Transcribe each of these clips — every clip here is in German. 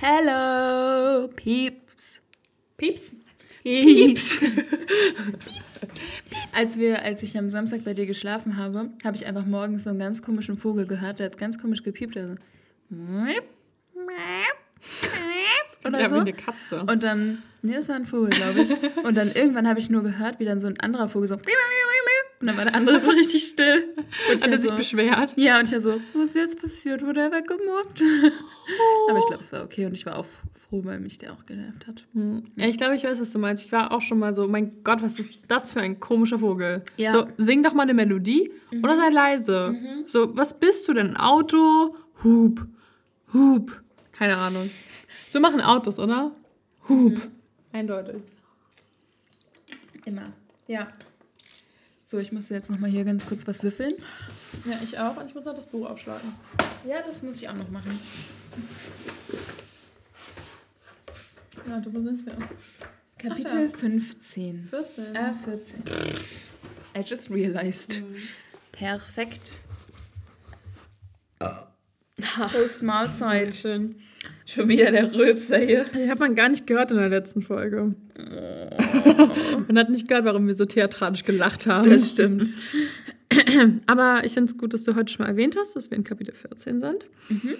Hello, Peeps. Pieps. Peeps. als, wir, als ich am Samstag bei dir geschlafen habe, habe ich einfach morgens so einen ganz komischen Vogel gehört, der hat ganz komisch gepiept. Der so oder ja, so. wie eine Katze. Und dann, nee, das war ein Vogel, glaube ich. Und dann irgendwann habe ich nur gehört, wie dann so ein anderer Vogel so. Und dann war der andere so richtig still. Und Hat er sich so, beschwert? ja, und ich war so, was ist jetzt passiert? Wurde er weggemobbt? Aber ich glaube, es war okay und ich war auch froh, weil mich der auch genervt hat. Hm. Ja, ich glaube, ich weiß, was du meinst. Ich war auch schon mal so, mein Gott, was ist das für ein komischer Vogel? Ja. So, sing doch mal eine Melodie oder sei leise. So, was bist du denn? Auto? Hub. Hub. Keine Ahnung. So machen Autos, oder? Hub. Eindeutig. Immer. Ja. So, ich musste jetzt nochmal hier ganz kurz was süffeln. Ja, ich auch. Und ich muss noch das Buch aufschlagen. Ja, das muss ich auch noch machen. Warte, wo sind wir? Kapitel Ach 15. 14. Ah, 14. I just realized. Perfekt. Prost Mahlzeit. Schön. Schon wieder der Röpser hier. Ich habe man gar nicht gehört in der letzten Folge. man hat nicht gehört, warum wir so theatralisch gelacht haben. Das stimmt. Aber ich finde es gut, dass du heute schon mal erwähnt hast, dass wir in Kapitel 14 sind. Mhm.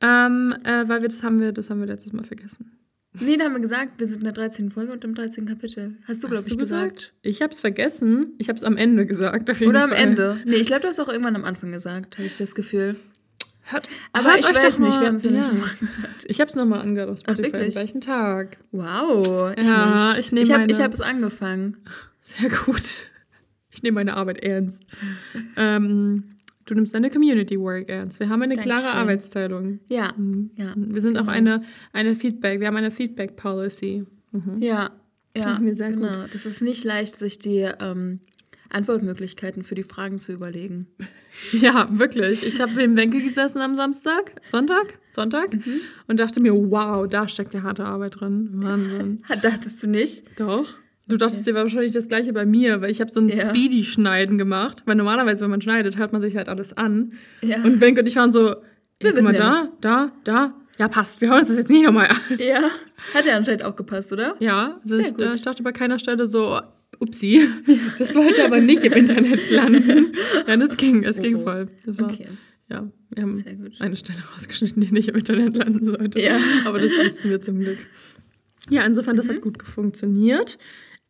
Ähm, äh, weil wir das haben wir, das haben wir letztes Mal vergessen. Nee, da haben wir gesagt, wir sind in der 13. Folge und im 13. Kapitel. Hast du, glaube ich, du gesagt. Ich habe es vergessen. Ich habe es am Ende gesagt. Oder am Fall. Ende. Nee, ich glaube, du hast auch irgendwann am Anfang gesagt, habe ich das Gefühl. Hört, Aber hört ich euch weiß nicht, mal- wir haben es ja, nicht nochmal. Ich habe es nochmal angehört auf Spotify am wirklich? gleichen Tag. Wow. Ich Ja, nicht. ich nehme ich habe meine- hab es angefangen. Sehr gut. Ich nehme meine Arbeit ernst. ähm, du nimmst deine Community Work ernst. Wir haben eine klare Dankeschön. Arbeitsteilung. Ja. Mhm. Ja. Wir sind auch genau. eine, eine Feedback, wir haben eine Feedback Policy. Mhm. Ja. Ja. Wir sehr genau. Das ist nicht leicht, sich die ähm, Antwortmöglichkeiten für die Fragen zu überlegen. Ja, wirklich. Ich habe im Wenke gesessen am Samstag, Sonntag, Sonntag Mhm. und dachte mir, wow, da steckt ja harte Arbeit drin. Wahnsinn. Dachtest du nicht? Doch. Du dachtest dir wahrscheinlich das gleiche bei mir, weil ich habe so ein Ja. Speedy-Schneiden gemacht. Weil normalerweise, wenn man schneidet, hört man sich halt alles an. Ja. Und Wenke und ich waren so, ja, guck mal da, da, da. Ja, passt. Wir hören uns das jetzt nicht nochmal an. ja. Hat ja anscheinend auch gepasst, oder? Ja, also Sehr ich, gut. ich dachte bei keiner Stelle so, upsi, das sollte aber nicht im Internet landen. Ja, das ging, es ging Oh, oh. voll. Das war, Okay. ja, wir haben eine Stelle rausgeschnitten, die nicht im Internet landen sollte. Ja. Aber das wussten wir zum Glück. Ja, insofern, das Mhm. hat gut funktioniert.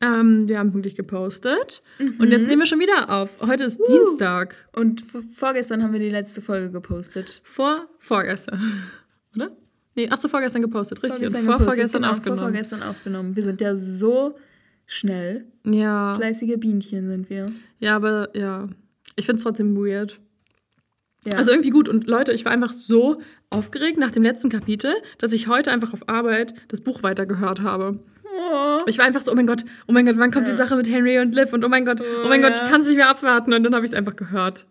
Ähm, wir haben pünktlich gepostet. Und jetzt nehmen wir schon wieder auf. Heute ist Dienstag. Und vorgestern haben wir die letzte Folge gepostet. Vor vorgestern. Oder? Nee, ach so, vorgestern gepostet, richtig. Vorgestern und vor gepostet, vorgestern genau, aufgenommen. Vor vorgestern aufgenommen. Wir sind ja so schnell. Ja. Fleißige Bienchen sind wir. Ja, aber ja. Ich finde es trotzdem weird. Ja. Also irgendwie gut. Und Leute, ich war einfach so aufgeregt nach dem letzten Kapitel, dass ich heute einfach auf Arbeit das Buch weitergehört habe. Oh. Ich war einfach so, oh mein Gott, oh mein Gott, wann kommt Ja. die Sache mit Henry und Liv? Und oh mein Gott, oh, Oh, mein Gott, ja. ich kann es nicht mehr abwarten. Und dann habe ich es einfach gehört.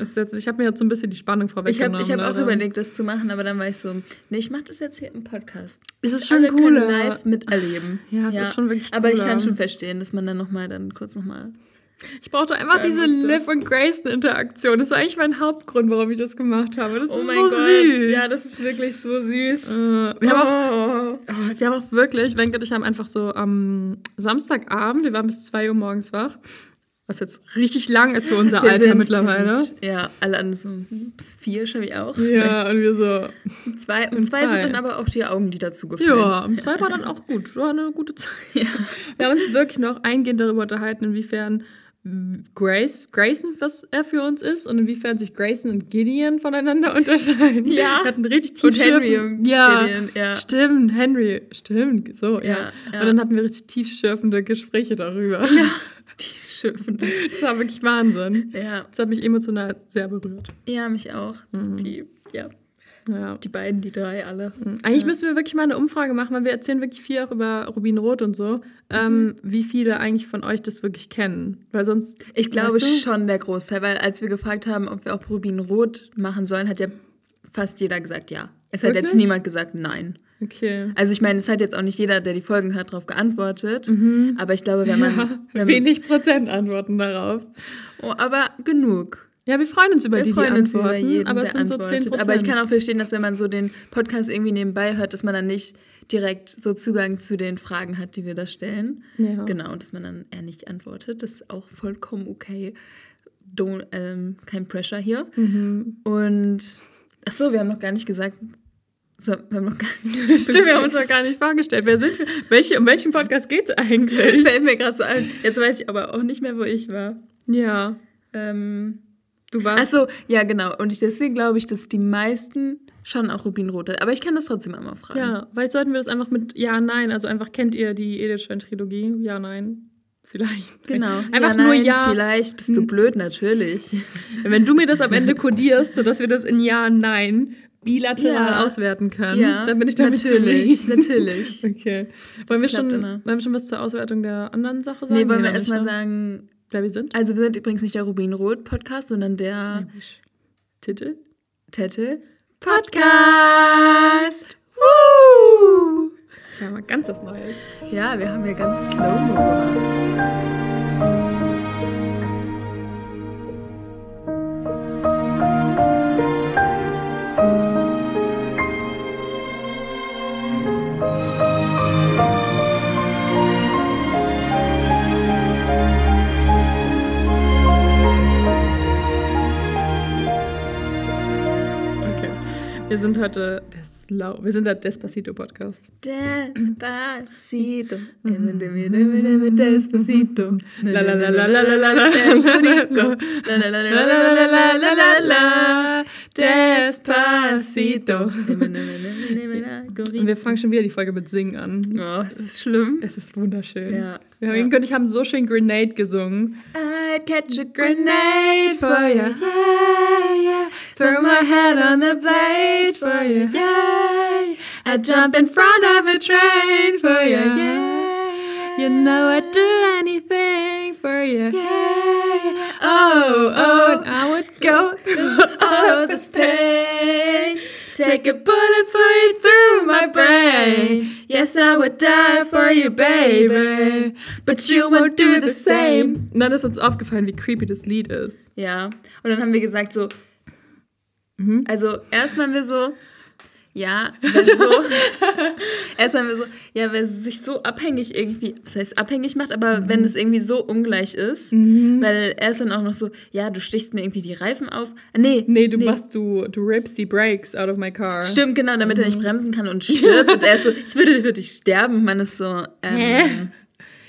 Ist jetzt, ich habe mir jetzt so ein bisschen die Spannung Ich vorweggenommen. habe ich hab auch überlegt, das zu machen, aber dann war ich so, nee, ich mache das jetzt hier im Podcast. Es ist schon cool. live miterleben. Ja, es ist schon wirklich Aber ich kann schon verstehen, dass man dann nochmal, dann kurz nochmal. Ich brauchte einfach hören diese musste. Liv und Grayson-Interaktion. Das war eigentlich mein Hauptgrund, warum ich das gemacht habe. Das Oh ist mein so Gott. süß. Ja, das ist wirklich so süß. Äh, wir, haben auch, oh. oh, wir haben auch wirklich, Wenke und ich haben einfach so am Samstagabend, wir waren bis 2 Uhr morgens wach, was jetzt richtig lang ist für unser Wir Alter sind- mittlerweile. Sind, ja, alle anderen so bis vier schon wie auch. Ja, und wir so, Um zwei, um Um zwei, zwei. sind dann aber auch die Augenlider zugefallen. ja, um zwei war dann auch gut. War eine gute Zeit. Ja. Wir haben uns wirklich noch eingehend darüber unterhalten, inwiefern Grace, Grayson, was er für uns ist und inwiefern sich Grayson und Gideon voneinander unterscheiden. Ja. Wir hatten richtig Und tiefschürfen- Henry und ja, Gideon, ja. Stimmt, Henry, stimmt, so, ja. Ja, ja. Und dann hatten wir richtig tiefschürfende Gespräche darüber. Ja, die schöpfen. Das war wirklich Wahnsinn. Ja. Das hat mich emotional sehr berührt. ja, mich auch. Mhm. Die, ja, Ja. die beiden, die drei, alle. Eigentlich müssen wir wirklich mal eine Umfrage machen, weil wir erzählen wirklich viel auch über Rubinrot und so, ähm, wie viele eigentlich von euch das wirklich kennen. Weil sonst. Ich glaube weißt du? schon der Großteil, weil als wir gefragt haben, ob wir auch Rubinrot machen sollen, hat ja fast jeder gesagt ja. Es hat jetzt Wirklich? niemand gesagt nein. Okay. Also ich meine, es hat jetzt auch nicht jeder, der die Folgen hört, darauf geantwortet. Aber ich glaube, wenn man... ja, wenn, wenig Prozent antworten darauf. oh, aber genug. Ja, wir freuen uns über Wir die, freuen die uns über jeden, aber es sind so 10 antwortet. Aber ich kann auch verstehen, dass wenn man so den Podcast irgendwie nebenbei hört, dass man dann nicht direkt so Zugang zu den Fragen hat, die wir da stellen. Ja. Genau, und dass man dann eher nicht antwortet. Das ist auch vollkommen okay. Don't, ähm, kein Pressure hier. Mhm. Und ach so, wir haben noch gar nicht gesagt. So, wir haben noch gar nicht. Stimmt, wir haben uns noch gar nicht vorgestellt. Wer sind wir? Welche, um welchen Podcast geht es eigentlich? Fällt mir gerade so ein. Jetzt weiß ich aber auch nicht mehr, wo ich war. Ja, Ähm, du warst. ach so, ja, genau. Und ich, deswegen glaube ich, dass die meisten schon auch Rubinrot hat. Aber ich kann das trotzdem einmal fragen. Ja, vielleicht sollten wir das einfach mit Ja, Nein, also einfach kennt ihr die Edith Stein-Trilogie? Ja, Nein. Vielleicht. Genau. Einfach ja, nur nein, Ja. Vielleicht bist du blöd, natürlich. Wenn du mir das am Ende kodierst, sodass wir das in Ja, Nein bilateral Ja. auswerten können, Ja, dann bin ich damit natürlich, natürlich. Okay. Wollen wir, schon, immer. wollen wir schon was zur Auswertung der anderen Sache sagen? Nee, wollen wir noch erstmal ne? sagen, Wer wir sind? also wir sind übrigens nicht der Rubinrot-Podcast, sondern der Titel? Tette Podcast. Woo! Das ist ja mal ganz was Neues. Ja, wir haben hier ganz Slow-Mo gemacht. Wir sind heute der Slow. Wir sind der Despacito-Podcast. Despacito. Despacito. Despacito. Und wir fangen schon wieder die Folge mit Singen an. Oh, es ist schlimm. Es ist wunderschön. Ja. Wir haben, ja. Können, ich haben so schön Grenade gesungen. I'd catch a grenade for you, yeah, yeah. Throw my head on the blade for you, yeah. I'd jump in front of a train for you, yeah. You know I'd do anything for you. Yeah. Oh, oh, And I would go through all this pain. Take a bullet straight through my brain. Yes, I would die for you, baby. But you won't do the same. Und dann ist uns aufgefallen, wie creepy das Lied ist. Ja, und dann haben wir gesagt so, Mhm. also erst waren wir so, ja, wenn so, erst waren wir so, ja, wer sich so abhängig irgendwie, das heißt abhängig macht, aber wenn es irgendwie so ungleich ist, weil er ist dann auch noch so, ja, du stichst mir irgendwie die Reifen auf. Nee, Nee, du machst, du, du rips die brakes out of my car. Stimmt, genau, damit er nicht bremsen kann und stirbt. und er ist so, ich würde für dich sterben. Man ist so, ähm,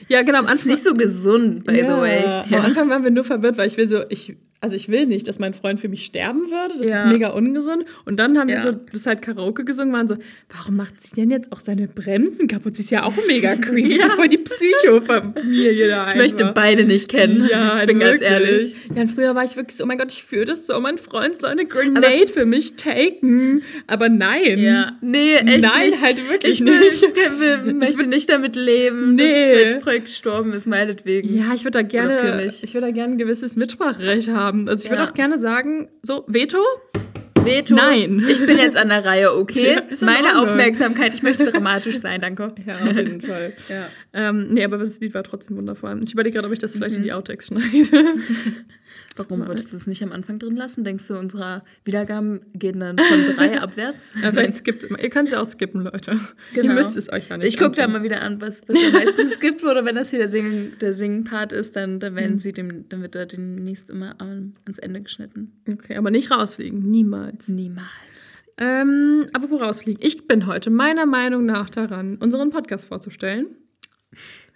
Ja, genau. Am das ist nicht so gesund, by the way. Am Anfang waren wir nur verwirrt, weil ich will so, ich, also ich will nicht, dass mein Freund für mich sterben würde. Das Ja. ist mega ungesund. Und dann haben Ja. wir so das halt Karaoke gesungen, waren so, warum macht sie denn jetzt auch seine Bremsen kaputt? Sie ist ja auch mega creepy. ja. voll die Psycho-Familie da Ich möchte einfach. beide nicht kennen. Ja, ich bin ganz wirklich. ehrlich. Ja, früher war ich wirklich so, oh mein Gott, ich fühle das so, mein Freund soll eine Grenade für mich taken. Aber nein. Ja, nee, echt Nein, nicht. halt wirklich ich nicht. will, möchte nicht damit leben, Nee. dass Fred gestorben ist, meinetwegen. Ja, ich würde da gerne, für mich. ich würde da gerne ein gewisses Mitspracherecht haben. Also ich würde Ja. auch gerne sagen, so Veto. Veto. Nein. Ich bin jetzt an der Reihe, okay? Ja, Meine. Aufmerksamkeit, ich möchte dramatisch sein, danke. Ja, auf jeden Fall. Ja. Ähm, nee, aber das Lied war trotzdem wundervoll. Ich überlege gerade, ob ich das vielleicht Mhm. in die Outtakes schneide. Warum wolltest du es nicht am Anfang drin lassen? Denkst du, unsere Wiedergaben gehen dann von drei abwärts? ja, vielleicht skippt immer. Ihr könnt es ja auch skippen, Leute. Ihr Genau. müsst es euch ja nicht. Ich gucke da mal wieder an, was, was am meisten es gibt. Oder wenn das hier der Singen- der Singen-Part ist, dann, dann, werden sie dem, dann wird er demnächst immer ans Ende geschnitten. Okay, aber nicht rausfliegen. Niemals. Niemals. Ähm, apropos rausfliegen. Ich bin heute meiner Meinung nach daran, unseren Podcast vorzustellen.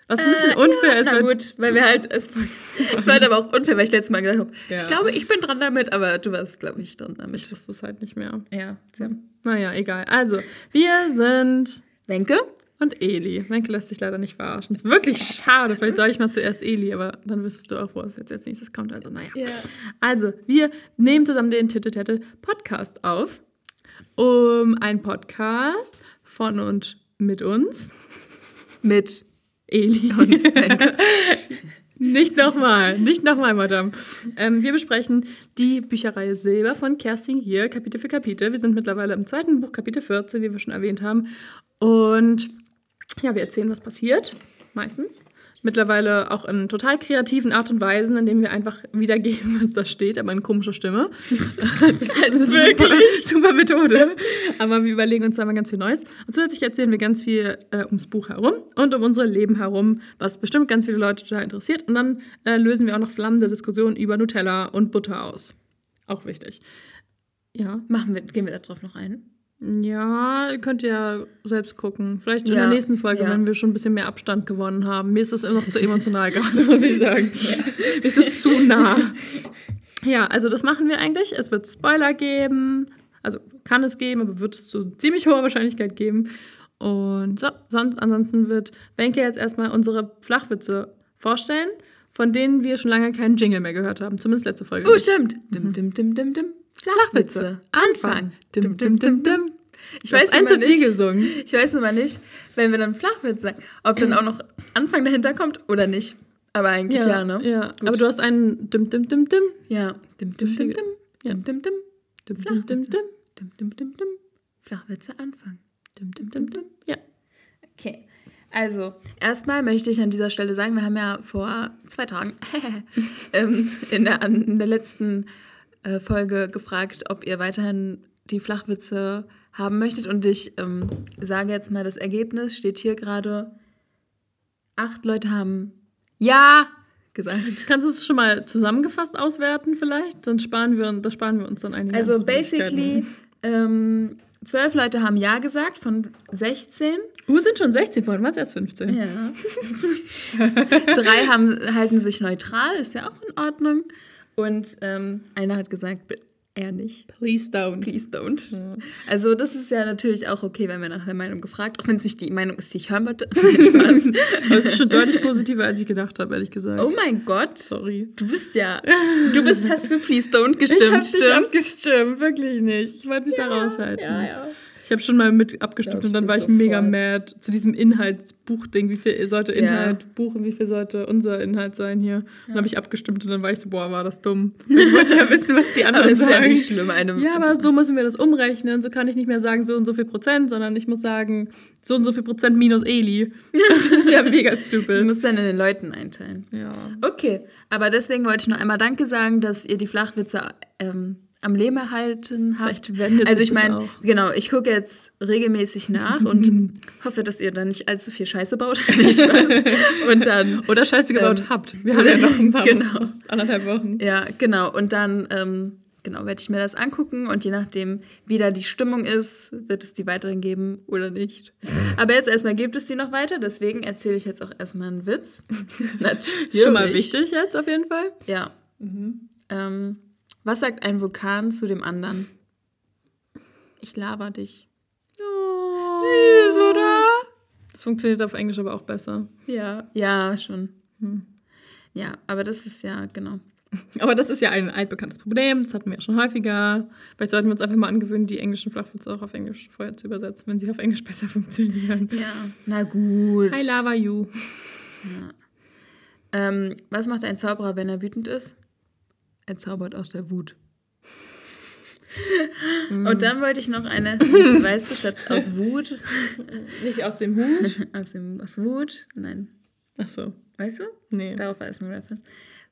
Was ein bisschen Äh, unfair ja, ist, Na gut, weil wir halt. Es, es war halt aber auch unfair, weil ich letztes Mal gesagt habe, Ja. ich glaube, ich bin dran damit, aber du warst, glaube ich, dran damit. ich wusste es halt nicht mehr. Ja. ja. Naja, egal. Also, wir sind Wenke? und Eli. Wenke lässt sich leider nicht verarschen. Ist wirklich schade. Vielleicht sage ich mal zuerst Eli, aber dann wüsstest du auch, wo es jetzt als nächstes kommt. Also, naja. Ja. Also, wir nehmen zusammen den Titte Podcast auf. Um ein Podcast von und mit uns. Mit Eli. und Wenke. Nicht nochmal, nicht nochmal, Madame. Ähm, wir besprechen die Bücherreihe Silber von Kerstin hier, Kapitel für Kapitel. Wir sind mittlerweile im zweiten Buch, Kapitel 14, wie wir schon erwähnt haben. Und ja, wir erzählen, was passiert, meistens. Mittlerweile auch in total kreativen Art und Weisen, indem wir einfach wiedergeben, was da steht, aber in komischer Stimme. das ist eine super, super Methode. Aber wir überlegen uns da mal ganz viel Neues. Und zusätzlich erzählen wir ganz viel äh, ums Buch herum und um unser Leben herum, was bestimmt ganz viele Leute total interessiert. Und dann äh, lösen wir auch noch flammende Diskussionen über Nutella und Butter aus. Auch wichtig. Ja. Machen wir, gehen wir darauf noch ein? Ja, ihr könnt ja selbst gucken. Vielleicht in ja, der nächsten Folge, ja. wenn wir schon ein bisschen mehr Abstand gewonnen haben. Mir ist das immer noch zu emotional gerade, muss ich sagen. Ja. Es ist zu nah. Ja, also das machen wir eigentlich. Es wird Spoiler geben. Also kann es geben, aber wird es zu ziemlich hoher Wahrscheinlichkeit geben. Und so, sonst ansonsten wird Wenke jetzt erstmal unsere Flachwitze vorstellen, von denen wir schon lange keinen Jingle mehr gehört haben. Zumindest letzte Folge. Oh, stimmt. Dim, dim, dim, dim, dim. Flachwitze. Anfang. Dim, dim, dim, dim. Ich weiß ein zu viel gesungen. Ich weiß aber nicht, wenn wir dann Flachwitz sagen, ob dann auch noch Anfang dahinter kommt oder nicht. Aber eigentlich ja, ja ne? Ja. Gut. Aber du hast einen dim dim dim dim. Ja. Dim dim dim dim. Dim dim dim. Dim dim dim dim. Dim dim dim dim. Flachwitze Anfang. Dim dim dim dim. Ja. Okay. Also, erstmal möchte ich an dieser Stelle sagen, wir haben ja vor zwei Tagen ähm, in, der, in der letzten äh, Folge gefragt, ob ihr weiterhin die Flachwitze haben möchtet. Und ich ähm, sage jetzt mal, das Ergebnis steht hier gerade. Acht Leute haben Ja gesagt. Kannst du es schon mal zusammengefasst auswerten vielleicht? Dann sparen wir, da sparen wir uns dann einige. Also basically, ähm, zwölf Leute haben Ja gesagt von 16. Uh, sind schon 16, vorhin waren es erst 15. Ja. Drei haben, halten sich neutral, ist ja auch in Ordnung. Und ähm, einer hat gesagt, er nicht. Please don't. Please don't. Ja. Also das ist ja natürlich auch okay, wenn wir nach der Meinung gefragt, auch wenn es nicht die Meinung ist, die ich hören wollte. Spaß. das ist schon deutlich positiver, als ich gedacht habe, ehrlich gesagt. Oh mein Gott. Sorry. Du bist ja, du bist, hast für Please don't gestimmt, ich hab stimmt? Nicht abgestimmt, wirklich nicht. Ich wollte mich ja, da raushalten. Ja, ja. Ich habe schon mal mit abgestimmt und dann war ich sofort. mega mad zu diesem Inhaltsbuchding. Wie viel sollte Inhalt ja. buchen, wie viel sollte unser Inhalt sein hier? Ja. Dann habe ich abgestimmt und dann war ich so, boah, war das dumm. Ich wollte ja wissen, was die anderen sagen. Das ist ja nicht schlimm. Einem ja, aber so müssen wir das umrechnen. So kann ich nicht mehr sagen, so und so viel Prozent, sondern ich muss sagen, so und so viel Prozent minus Eli. Das ist ja mega stupid. Du musst dann in den Leuten einteilen. Ja. Okay, aber deswegen wollte ich nur einmal Danke sagen, dass ihr die Flachwitze ähm, am Leben erhalten habt. Also ich meine, genau, ich gucke jetzt regelmäßig nach und hoffe, dass ihr dann nicht allzu viel Scheiße baut. und dann oder Scheiße gebaut ähm, habt. Wir haben ja noch ein paar genau. anderthalb Wochen. Ja, genau. Und dann ähm, genau werde ich mir das angucken und je nachdem, wie da die Stimmung ist, wird es die weiteren geben oder nicht. Aber jetzt erstmal gibt es die noch weiter. Deswegen erzähle ich jetzt auch erstmal einen Witz. Natürlich. Schon mal wichtig jetzt auf jeden Fall. Ja. Mhm. Ähm, was sagt ein Vulkan zu dem anderen? Ich laber dich. Oh, süß, oder? Das funktioniert auf Englisch aber auch besser. Ja, ja, schon. Hm. Ja, aber das ist ja, genau. Aber das ist ja ein altbekanntes Problem, das hatten wir ja schon häufiger. Vielleicht sollten wir uns einfach mal angewöhnen, die englischen Flachwitze auch auf Englisch vorher zu übersetzen, wenn sie auf Englisch besser funktionieren. Ja, na gut. I lava you. Ja. Ähm, was macht ein Zauberer, wenn er wütend ist? Er zaubert aus der Wut. Mm. Und dann wollte ich noch eine, weißt du, statt aus Wut. Nicht aus dem Hut? aus, dem, aus Wut, nein. Ach so. Weißt du? Nee. Darauf war es nur Reference.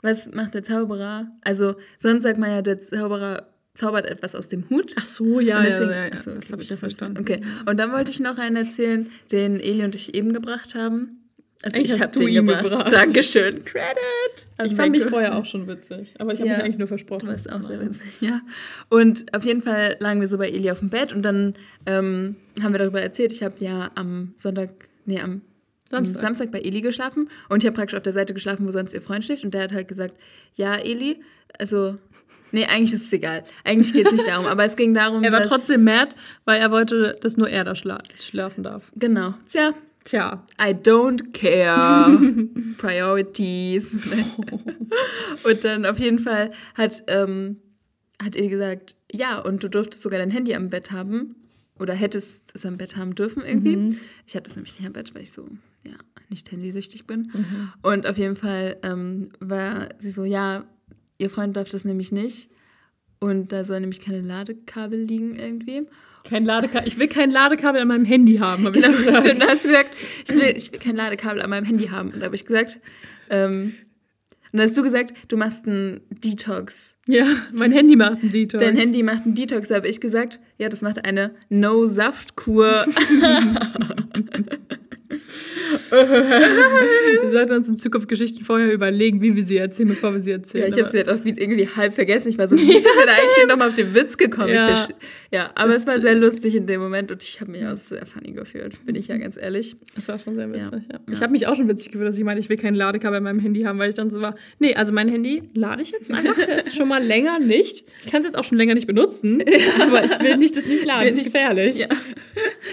Was macht der Zauberer? Also, sonst sagt man ja, der Zauberer zaubert etwas aus dem Hut. Ach so, ja, deswegen, ja, ja, ja. Achso, okay, das habe ich ja verstanden. Okay, und dann wollte ich noch einen erzählen, den Eli und ich eben gebracht haben. Also ich habe den ihm gebracht. gebracht. Dankeschön. Credit. Also ich fand mich vorher auch schon witzig, aber ich habe ja. mich eigentlich nur versprochen. Du warst auch sehr witzig, ja. Und auf jeden Fall lagen wir so bei Eli auf dem Bett und dann ähm, haben wir darüber erzählt. Ich habe ja am Sonntag, nee, am Samstag. Samstag bei Eli geschlafen und ich habe praktisch auf der Seite geschlafen, wo sonst ihr Freund schläft und der hat halt gesagt, ja, Eli, also Nee, eigentlich ist es egal. Eigentlich geht es nicht darum. Aber es ging darum, Er war trotzdem mad, weil er wollte, dass nur er da schla schlafen darf. Genau. Tja, Tja. I don't care. Priorities. und dann auf jeden Fall hat, ähm, hat ihr gesagt, ja, und du durftest sogar dein Handy am Bett haben. Oder hättest es am Bett haben dürfen irgendwie. Mhm. Ich hatte es nämlich nicht am Bett, weil ich so, ja, nicht handysüchtig bin. Mhm. Und auf jeden Fall ähm, war sie so, ja, ihr Freund darf das nämlich nicht. Und da sollen nämlich keine Ladekabel liegen irgendwie. Kein Ladekabel. Ich will kein Ladekabel an meinem Handy haben, habe ich Genau, gesagt. da hast du gesagt, ich will, ich will kein Ladekabel an meinem Handy haben. Und da habe ich gesagt, ähm, und da hast du gesagt, du machst einen Detox. Ja, mein Handy macht einen Detox. Dein Handy macht einen Detox. Da habe ich gesagt, ja, das macht eine No-Saft-Kur. Wir sollten uns in Zukunft Geschichten vorher überlegen, wie wir sie erzählen, bevor wir sie ja, erzählen. ich habe sie halt auch wie- irgendwie halb vergessen. Ich war so, wie sind wir da eigentlich nochmal auf den Witz gekommen? Ja. Ja aber es war sehr lustig in dem Moment und ich habe mich auch sehr funny gefühlt, bin ich ja ganz ehrlich. Das war schon sehr witzig, ja. Ja. Ich habe mich auch schon witzig gefühlt, dass ich meinte, ich will kein Ladekabel an meinem Handy haben, weil ich dann so war, nee, also mein Handy lade ich jetzt einfach jetzt schon mal länger nicht. Ich kann es jetzt auch schon länger nicht benutzen, aber ich will nicht das nicht laden, das ist gefährlich. Ja.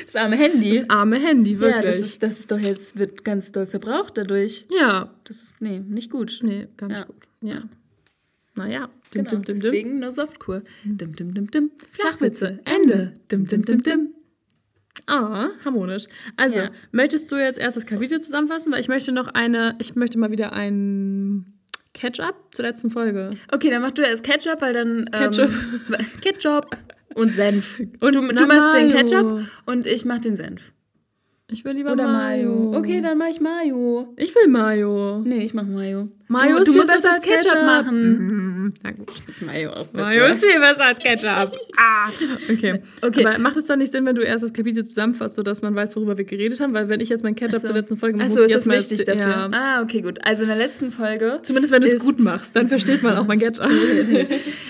Das arme Handy. Das arme Handy, wirklich. ja, das ist, das ist doch jetzt, wird ganz doll verbraucht dadurch. ja. Das ist, nee, nicht gut. nee, gar nicht Ja. gut. Ja. Naja, dim, Genau, dim, dim, dim. deswegen nur Softkur. Dim, dim, dim, dim. Flachwitze. Ende. Dim, dim, dim, dim. Ah, harmonisch. Also, Ja. möchtest du jetzt erst das Kapitel zusammenfassen? Weil ich möchte noch eine, ich möchte mal wieder ein Catch-up zur letzten Folge. Okay, dann mach du erst Ketchup, weil dann. Ketchup. Ähm, Ketchup und Senf. Und du, du machst den. Ketchup und ich mach den Senf. Ich will lieber Oder Mayo. Mayo. Okay, dann mach ich Mayo. Ich will Mayo. Nee, ich mach Mayo. Mayo du, ist du viel musst besser als Ketchup, Ketchup. machen. Mhm. Na gut. Mayo auch Mayo ist viel besser als Ketchup. ah. Okay. Okay. Aber macht es dann nicht Sinn, wenn du erst das Kapitel zusammenfasst, sodass man weiß, worüber wir geredet haben? Weil wenn ich jetzt mein Ketchup Ach so. zur letzten Folge mache, Achso, muss ich ist jetzt das mal wichtig dafür? Ja. Ah, okay, gut. Also in der letzten Folge. Zumindest wenn du es gut machst, dann versteht man auch mein Ketchup.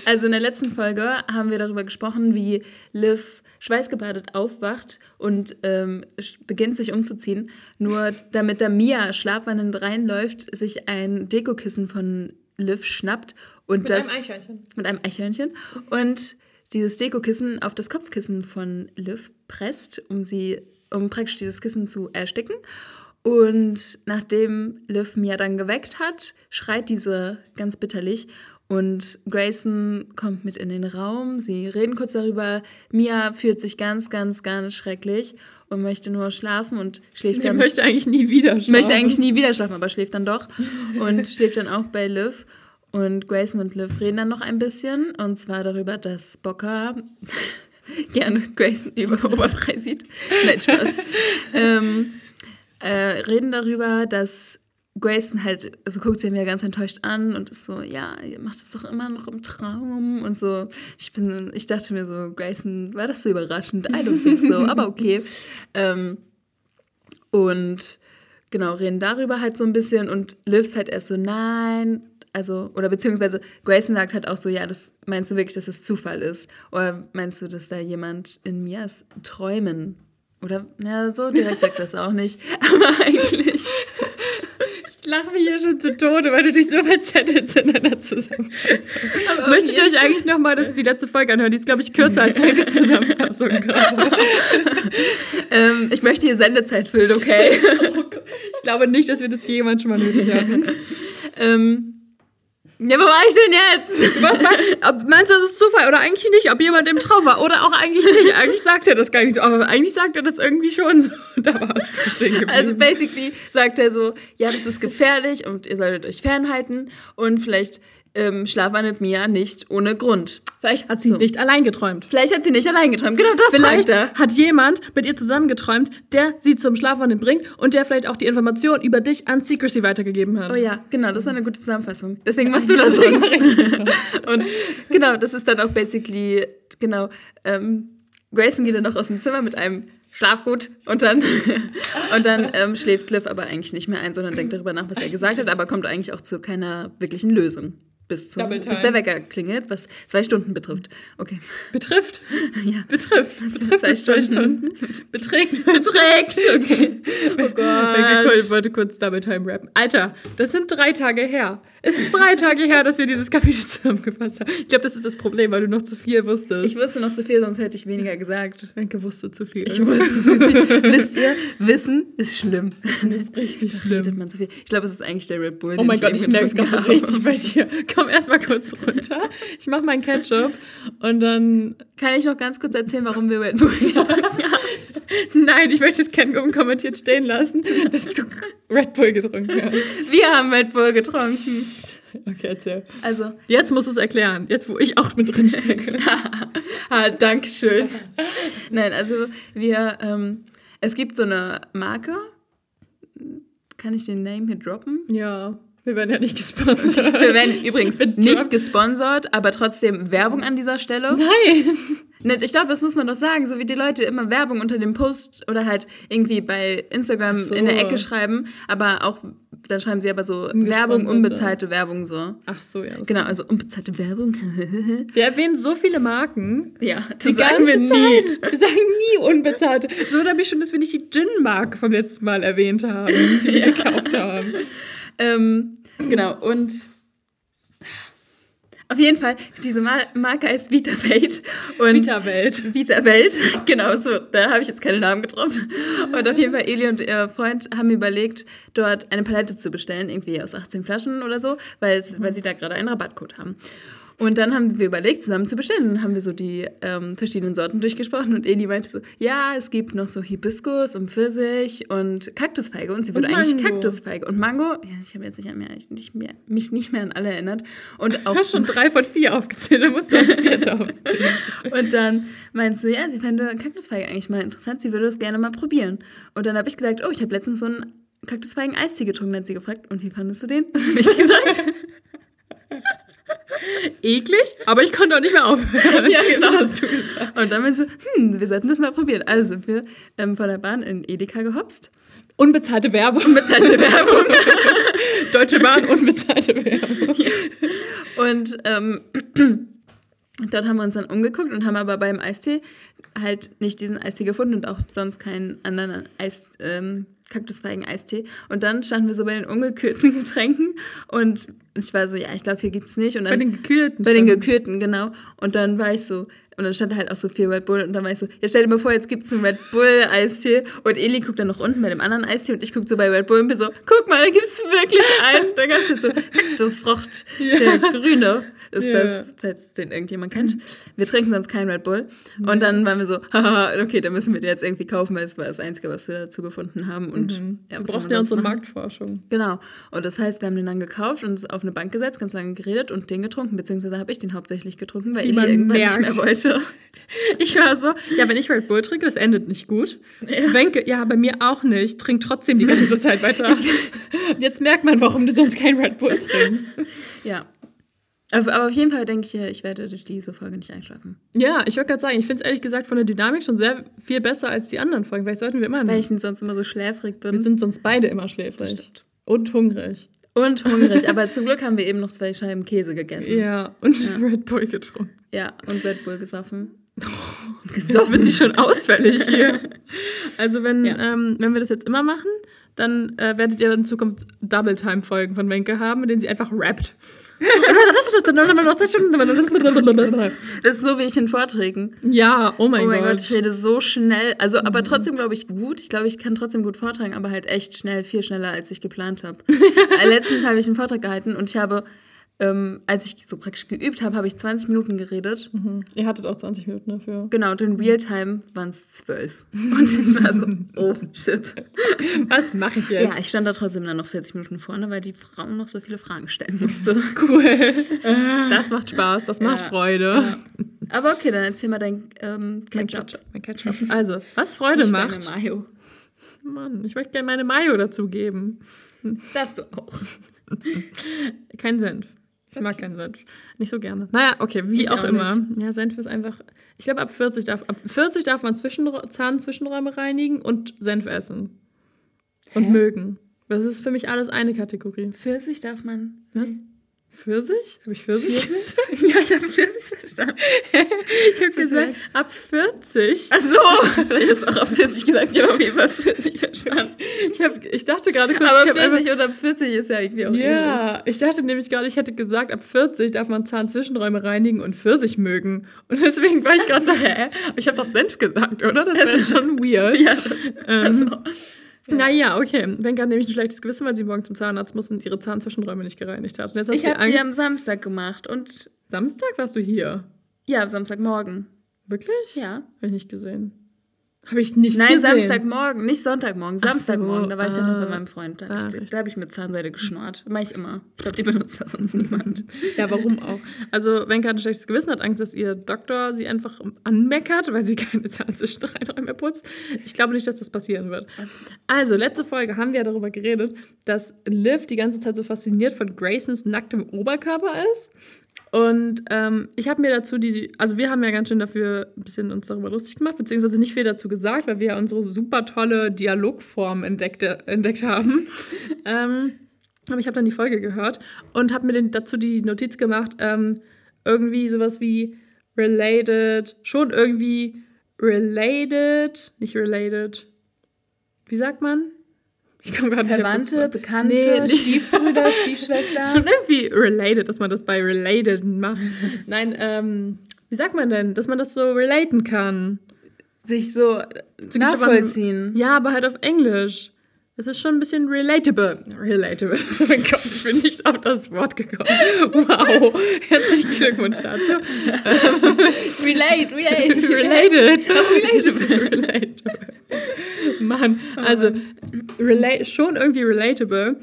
Also in der letzten Folge haben wir darüber gesprochen, wie Liv schweißgebadet aufwacht und ähm, beginnt sich umzuziehen. Nur damit da Mia schlafwandend reinläuft, sich ein Dekokissen von Liv schnappt und das Eichhörnchen. mit einem Eichhörnchen und dieses Dekokissen auf das Kopfkissen von Liv presst, um sie, um praktisch dieses Kissen zu ersticken. Und nachdem Liv Mia dann geweckt hat, schreit diese ganz bitterlich. Und Grayson kommt mit in den Raum. Sie reden kurz darüber. Mia fühlt sich ganz, ganz, ganz schrecklich und möchte nur schlafen und schläft Ich dann. möchte eigentlich nie wieder schlafen. Möchte eigentlich nie wieder schlafen, aber schläft dann doch. Und schläft dann auch bei Liv. Und Grayson und Liv reden dann noch ein bisschen. Und zwar darüber, dass Bocker gerne Grayson über oberfrei sieht. Nein, Spaß. ähm, äh, reden darüber, dass Grayson halt, also guckt sie mir ganz enttäuscht an und ist so, ja, ihr macht das doch immer noch im Traum und so. Ich bin, ich dachte mir so, Grayson, war das so überraschend? I don't think so, aber okay. Ähm, und genau, reden darüber halt so ein bisschen und Liv halt erst so, nein, also, oder beziehungsweise Grayson sagt halt auch so, ja, das meinst du wirklich, dass es Zufall ist? Oder meinst du, dass da jemand in Mias Träumen oder, ja, so direkt sagt das auch nicht, aber eigentlich. Ich lache mich hier schon zu Tode, weil du dich so einer Zusammenfassung. Aber Möchtet ihr euch eigentlich nochmal, dass die letzte Folge anhören? Die ist, glaube ich, kürzer als die Zusammenfassung. Ähm, ich möchte hier Sendezeit füllen, okay? Ich glaube nicht, dass wir das jemand schon mal nötig haben. ähm, ja, wo war ich denn jetzt? Was mein, meinst du, das ist Zufall oder eigentlich nicht? Ob jemand im Traum war oder auch eigentlich nicht? Eigentlich sagt er das gar nicht so, aber eigentlich sagt er das irgendwie schon so. Da warst du stehen geblieben. Also basically sagt er so, ja, das ist gefährlich und ihr solltet euch fernhalten und vielleicht ähm, schlafwandelt Mia nicht ohne Grund. Vielleicht hat sie So. nicht allein geträumt. Vielleicht hat sie nicht allein geträumt. Genau das Vielleicht er. hat jemand mit ihr zusammen geträumt, der sie zum Schlafwandeln bringt und der vielleicht auch die Information über dich an Secrecy weitergegeben hat. Oh ja, genau, das war eine gute Zusammenfassung. Deswegen machst du das sonst. und genau, das ist dann auch basically, genau, ähm, Grayson geht dann noch aus dem Zimmer mit einem Schlafgut und dann, und dann ähm, schläft Cliff aber eigentlich nicht mehr ein, sondern denkt darüber nach, was er gesagt hat, aber kommt eigentlich auch zu keiner wirklichen Lösung. Bis, zum, bis der Wecker klingelt, was zwei Stunden betrifft. Okay. Betrifft. Ja. Betrifft. Betrifft zwei es zwei Stunden. Stunden. Beträgt. Beträgt! Okay. Oh Gott. Ich wollte kurz Double Time rappen. Alter, das sind drei Tage her. Es ist drei Tage her, dass wir dieses Kapitel zusammengefasst haben. Ich glaube, das ist das Problem, weil du noch zu viel wusstest. Ich wusste noch zu viel, sonst hätte ich weniger gesagt. Wenke wusste zu viel. Ich wusste zu viel. Wisst ihr, Wissen ist schlimm. Das ist richtig Da redet schlimm. man zu viel. Ich glaube, es ist eigentlich der Red Bull. Oh mein Gott, ich merke es gerade richtig bei dir. Komm erstmal kurz runter. Ich mache meinen Ketchup und dann. Kann ich noch ganz kurz erzählen, warum wir Red Bull getrunken haben? Nein, ich möchte es gerne unkommentiert stehen lassen, dass du Red Bull getrunken hast. Wir haben Red Bull getrunken. Okay, erzähl. Also, Jetzt musst du es erklären, jetzt wo ich auch mit drin stecke. ah, Dankeschön. Nein, also wir, ähm, es gibt so eine Marke. Kann ich den Name hier droppen? ja, wir werden ja nicht gesponsert. Wir werden übrigens nicht gesponsert, aber trotzdem Werbung an dieser Stelle. Nein. Nicht, Ich glaube, das muss man doch sagen, so wie die Leute immer Werbung unter dem Post oder halt irgendwie bei Instagram so. in der Ecke schreiben, aber auch, dann schreiben sie aber so Werbung, unbezahlte Werbung so. Ach so, ja. Genau, also unbezahlte Werbung. Wir erwähnen so viele Marken. ja, Die das sagen wir nie. Zeit. Wir sagen nie unbezahlte. So habe ich schon, dass wir nicht die Gin-Marke vom letzten Mal erwähnt haben, die wir gekauft haben. Ähm, genau, und auf jeden Fall, diese Mar Marke heißt. Und Vita-Welt. Vita Welt, genau so, da habe ich jetzt keine Namen getroffen. Und auf jeden Fall, Eli und ihr Freund haben überlegt, dort eine Palette zu bestellen, irgendwie aus 18 Flaschen oder so, weil, es- weil sie da gerade einen Rabattcode haben. Und dann haben wir überlegt, zusammen zu bestellen. Dann haben wir so die ähm, verschiedenen Sorten durchgesprochen und Eli meinte so, ja, es gibt noch so Hibiskus und Pfirsich und Kaktusfeige. Und sie würde Und eigentlich. Kaktusfeige. Und Mango, ja, ich habe jetzt nicht mehr, nicht mehr, mich nicht mehr an alle erinnert. Und Du auch hast schon drei von vier aufgezählt, da musst du auch vierte aufzählen. und dann meinte sie, ja, sie fände Kaktusfeige eigentlich mal interessant, sie würde das gerne mal probieren. Und dann habe ich gesagt, oh, ich habe letztens so einen Kaktusfeigen-Eistee getrunken. Hat sie gefragt, und wie fandest du den? Habe ich gesagt. Eklig, aber ich konnte auch nicht mehr aufhören. Ja, genau. Hast du gesagt. Und dann meinte sie, hm, wir sollten das mal probieren. Also sind wir ähm, von der Bahn in Edeka gehopst. Unbezahlte Werbung. Unbezahlte Werbung. Deutsche Bahn, unbezahlte Werbung. Und ähm, dort haben wir uns dann umgeguckt und haben aber beim Eistee halt nicht diesen Eistee gefunden und auch sonst keinen anderen Eis, ähm, Kaktusfeigen-Eistee. Und dann standen wir so bei den ungekühlten Getränken und ich war so, ja, ich glaube, hier gibt es nicht. Und Bei dann, den gekühlten. bei den gekühlten, genau. Und dann war ich so, und dann stand halt auch so viel Red Bull und dann war ich so, ja, stell dir mal vor, jetzt gibt es einen Red Bull-Eistee und Eli guckt dann noch unten bei dem anderen Eistee und ich gucke so bei Red Bull und bin so, guck mal, da gibt es wirklich einen. Da gab es jetzt so Kaktusfrucht, Ja. der grüne ist Ja. das, falls den irgendjemand kennt. Wir trinken sonst keinen Red Bull. Und dann waren wir so, haha, okay, dann müssen wir den jetzt irgendwie kaufen, weil es war das Einzige, was wir dazu gefunden haben. Und Mhm. ja, wir brauchten ja unsere machen? Marktforschung. Genau. Und das heißt, wir haben den dann gekauft und auf eine Bank gesetzt, ganz lange geredet und den getrunken, beziehungsweise habe ich den hauptsächlich getrunken, weil Wie Eli irgendwann merkt. nicht mehr wollte. Ich war so, ja, wenn ich Red Bull trinke, das endet nicht gut. Wenke, ja, bei mir auch nicht. Trink trotzdem die ganze Zeit weiter. Und jetzt merkt man, warum du sonst kein Red Bull trinkst. Ja. Aber, auf jeden Fall denke ich, ich werde durch diese Folge nicht einschlafen. Ja, ich wollte gerade sagen, ich finde es ehrlich gesagt von der Dynamik schon sehr viel besser als die anderen Folgen. Vielleicht sollten wir immer. Weil ich sonst immer so schläfrig bin. wir sind sonst beide immer schläfrig. Und hungrig. Und hungrig. aber zum Glück haben wir eben noch zwei Scheiben Käse gegessen. Ja, und Ja. Red Bull getrunken. Ja, und Red Bull gesoffen. So wird sie schon ausfällig hier. Also wenn, Ja. ähm, wenn wir das jetzt immer machen, dann äh, werdet ihr in Zukunft Double-Time-Folgen von Wenke haben, in denen sie einfach rappt. Das ist so wie ich in Vorträgen. ja, oh mein, oh mein Gott. Gott. ich rede so schnell. Also, aber trotzdem glaube ich gut. Ich glaube, ich kann trotzdem gut vortragen, aber halt echt schnell, viel schneller, als ich geplant habe. Äh, Letztens habe ich einen Vortrag gehalten und ich habe, ähm, als ich so praktisch geübt habe, habe ich 20 Minuten geredet. Mhm. Ihr hattet auch 20 Minuten dafür. Genau, und in Realtime waren es 12. Und ich war so, oh shit. Was mache ich jetzt? Ja, ich stand da trotzdem dann noch 40 Minuten vorne, weil die Frau noch so viele Fragen stellen musste. cool. Das macht Spaß, das macht Ja. Freude. Aber okay, dann erzähl mal dein ähm, Mein Ketchup. Mein Ketchup. Also, was Freude Nicht macht. Mayo. Mann, ich möchte gerne meine Mayo dazugeben. Darfst du auch. Kein Senf. Ich mag keinen Senf. Nicht so gerne. Naja, okay, wie auch, auch immer. Ja, Senf ist einfach. Ich glaube, ab 40 darf, ab 40 darf man Zwischenrä- Zahnzwischenräume reinigen und Senf essen. Und Hä? mögen. Das ist für mich alles eine Kategorie. Pfirsich darf man. Was? Pfirsich? Habe ich Pfirsich? ja, ich habe Pfirsich verstanden. Ich habe gesagt, ab 40. Ach so, vielleicht hast du auch auf 40 gesagt. Ich habe auf jeden Fall 40 verstanden. Ich, hab, ich dachte gerade kurz, Aber ich hab einfach- 40 oder 40 ist ja irgendwie auch ähnlich. Ja, ich dachte nämlich gerade, ich hätte gesagt, ab 40 darf man Zahnzwischenräume reinigen und Pfirsich mögen. Und deswegen war ich gerade so, hä? Ich habe doch Senf gesagt, oder? Das wäre schon weird. Ja, Ähm, also, Naja, okay. Wenke hat nämlich ein schlechtes Gewissen, weil sie morgen zum Zahnarzt muss und ihre Zahnzwischenräume nicht gereinigt hat. Und jetzt ich sie habe die am Samstag gemacht und Samstag warst du hier. ja, am Samstagmorgen. Wirklich? Ja. Habe ich nicht gesehen. Habe ich nicht Nein, gesehen. Samstagmorgen, nicht Sonntagmorgen, Samstagmorgen. so, Da war ich dann noch ah. bei meinem Freund. Da Ah, habe da hab ich mit Zahnseide geschnort. Mache ich immer. Ich glaube, die benutzt das sonst niemand. Ja, warum auch? Also, Wenke hat ein schlechtes Gewissen, hat Angst, dass ihr Doktor sie einfach anmeckert, weil sie keine Zahn zwischen drei Räume putzt. Ich glaube nicht, dass das passieren wird. Also, letzte Folge haben wir ja darüber geredet, dass Liv die ganze Zeit so fasziniert von Graysons nacktem Oberkörper ist. Und ähm, ich habe mir dazu die, also wir haben ja ganz schön dafür ein bisschen uns darüber lustig gemacht, beziehungsweise nicht viel dazu gesagt, weil wir ja unsere super tolle Dialogform entdeckte, entdeckt haben. ähm, aber ich habe dann die Folge gehört und habe mir den, dazu die Notiz gemacht, ähm, irgendwie sowas wie related, schon irgendwie related, nicht related. Wie sagt man? Ich komme gerade nicht Verwandte. Bekannte, Nee, Stiefbrüder, Stiefschwester. Schon irgendwie related, dass man das bei related macht. Nein, ähm, wie sagt man denn, dass man das so relaten kann? sich so gibt's aber- nachvollziehen. Ja, aber halt auf Englisch. Das ist schon ein bisschen relatable. Relatable. Oh mein Gott, ich bin nicht auf das Wort gekommen. Wow. Herzlichen Glückwunsch dazu. Relate, relate. Related. relatable. relatable. Mann, also rela schon irgendwie relatable.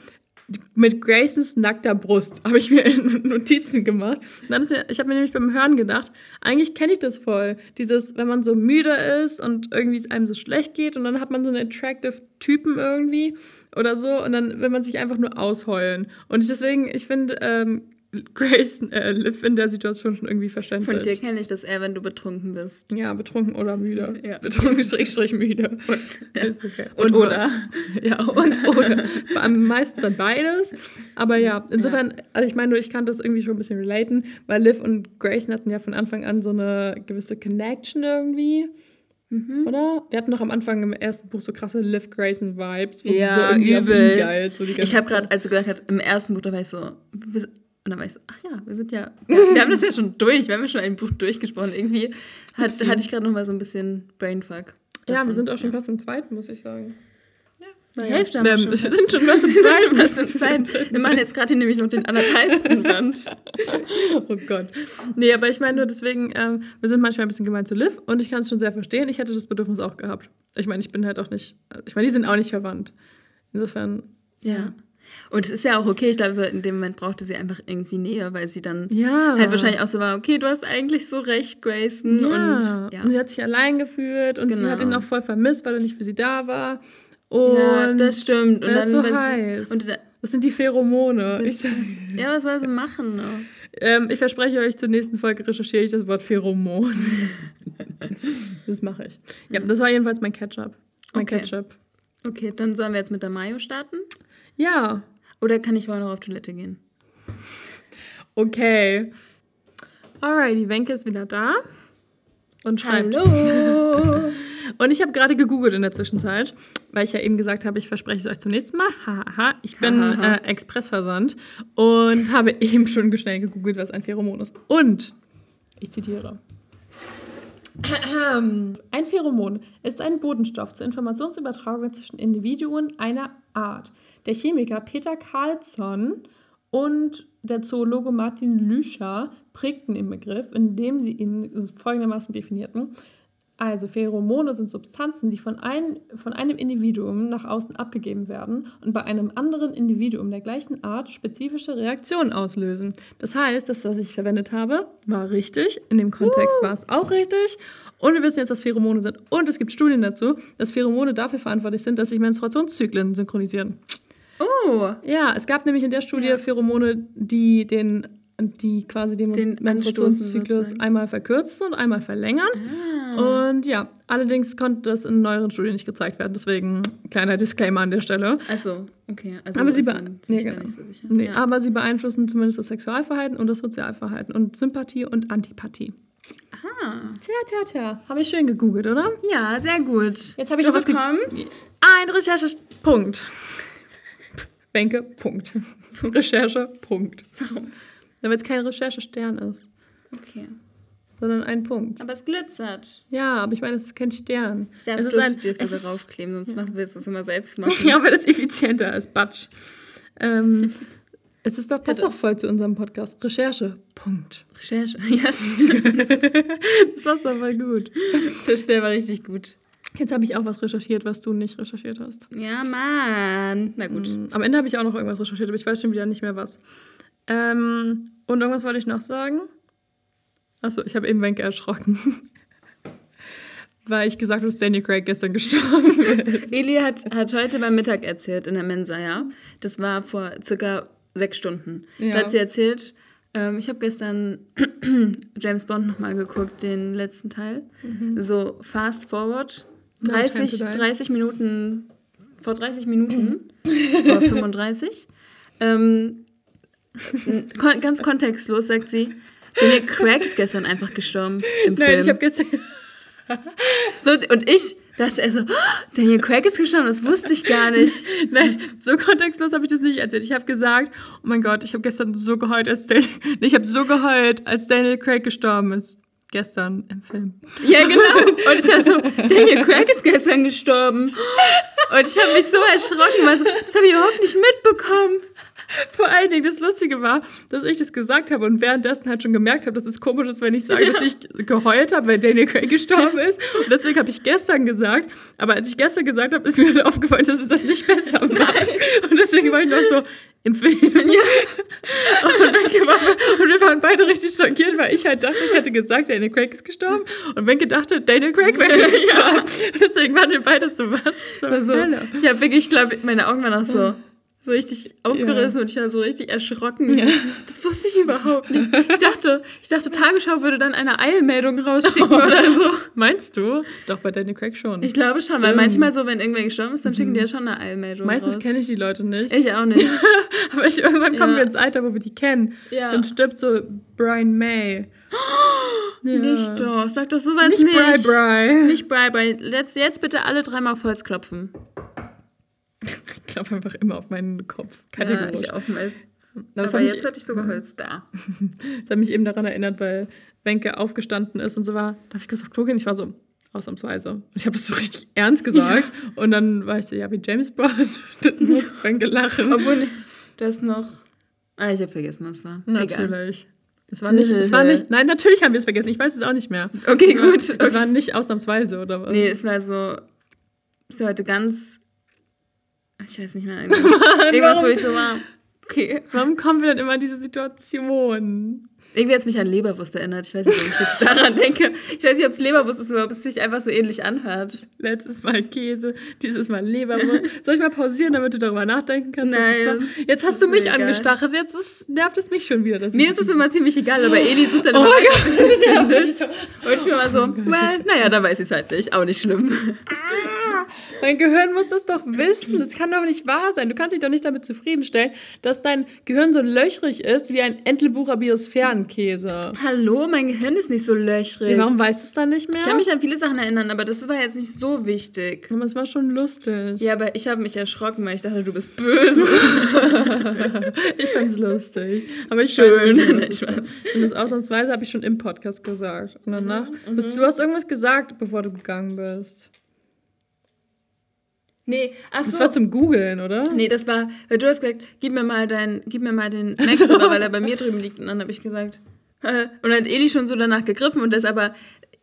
Mit Graysons nackter Brust habe ich mir Notizen gemacht. Dann ist mir, ich habe mir nämlich beim Hören gedacht, eigentlich kenne ich das voll. Dieses, wenn man so müde ist und irgendwie es einem so schlecht geht und dann hat man so einen attractive Typen irgendwie oder so und dann will man sich einfach nur ausheulen. Und deswegen, ich finde ähm, Grace äh, Liv in der Situation schon irgendwie verständlich. Von dir kenne ich das eher, wenn du betrunken bist. Ja, betrunken oder müde. Ja. Betrunken, Schrägstrich, müde. Und, okay. Und oder. Ja, und oder. Am meisten dann beides. Aber ja, insofern, also ich meine, ich kann das irgendwie schon ein bisschen relaten, weil Liv und Grayson hatten ja von Anfang an so eine gewisse Connection irgendwie. Oder? Wir hatten noch am Anfang im ersten Buch so krasse Liv-Grayson-Vibes. wo sie Ja, so irgendwie übel. geilt, so Ich habe gerade, als du gesagt hast, im ersten Buch, da war ich so, und dann war ich so, ach ja, wir sind ja, wir, wir haben das ja schon durch, wir haben ja schon ein Buch durchgesprochen. Irgendwie hat, hatte ich gerade noch mal so ein bisschen Brainfuck. Ja, wir davon. sind auch schon fast im zweiten, muss ich sagen. Die Naja. Hälfte haben wir schon. wir sind schon fast im zweiten. fast im zweiten. Wir machen jetzt gerade hier nämlich noch den anderthalbten Band. Oh Gott. Nee, aber ich meine nur deswegen, ähm, wir sind manchmal ein bisschen gemein zu Liv und ich kann es schon sehr verstehen. Ich hätte das Bedürfnis auch gehabt. Ich meine, ich bin halt auch nicht, ich meine, die sind auch nicht verwandt. Insofern, Ja. Und es ist ja auch okay, ich glaube, in dem Moment brauchte sie einfach irgendwie Nähe, weil sie dann ja. halt wahrscheinlich auch so war, okay, du hast eigentlich so recht, Grayson. ja. Und ja. und sie hat sich allein gefühlt und sie Genau. hat ihn auch voll vermisst, weil er nicht für sie da war. Und ja, das stimmt. Und er ist so sie- heiß. Und da, das sind die Pheromone. Sind- Ich, sag's. ja, was soll sie machen? Ne? ähm, ich verspreche euch, zur nächsten Folge recherchiere ich das Wort Pheromon. das mache ich. Ja, das war jedenfalls mein Ketchup. Mein Okay. Ketchup. Okay, dann sollen wir jetzt mit der Mayo starten? Ja, Oder kann ich vorher noch auf Toilette gehen? Okay. Alright, die Wenke ist wieder da. Und schreibt. Hallo! Und ich habe gerade gegoogelt in der Zwischenzeit, weil ich ja eben gesagt habe, ich verspreche es euch zum nächsten Mal. Haha, ich bin Hahaha. äh, Expressversand und habe eben schon schnell gegoogelt, was ein Pheromon ist. Und ich zitiere. Ein Pheromon ist ein Bodenstoff zur Informationsübertragung zwischen Individuen einer Art. Der Chemiker Peter Carlsson und der Zoologe Martin Lüscher prägten den Begriff, indem sie ihn folgendermaßen definierten. Also Pheromone sind Substanzen, die von, ein, von einem Individuum nach außen abgegeben werden und bei einem anderen Individuum der gleichen Art spezifische Reaktionen auslösen. Das heißt, das, was ich verwendet habe, war richtig. In dem Kontext war es auch richtig. Und wir wissen jetzt, dass Pheromone sind. Und es gibt Studien dazu, dass Pheromone dafür verantwortlich sind, dass sich Menstruationszyklen synchronisieren. Oh! Ja, es gab nämlich in der Studie Ja. Pheromone, die den die quasi den, Den Menstruationszyklus einmal verkürzen und einmal verlängern. Ah. Und ja, allerdings konnte das in neueren Studien nicht gezeigt werden. Deswegen kleiner Disclaimer an der Stelle. Achso, okay. Also Aber sie nee, genau. nicht so sicher. Nee, ja. aber sie beeinflussen zumindest das Sexualverhalten und das Sozialverhalten und Sympathie und Antipathie. Ah. Tja, tja, tja. Habe ich schön gegoogelt, oder? Ja, sehr gut. Jetzt habe ich du noch was bekommst. Ein Recherche-Punkt. Bänke, Punkt. Recherche, Punkt. Warum? Damit es kein Recherche-Stern ist, Okay. sondern ein Punkt. Aber es glitzert. Ja, aber ich meine, es ist kein Stern. Ich darf es ist ein, dir es das ist, raufkleben, sonst machen wir es immer selbst machen. Ja, weil das effizienter ist. Batsch. Ähm, es ist doch, passt doch voll zu unserem Podcast. Recherche. Punkt. Recherche. Ja, stimmt. Das passt doch voll gut. Der Stern war richtig gut. Jetzt habe ich auch was recherchiert, was du nicht recherchiert hast. Ja, Mann. Na gut. Mm, Am Ende habe ich auch noch irgendwas recherchiert, aber ich weiß schon wieder nicht mehr was. Ähm, und irgendwas wollte ich noch sagen. Achso, ich habe eben Wenke erschrocken. Weil ich gesagt habe, dass Daniel Craig gestern gestorben ist. Eli hat, hat heute beim Mittag erzählt in der Mensa, ja. Das war vor circa sechs Stunden. Ja. Da hat sie erzählt, ähm, ich habe gestern James Bond nochmal geguckt, den letzten Teil. So fast forward. No Time to 30, Die. 30 Minuten, vor 30 Minuten, oder 35. Ähm, kon ganz kontextlos sagt sie, Daniel Craig ist gestern einfach gestorben im Film. Nein, ich habe gestern. So, und ich dachte also, "Oh, Daniel Craig ist gestorben, das wusste ich gar nicht. Nein, so kontextlos habe ich das nicht erzählt. Ich habe gesagt, oh mein Gott, ich habe gestern so geheult, als Daniel, ich habe so geheult, als Daniel Craig gestorben ist. Gestern im Film. Ja, genau. Und ich war so, Daniel Craig ist gestern gestorben. Und ich habe mich so erschrocken, weil so, das habe ich überhaupt nicht mitbekommen. Vor allen Dingen, das Lustige war, dass ich das gesagt habe und währenddessen halt schon gemerkt habe, dass es komisch ist, wenn ich sage, dass ich geheult habe, weil Daniel Craig gestorben ist. Und deswegen habe ich gestern gesagt. Aber als ich gestern gesagt habe, ist mir halt aufgefallen, dass es das nicht besser macht. Und deswegen war ich noch so im Film. Ja. Und, und wir waren beide richtig schockiert, weil ich halt dachte, ich hätte gesagt, Daniel Craig ist gestorben. Und Wenke dachte, Daniel Craig wäre gestorben. Und deswegen waren wir beide so, was Hölle? ich habe wirklich, ich glaube, meine Augen waren auch so, so richtig aufgerissen und ich war so richtig erschrocken. Ja. Das wusste ich überhaupt nicht. Ich dachte, ich dachte, Tagesschau würde dann eine Eilmeldung rausschicken oder so. Meinst du? Doch, bei Daniel Craig schon. Ich glaube schon, weil Stimmt. manchmal so, wenn irgendwer gestorben ist, dann schicken die ja schon eine Eilmeldung Meistens kenne ich die Leute nicht. Ich auch nicht. Aber ich, irgendwann kommen Ja. wir ins Alter, wo wir die kennen. Ja. Dann stirbt so Brian May. Ja. Nicht doch, sag doch sowas Nicht nicht. Bri Bri. Nicht Bri Bri. Jetzt, jetzt bitte alle dreimal auf Holz klopfen. Ich klopfe einfach immer auf meinen Kopf. Ja, Kategorisch. ich auch. Aber das, Aber hat mich, jetzt hatte ich sogar Holz da. das hat mich eben daran erinnert, weil Wenke aufgestanden ist und so war, darf ich kurz auf Klo gehen? Ich war so, ausnahmsweise. Und ich habe das so richtig ernst gesagt. Und dann war ich so, ja, wie James Bond. dann muss Wenke lachen. Obwohl, du hast noch. Ah, ich habe vergessen, was es war. Egal. Natürlich. Es war nicht, es war nicht, nein, natürlich haben wir es vergessen. Ich weiß es auch nicht mehr. Okay, es war, gut. Es war nicht ausnahmsweise, oder was? Nee, es war so. Ist ja heute ganz. Ich weiß nicht mehr. Irgendwas, irgendwas wo ich so war. Okay. Warum kommen wir denn immer in diese Situation? Irgendwie hat es mich an Leberwurst erinnert. Ich weiß nicht, warum ich jetzt daran denke. Ich weiß nicht, ob es Leberwurst ist oder ob es sich einfach so ähnlich anhört. Letztes Mal Käse, dieses Mal Leberwurst. Soll ich mal pausieren, damit du darüber nachdenken kannst? was Nein? Jetzt hast ist du mich egal. angestachelt, jetzt ist, nervt es mich schon wieder. Mir ist es immer ziemlich egal, aber Eli sucht dann Oh immer Gott, bis es das findet. nervt mich. Und ich bin mal so, well, naja, da weiß ich es halt nicht. Auch nicht schlimm. Mein Gehirn muss das doch wissen. Das kann doch nicht wahr sein. Du kannst dich doch nicht damit zufriedenstellen, dass dein Gehirn so löchrig ist wie ein Entlebucher Biosphärenkäse. Hallo, mein Gehirn ist nicht so löchrig. Warum weißt du es dann nicht mehr? Ich kann mich an viele Sachen erinnern, aber das war jetzt nicht so wichtig. Aber es war schon lustig. Ja, aber ich habe mich erschrocken, weil ich dachte, du bist böse. Ich fand's lustig. Aber ich Schön. nicht, es. Und das ausnahmsweise habe ich schon im Podcast gesagt. Und danach, Mhm, bist, du hast irgendwas gesagt, bevor du gegangen bist. Nee, ach Das so. war zum Googeln, oder? Nee, das war, weil du hast gesagt, gib mir mal dein, gib mir mal den MacBook, weil er bei mir drüben liegt. Und dann habe ich gesagt, äh, und dann hat Eli schon so danach gegriffen und der ist aber,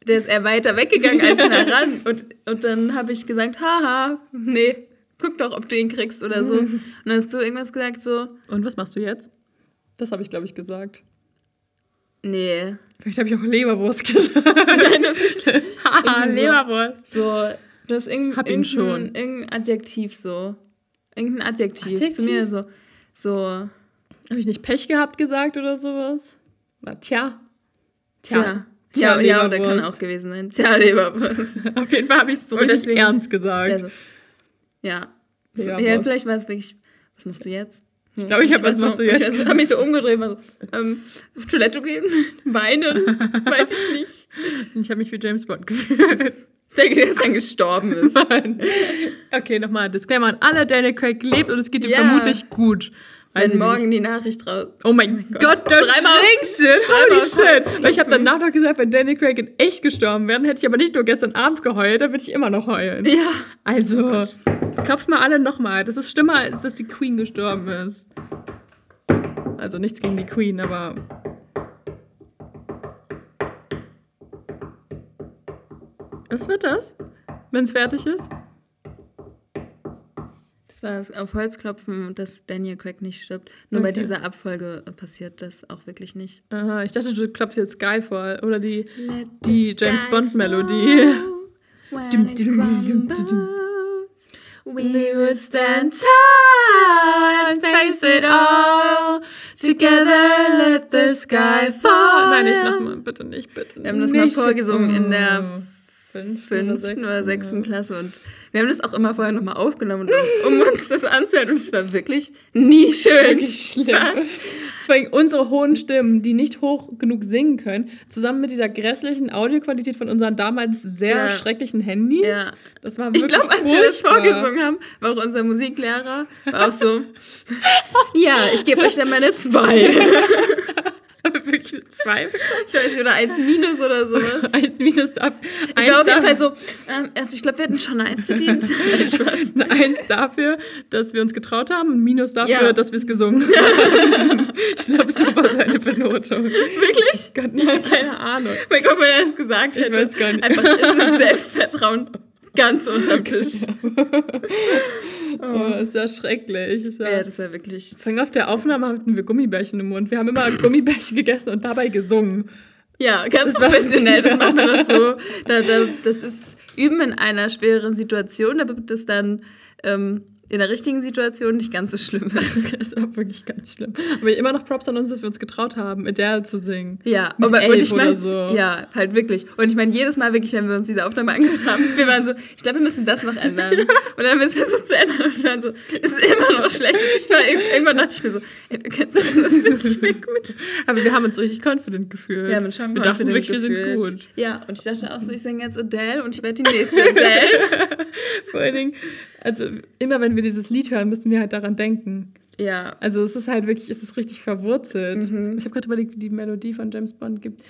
der ist eher weiter weggegangen als nah ran. Und, und dann habe ich gesagt, haha, nee, guck doch, ob du ihn kriegst oder so. Und dann hast du irgendwas gesagt so, Und was machst du jetzt? Das habe ich, glaube ich, gesagt. nee. Vielleicht habe ich auch Leberwurst gesagt. Nein, das ist nicht. Haha. Leberwurst. So, du hast irgendein, Hab ihn irgendein, schon. irgendein Adjektiv so. Irgendein Adjektiv. Adjektiv? Zu mir so, so, Habe ich nicht Pech gehabt gesagt oder sowas? Oder tja. tja. Tja, ja, oder kann auch gewesen sein. Tja, Leberwurst. Auf jeden Fall habe ich es so deswegen- ernst gesagt. Ja, so. ja. So, ja, vielleicht war es wirklich, was machst du jetzt? Ich glaub, ich hab, was machst du jetzt? Ich habe mich so umgedreht, war so, ähm, auf Toilette gehen, weinen, weiß ich nicht. Ich habe mich wie James Bond gefühlt. Ich denke, der ist dann gestorben ist. Mann. Okay, nochmal. Disclaimer an alle. Daniel Craig lebt und es geht ihm Ja. vermutlich gut. Weiß Wenn morgen nicht. die Nachricht raus. Oh mein Gott, Gott. don't Dreimal dreimal Holy shit. Weil ich habe danach noch gesagt, wenn Daniel Craig in echt gestorben wäre, hätte ich aber nicht nur gestern Abend geheult, dann würde ich immer noch heulen. Ja. Also, klopft mal alle nochmal. Das ist schlimmer, als dass die Queen gestorben ist. Also nichts gegen die Queen, aber. Was wird das? wenn es fertig ist? Das war es auf Holzklopfen, dass Daniel Craig nicht stirbt. Nur bei Okay. dieser Abfolge passiert das auch wirklich nicht. Aha, ich dachte, du klopfst jetzt Skyfall oder die, Let die James Bond Melodie. Dum, dum, dum. We will stand tall and face it all. Together let the sky fall. Nein, nicht nochmal. Bitte nicht, bitte Wir haben das mal nicht. vorgesungen in der fünften fünften oder sechsten Klasse und wir haben das auch immer vorher nochmal aufgenommen, um, um uns das anzuhören und es war wirklich nie schön. Wirklich schlimm. Es war- Deswegen unsere hohen Stimmen, die nicht hoch genug singen können, zusammen mit dieser grässlichen Audioqualität von unseren damals sehr Ja. schrecklichen Handys. Ja. Das war Ich glaube, als wir das vorgesungen haben, war auch unser Musiklehrer war auch so, ja, ich gebe euch dann meine zwei. Wirklich eine zwei bekommen? Ich weiß nicht, oder eins minus oder sowas. Eins minus darf. Ich war auf jeden Fall so, ähm, also ich glaube, wir hätten schon eine Eins verdient. Nein, Spaß. Eine Eins dafür, dass wir uns getraut haben, ein Minus dafür, Ja. dass wir es gesungen haben. ich glaube, so war seine Benotung. Wirklich? Gott, nein, keine Ahnung. Mein Gott, wenn er das gesagt Ich hätte. weiß gar nicht. Einfach ist Selbstvertrauen ganz unterm Tisch. Oh, es war schrecklich. Es war Ja, das war wirklich. Deswegen auf der Aufnahme hatten wir Gummibärchen im Mund. Wir haben immer Gummibärchen gegessen und dabei gesungen. Ja, ganz Das professionell. Das macht man das so. Da, da, das ist Üben in einer schwereren Situation, damit das dann ähm, in der richtigen Situation nicht ganz so schlimm ist. Das war wirklich ganz schlimm. Aber immer noch Props an uns, dass wir uns getraut haben, mit der zu singen. Ja, Mit aber und ich meine, so. ja, halt wirklich. Und ich meine, jedes Mal wirklich, wenn wir uns diese Aufnahme angehört haben, wir waren so, ich glaube, wir müssen das noch ändern. Und dann haben wir es versucht zu ändern und wir waren so, ist immer noch schlecht. Und ich war, irgendwann dachte ich mir so, ey, wir können es lassen, das wird nicht mehr gut. Aber wir haben uns richtig confident gefühlt. Ja, mit schon wir dachten wirklich, wir sind gefühlt. gut. Ja, und ich dachte auch so, ich singe jetzt Adele und ich werde die nächste Adele. Vor allen Dingen, also immer wenn wir dieses Lied hören, müssen wir halt daran denken. ja. Also es ist halt wirklich, es ist richtig verwurzelt. Mhm. Ich habe gerade überlegt, wie die Melodie von James Bond gibt.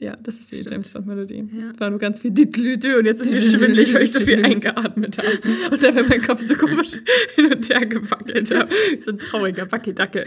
Ja, das ist die Stimmt. James Bond Melodie. Ja. Es war nur ganz viel und jetzt ist mir schwindelig, weil ich so viel eingeatmet habe. Und dann, wenn mein Kopf so komisch hin und her gewackelt hat. So ein trauriger Wackeldackel.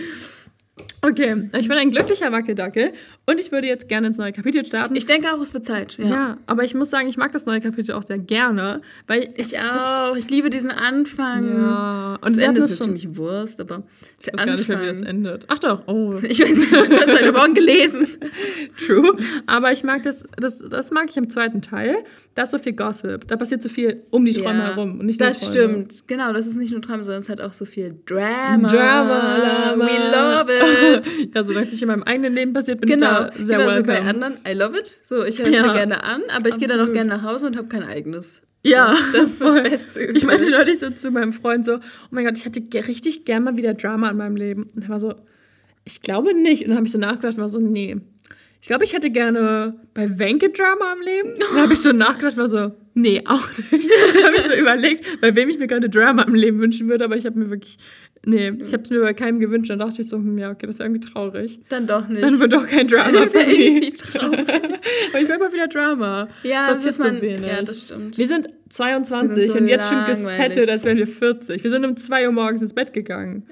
Okay, ich bin ein glücklicher Wackeldackel und ich würde jetzt gerne ins neue Kapitel starten. Ich denke auch, es wird Zeit. Ja. Ja. aber ich muss sagen, ich mag das neue Kapitel auch sehr gerne, weil es- Ich auch. Ich liebe diesen Anfang. Ja, und Das Ende ist schon. ziemlich Wurst, aber Ich weiß gar nicht mehr, wie das endet. Ach doch, oh, Ich weiß nicht, du hast heute Morgen gelesen. true. Aber ich mag das, das, das mag ich im zweiten Teil. Da ist so viel Gossip. Da passiert so viel um die Träume herum. Und nicht nur das stimmt. Genau, das ist nicht nur Träume, sondern es hat auch so viel Drama. Drama. We love it. Ja, solange es nicht in meinem eigenen Leben passiert, bin genau, ich da sehr genau so bei welcome. anderen. I love it. So, ich höre es Ja. mir gerne an, aber ich gehe dann auch gerne nach Hause und habe kein eigenes. Ja, So, das ist das. Beste. Ich meinte neulich so zu meinem Freund so, oh mein Gott, ich hätte richtig gern mal wieder Drama in meinem Leben. Und er war so, ich glaube nicht. Und dann habe ich so nachgedacht und war so, nee. Ich glaube, ich hätte gerne bei Wenke Drama im Leben. Und dann habe ich so nachgedacht und war so, nee, auch nicht. Dann habe ich so überlegt, bei wem ich mir gerne Drama im Leben wünschen würde, aber ich habe mir wirklich, nee, ich habe es mir bei keinem gewünscht. Dann dachte ich so, hm, ja, okay, das ist irgendwie traurig. Dann doch nicht. Dann wird doch kein Drama Das ist ja irgendwie traurig. aber ich will immer wieder Drama. ja, es passiert man, so wenig. ja, das stimmt. Wir sind 22 Wir sind so und jetzt schon gesettet, als wären wir 40. Wir sind um 2 Uhr morgens ins Bett gegangen.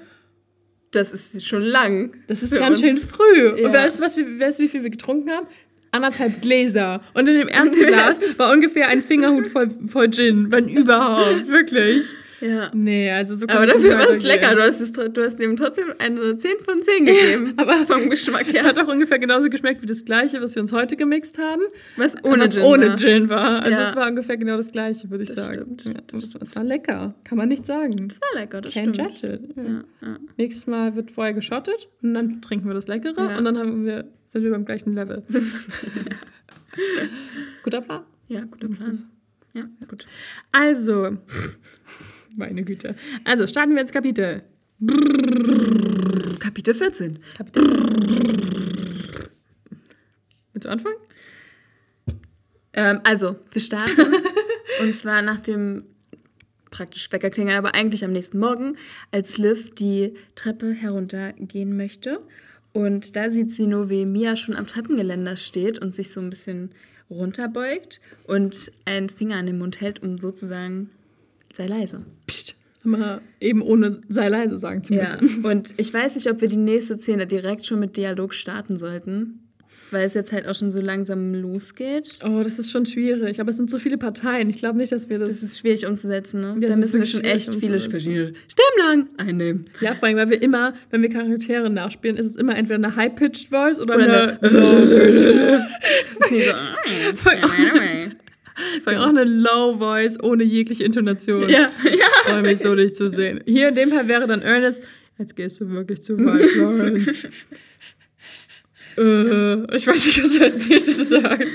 Das ist schon lang. Das ist ganz uns. schön früh. Ja. Und weißt du, was wir, weißt du, wie viel wir getrunken haben? Anderthalb Gläser. Und in dem ersten Glas war ungefähr ein Fingerhut voll, voll Gin. Wenn überhaupt. Wirklich. Ja. Nee, also so Aber es dafür war es lecker. Du hast, es, du hast dem trotzdem eine 10 von 10 gegeben. Aber vom Geschmack Es her. hat auch ungefähr genauso geschmeckt wie das gleiche, was wir uns heute gemixt haben. Was ohne was Gin ohne war. Gin war. Also Ja. es war ungefähr genau das gleiche, würde ich Das sagen. stimmt, Ja, das das, war lecker. Kann man nicht sagen. Das war lecker, das Can't stimmt. judge it. Ja. Nächstes Mal wird vorher geschottet und dann trinken wir das Leckere und dann haben wir, sind wir beim gleichen Level. Guter Plan. ja, guter Plan. Ja, gut. Also, meine Güte. Also, starten wir ins Kapitel. Kapitel 14. Kapitel. Willst du anfangen? Ähm, also, wir starten. und zwar nach dem praktisch Weckerklingeln, aber eigentlich am nächsten Morgen, als Liv die Treppe heruntergehen möchte. Und da sieht sie nur, wie Mia schon am Treppengeländer steht und sich so ein bisschen runterbeugt und einen Finger an den Mund hält, um sozusagen, sei leise. Psst, Immer eben ohne sei leise sagen zu Ja, müssen. und ich weiß nicht, ob wir die nächste Szene direkt schon mit Dialog starten sollten, weil es jetzt halt auch schon so langsam losgeht. Oh, das ist schon schwierig. Aber es sind so viele Parteien. Ich glaube nicht, dass wir das. Das ist schwierig umzusetzen, ne? Das da müssen wir schon echt viele verschiedene Stimmlagen einnehmen. ja, vor allem, weil wir immer, wenn wir Charaktere nachspielen, ist es immer entweder eine High-Pitched Voice oder, Oder eine, eine- So, Voll Sag auch eine Low Voice ohne jegliche Intonation. ja, ja. Ich freue mich so, dich zu sehen. Hier in dem Fall wäre dann Ernest. Jetzt gehst du wirklich zu weit, Florence. äh, ich weiß nicht, was ich als nächstes sagen.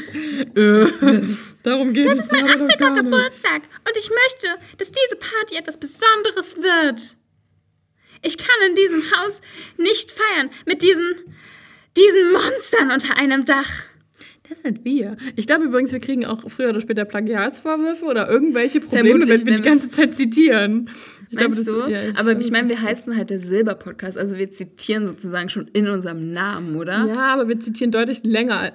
Äh, darum geht Das es ist mein aber doch 18. gar nicht. Geburtstag und ich möchte, dass diese Party etwas Besonderes wird. Ich kann in diesem Haus nicht feiern mit diesen, diesen Monstern unter einem Dach. Das sind wir. Ich glaube übrigens, wir kriegen auch früher oder später Plagiatsvorwürfe oder irgendwelche Probleme, Vermutlich, wenn wir die ganze Zeit zitieren. Ich Meinst glaube, das- du? ja, ich aber ich meine, wir heißen halt der Silber-Podcast, also wir zitieren sozusagen schon in unserem Namen, oder? Ja, aber wir zitieren deutlich länger.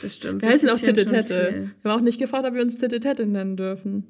das stimmt. Wir heißen auch zitieren Titte schon Tette. viel. Wir haben auch nicht gefragt, ob wir uns Titte Tette nennen dürfen.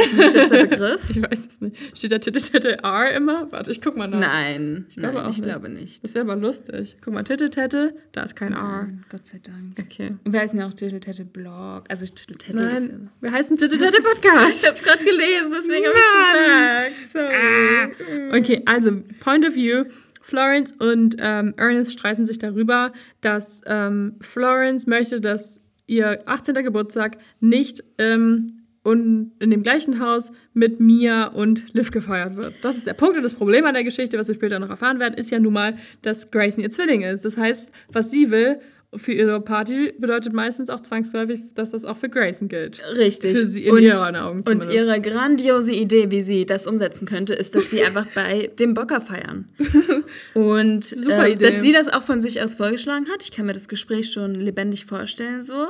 Ist das ein geschützter Begriff? Ich weiß es nicht. Steht da Tette R immer? Warte, ich guck mal nach. Nein, ich glaube Nein, auch ich nicht. glaube nicht. Das wäre aber lustig. Guck mal, Tette, da ist kein R. Nein, Gott sei Dank. Okay. Und wir heißen ja auch Tette Blog. Also Tette ist ja. Nein, wir heißen Tette Podcast. Ich hab's gerade gelesen, deswegen habe ich gesagt. Sorry. Okay, also Point of View. Florence und ähm, Ernest streiten sich darüber, dass ähm, Florence möchte, dass ihr 18. Geburtstag nicht ähm, und in dem gleichen Haus mit Mia und Liv gefeiert wird. Das ist der Punkt und das Problem an der Geschichte, was wir später noch erfahren werden, ist ja nun mal, dass Grayson ihr Zwilling ist. Das heißt, was sie will für ihre Party bedeutet meistens auch zwangsläufig, dass das auch für Grayson gilt. Richtig. Für sie in und, ihren Augen Und ihre grandiose Idee, wie sie das umsetzen könnte, ist, dass sie einfach bei dem Bocker feiern. Und Super äh, Idee. dass sie das auch von sich aus vorgeschlagen hat. Ich kann mir das Gespräch schon lebendig vorstellen, so.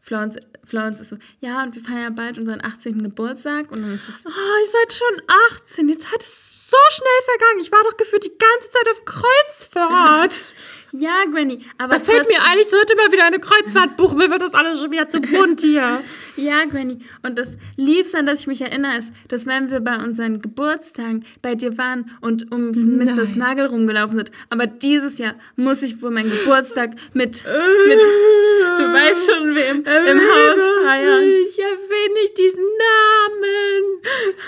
Florence, Florence ist so, ja, und wir feiern ja bald unseren 18. Geburtstag. Und dann ist es, Oh, ihr seid schon 18. Jetzt hat es so schnell vergangen. Ich war doch gefühlt die ganze Zeit auf Kreuzfahrt. ja, Granny, aber Da fällt mir ein, ich sollte mal wieder eine Kreuzfahrt buchen. Mir wird das alles schon wieder zu bunt hier. Ja, Granny. Und das Liebste, an das ich mich erinnere, ist, dass wenn wir bei unseren Geburtstagen bei dir waren und ums Mr. Nein. Snuggle rumgelaufen sind, aber dieses Jahr muss ich wohl meinen Geburtstag mit, mit du weißt schon wem, im Haus feiern. Ich erwähne nicht diesen Namen.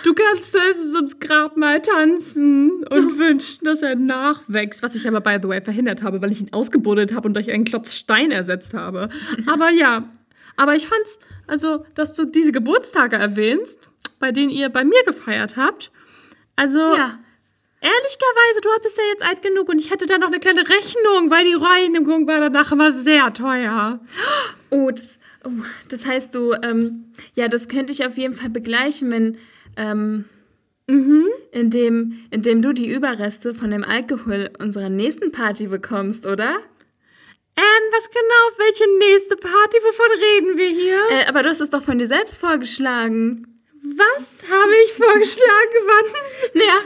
Du kannst höchstens ums Grab mal tanzen und wünschen, dass er nachwächst. Was ich aber, by the way, verhindert habe, weil ich ihn ausgebuddelt habe und durch einen Klotz Stein ersetzt habe. Aber ja, aber ich fand's, also, dass du diese Geburtstage erwähnst, bei denen ihr bei mir gefeiert habt. Also, Ja. ehrlicherweise, du bist ja jetzt alt genug und ich hätte da noch eine kleine Rechnung, weil die Reinigung war danach immer sehr teuer. Oh, das, oh, das heißt du, ähm, ja, das könnte ich auf jeden Fall begleichen, wenn, ähm, indem, indem du die Überreste von dem Alkohol unserer nächsten Party bekommst, oder? Ähm, was genau? Welche nächste Party? Wovon reden wir hier? Äh, aber du hast es doch von dir selbst vorgeschlagen. was habe ich vorgeschlagen? Wann? Naja,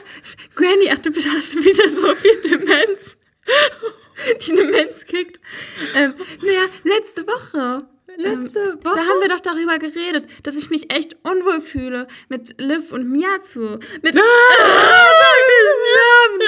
Granny, ach, du hast schon wieder so viel Demenz. Die Demenz kickt. Ähm, naja, letzte Woche. Letzte ähm, Woche? Da haben wir doch darüber geredet, dass ich mich echt unwohl fühle mit Liv und Mia zu. Mit, Ah, sag diesen Namen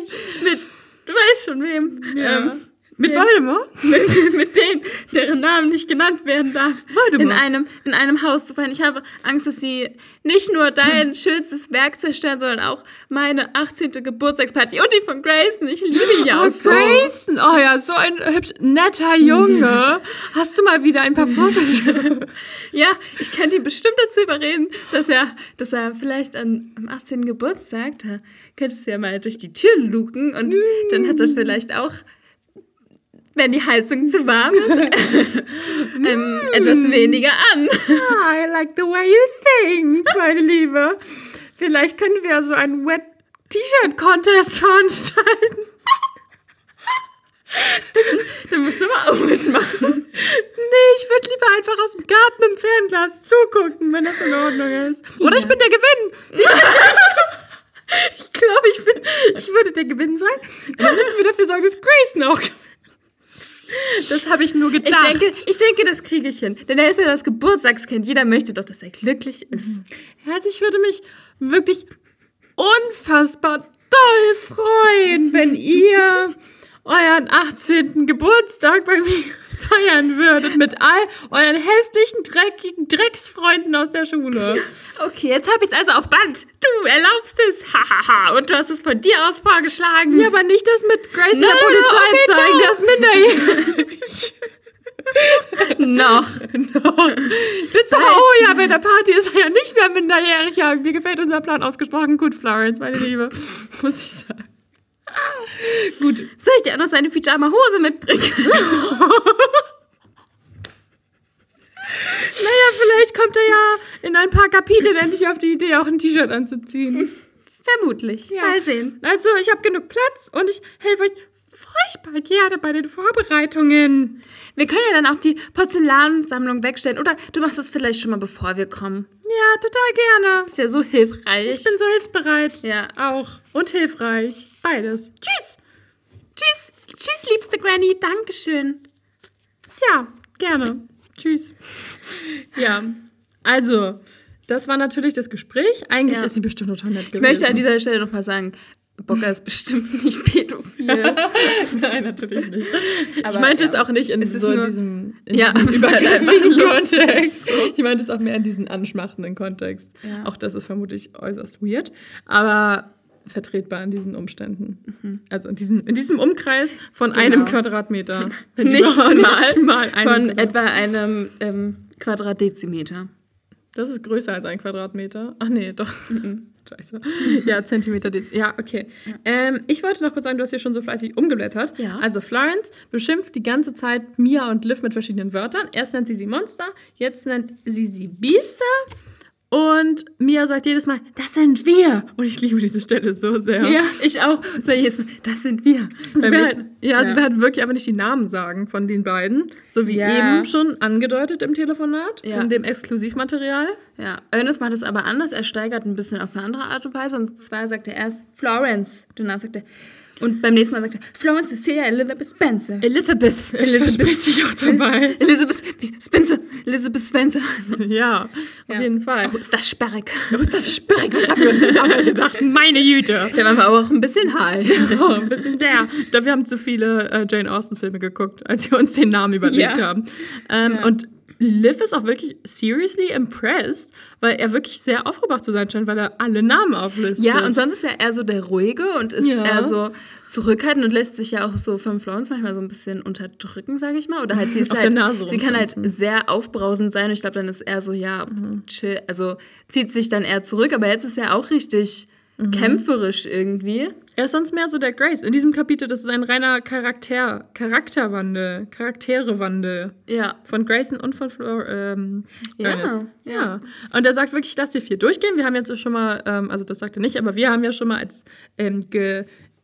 nicht. mit du weißt schon wem. Ja. Ähm, Mit. Voldemort? mit, mit denen, deren Namen nicht genannt werden darf, in Voldemort. einem, in einem Haus zu feiern. Ich habe Angst, dass sie nicht nur dein schönstes Werk zerstören, sondern auch meine 18. Geburtstagsparty und die von Grayson. Ich liebe ihn ja Oh, auch so. Grayson. Oh ja, so ein hübsch, netter Junge. Hast du mal wieder ein paar Fotos? Ja, ich könnte ihn bestimmt dazu überreden, dass er, dass er vielleicht an, am 18. Geburtstag, da könntest du ja mal durch die Tür luken und dann hat er vielleicht auch, wenn die Heizung zu warm ist, ähm, etwas weniger an. Ah, I like the way you think, meine Liebe. Vielleicht können wir so einen Wet T-Shirt-Contest veranstalten. Dann musst du aber auch mitmachen. Nee, ich würde lieber einfach aus dem Garten im Fernglas zugucken, wenn das in Ordnung ist. Oder Ja. ich bin der Gewinn. ich glaube, ich bin, ich würde der Gewinn sein. Dann müssen wir dafür sorgen, dass Grayson auch gewinnt. Das habe ich nur Ich gedacht. denke, ich denke, das kriege ich hin. Denn er ist ja das Geburtstagskind. Jeder möchte doch, dass er glücklich ist. Also ich würde mich wirklich unfassbar doll freuen, wenn ihr euren 18. Geburtstag bei mir feiern würdet mit all euren hässlichen, dreckigen Drecksfreunden aus der Schule. Okay, jetzt habe ich es also auf Band. Du erlaubst es. Hahaha. Und du hast es von dir aus vorgeschlagen. Ja, aber nicht das mit Grace in No, der no, Polizei okay, zeigen, ciao. das minderjährig. noch. Bist du, oh ja, bei der Party ist er ja nicht mehr minderjährig. Ja, mir gefällt unser Plan ausgesprochen gut, Florence, meine Liebe. Muss ich sagen. Gut. Soll ich dir auch noch seine Pyjama-Hose mitbringen? Naja, vielleicht kommt er ja in ein paar Kapiteln endlich auf die Idee, auch ein T-Shirt anzuziehen. Vermutlich. Mal sehen. Also, ich habe genug Platz und ich helfe euch furchtbar gerne bei den Vorbereitungen. Wir können ja dann auch die Porzellansammlung wegstellen. Oder du machst es vielleicht schon mal, bevor wir kommen. Ja, total gerne. Ist ja so hilfreich. Ich bin so hilfsbereit. Ja. Auch. Und hilfreich. Beides. Tschüss. Tschüss. Tschüss, liebste Granny. Dankeschön. Ja, gerne. Tschüss. Ja, also, das war natürlich das Gespräch. Eigentlich Ja. ist sie bestimmt total nett gewesen. Ich möchte an dieser Stelle nochmal sagen, Bocker ist bestimmt nicht pädophil. Nein, natürlich nicht. ich Aber, meinte ja. es auch nicht in so in nur- diesem, in Ja, diesem halt Kontext. so. Ich meinte es auch mehr in diesem anschmachtenden Kontext. Ja. Auch das ist vermutlich äußerst weird, aber vertretbar in diesen Umständen. Also in diesem, in diesem Umkreis von einem Genau. Quadratmeter. Nicht mal, mal von Quadrat- etwa einem ähm, Quadratdezimeter. Das ist größer als ein Quadratmeter. Ach nee, doch. Scheiße. Ja, Zentimeter Dez. Ja, okay. Ähm, ich wollte noch kurz sagen, du hast hier schon so fleißig umgeblättert. Ja. Also Florence beschimpft die ganze Zeit Mia und Liv mit verschiedenen Wörtern. Erst nennt sie sie Monster, jetzt nennt sie sie Biester. Und Mia sagt jedes Mal, das sind wir. Und ich liebe diese Stelle so sehr. Ja, ich auch. So jedes Mal, das sind wir. Sie Beim will halt, ja, sie will halt wirklich aber nicht die Namen sagen von den beiden. So wie Ja. eben schon angedeutet im Telefonat, Ja. von dem Exklusivmaterial. Ja, Ernest macht es aber anders. Er steigert ein bisschen auf eine andere Art und Weise. Und zwar sagt er erst Florence. Danach sagt er. Und beim nächsten Mal sagt er Florence Cecilia Elizabeth Spencer. Elizabeth. Elizabeth. Elizabeth sich auch dabei. Elizabeth Spencer. Elizabeth Spencer. ja, auf Ja. jeden Fall. Oh, ist das sperrig. Oh, ist das sperrig? Was haben wir uns denn dabei gedacht? Meine Jüte. Der war aber auch ein bisschen high. Oh, ein bisschen sehr. Ich glaube, wir haben zu viele äh, Jane Austen-Filme geguckt, als wir uns den Namen überlegt Ja. haben. Ähm, Ja. Und Liv ist auch wirklich seriously impressed, weil er wirklich sehr aufgebracht zu sein scheint, weil er alle Namen auflistet. Ja, und sonst ist er eher so der Ruhige und ist Ja. eher so zurückhaltend und lässt sich ja auch so von Florence manchmal so ein bisschen unterdrücken, sage ich mal. Oder halt sie ist halt, sie kann halt sehr aufbrausend sein und ich glaube, dann ist er so, ja, Mhm. chill, also zieht sich dann eher zurück, aber jetzt ist er auch richtig Mhm. kämpferisch irgendwie. Er ist sonst mehr so der Grace. In diesem Kapitel, das ist ein reiner Charakter, Charakterwandel, Charakterewandel. Ja. Von Grayson und von Flor ähm, Ja, ja. ja. Und er sagt wirklich, lass die vier durchgehen. Wir haben jetzt schon mal, ähm, also das sagt er nicht, aber wir haben ja schon mal als ähm,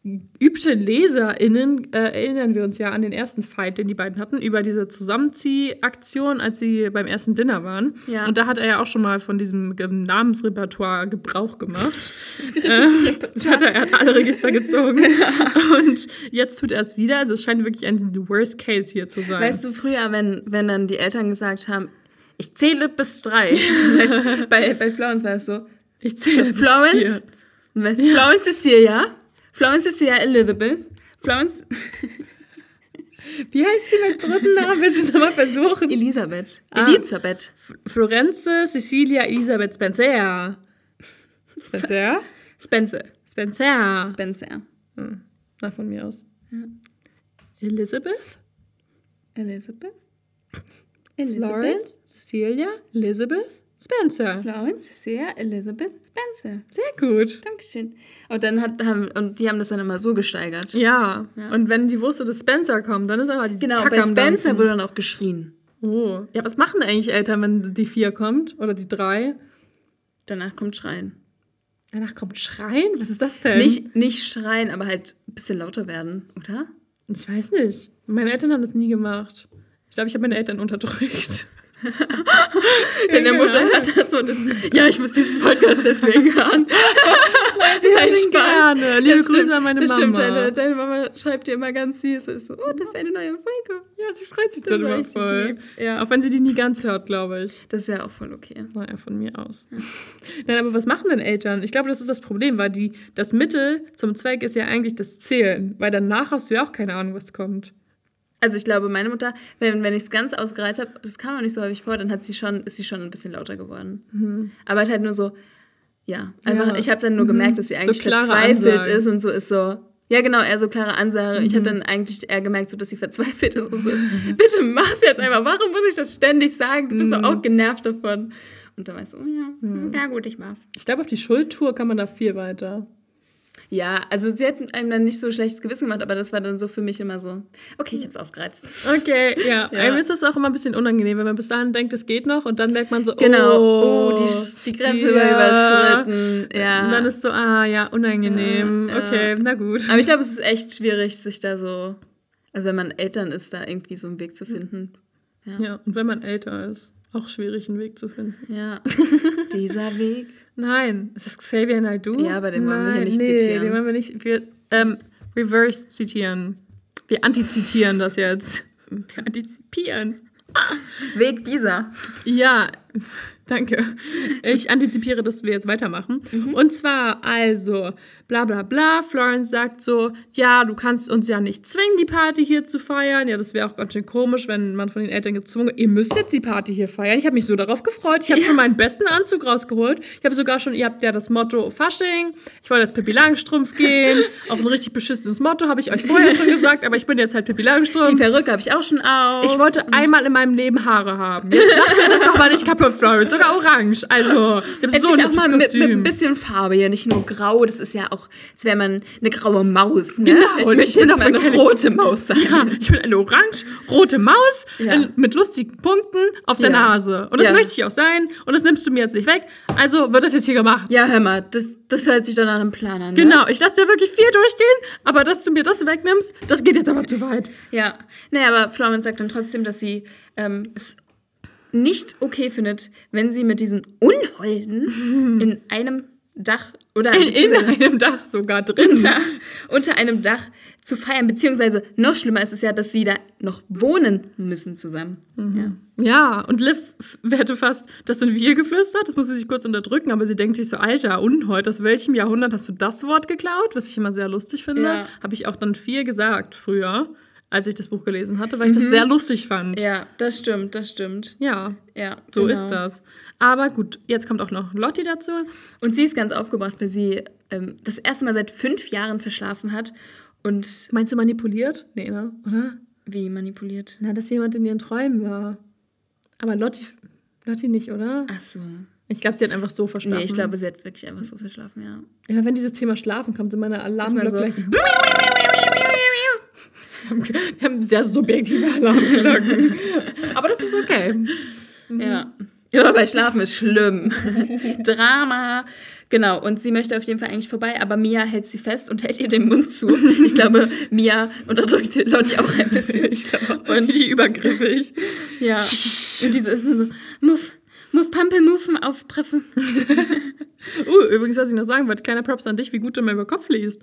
geübte LeserInnen, äh, erinnern wir uns ja an den ersten Fight, den die beiden hatten, über diese Zusammenziehaktion, als sie beim ersten Dinner waren. Ja. Und da hat er ja auch schon mal von diesem Namensrepertoire Gebrauch gemacht. ähm, das hat er, er hat alle Register gezogen. Und jetzt tut er es wieder. Also es scheint wirklich ein Worst Case hier zu sein. Weißt du, früher, wenn, wenn dann die Eltern gesagt haben, ich zähle bis drei. bei, bei Florence war es so, ich zähle bis Florence, vier. Florence Cecilia, Florence Cecilia Elizabeth, Florence Wie heißt sie mit dritten Namen? Willst du es nochmal versuchen? Elisabeth. Ah. Elisabeth. Florenze Cecilia Elisabeth Spencer. Spencer? Spencer. Spencer. Spencer. Hm. Na, von mir aus. Elizabeth? Elizabeth. Elizabeth. Florence? Cecilia? Elizabeth? Spencer. Florence Cecilia Elizabeth Spencer. Sehr gut. Dankeschön. Und dann hat, haben, und die haben das dann immer so gesteigert. Ja. Ja. Und wenn die wusste, dass Spencer kommt, dann ist aber die Genau, Kacke bei Spencer Dampfen. wurde dann auch geschrien. Oh. Ja, was machen eigentlich Eltern, wenn die vier kommt? Oder die drei? Danach kommt Schreien. Danach kommt Schreien? Was ist das denn? Nicht, nicht schreien, aber halt ein bisschen lauter werden, oder? Ich weiß nicht. Meine Eltern haben das nie gemacht. Ich glaube, ich habe meine Eltern unterdrückt. Deine Ja. Mutter hört das und ist, ja, ich muss diesen Podcast deswegen hören. sie hat ihn Spaß. gerne. Liebe Das Grüße stimmt, an meine das Mama. Stimmt, deine, deine Mama schreibt dir immer ganz süß. Ist so, oh, das ist eine neue Folge. Ja, sie freut sich Das darüber voll. Ja. Auch wenn sie die nie ganz hört, glaube ich. Das ist ja auch voll okay. Naja, von mir aus. Nein, aber was machen denn Eltern? Ich glaube, das ist das Problem, weil die, das Mittel zum Zweck ist ja eigentlich das Zählen, weil danach hast du ja auch keine Ahnung, was kommt. Also ich glaube, meine Mutter, wenn, wenn ich es ganz ausgereizt habe, das kam auch nicht so häufig vor, dann hat sie schon, ist sie schon ein bisschen lauter geworden. Aber halt nur so, ja, einfach, Ja. ich habe dann nur gemerkt, dass sie So eigentlich klare verzweifelt Ansagen. ist und so ist so, ja genau, eher so klare Ansage. Ich habe dann eigentlich eher gemerkt, so, dass sie verzweifelt ist und so ist, bitte mach's jetzt einfach, warum muss ich das ständig sagen? Du bist doch auch genervt davon. Und dann ich so, oh ja, ja gut, ich mach's. Ich glaube, auf die Schuldtour kann man da viel weiter. Ja, also sie hat einem dann nicht so schlechtes Gewissen gemacht, aber das war dann so für mich immer so, okay, ich hab's ausgereizt. Okay, ja. Ja. Einem ist das auch immer ein bisschen unangenehm, wenn man bis dahin denkt, es geht noch und dann merkt man so, Genau, oh, oh, die, die Grenze ja. war überschritten. Ja. Und dann ist so, ah ja, unangenehm. Ja. Okay, na gut. Aber ich glaube, es ist echt schwierig, sich da so, also wenn man Eltern ist, da irgendwie so einen Weg zu finden. Ja, und wenn man älter ist, auch schwierig, einen Weg zu finden. Ja. Dieser Weg. Nein, ist das Xavier Naidoo? Ja, aber den wollen wir hier Nein, nicht nee, zitieren. den wollen wir nicht. Wir ähm, reverse zitieren. Wir antizitieren das jetzt. Wir antizipieren. Weg dieser. Ja, danke. Ich antizipiere, dass wir jetzt weitermachen. Mhm. Und zwar also, bla bla bla. Florence sagt so, ja, du kannst uns ja nicht zwingen, die Party hier zu feiern. Ja, das wäre auch ganz schön komisch, wenn man von den Eltern gezwungen Ihr müsst jetzt die Party hier feiern. Ich habe mich so darauf gefreut. Ich habe schon meinen besten Anzug rausgeholt. Ich habe sogar schon, ihr habt ja das Motto Fasching. Ich wollte jetzt Pippi Langstrumpf gehen. Auch ein richtig beschissenes Motto, habe ich euch vorher schon gesagt. Aber ich bin jetzt halt Pippi Langstrumpf. Die Perücke habe ich auch schon auf. Ich wollte einmal in meinem Leben Haare haben. Jetzt macht mir das doch mal nicht kaputt, Florence. Sogar orange. Also, ich habe so ein auch mal mit, mit ein bisschen Farbe hier, nicht nur grau. Das ist ja auch, als wäre man eine graue Maus. Ne? Genau, ich möchte jetzt mal eine rote Maus sein. Ja, ich bin eine orange-rote Maus Ja. in, mit lustigen Punkten auf der Ja. Nase. Und das Ja. möchte ich auch sein. Und das nimmst du mir jetzt nicht weg. Also wird das jetzt hier gemacht. Ja, hör mal, das, das hört sich dann an einem Plan an. Ne? Genau, ich lasse dir wirklich viel durchgehen, aber dass du mir das wegnimmst, das geht jetzt aber zu weit. Ja, naja, aber Florence sagt dann trotzdem, dass sie ähm, es nicht okay findet, wenn sie mit diesen Unholden in einem Dach oder In, in einem Dach sogar drin. unter, unter einem Dach zu feiern, beziehungsweise noch schlimmer ist es ja, dass sie da noch wohnen müssen zusammen. Ja. Ja, und Liv hätte fast, das sind wir geflüstert, das muss sie sich kurz unterdrücken, aber sie denkt sich so, Alter, Unhold, aus welchem Jahrhundert hast du das Wort geklaut? Was ich immer sehr lustig finde. Ja. Habe ich auch dann viel gesagt früher, als ich das Buch gelesen hatte, weil ich das sehr lustig fand. Ja, ja, das stimmt, das stimmt. ja Ja, so genau. ist das. Aber gut, jetzt kommt auch noch Lotti dazu. Und sie ist ganz aufgebracht, weil sie ähm, das erste Mal seit fünf Jahren verschlafen hat und Meinst du manipuliert? Nee, ne? Oder? wie manipuliert. Na, dass jemand in ihren Träumen war. Aber Lotti, Lotti nicht, oder? Ach so. Ich glaube, sie hat einfach so verschlafen. Nee, ich glaube, sie hat wirklich einfach so verschlafen, ja. Immer wenn dieses Thema Schlafen kommt, sind meine Alarmglocke so- gleich so. Wir haben, sehr subjektive Alarmglocken. Aber das ist okay. Ja. Ja, bei Schlafen ist schlimm. Drama. Genau, und sie möchte auf jeden Fall eigentlich vorbei, aber Mia hält sie fest und hält ihr den Mund zu. Ich glaube, Mia unterdrückt Lotti auch ein bisschen. Ich glaube, Und- die übergriffig. Ja. Und diese ist nur so, Muff, Muff, Pampelmuffen aufpreffen. Uh, übrigens, was ich noch sagen wollte, kleiner Props an dich, wie gut du mir über Kopf liest.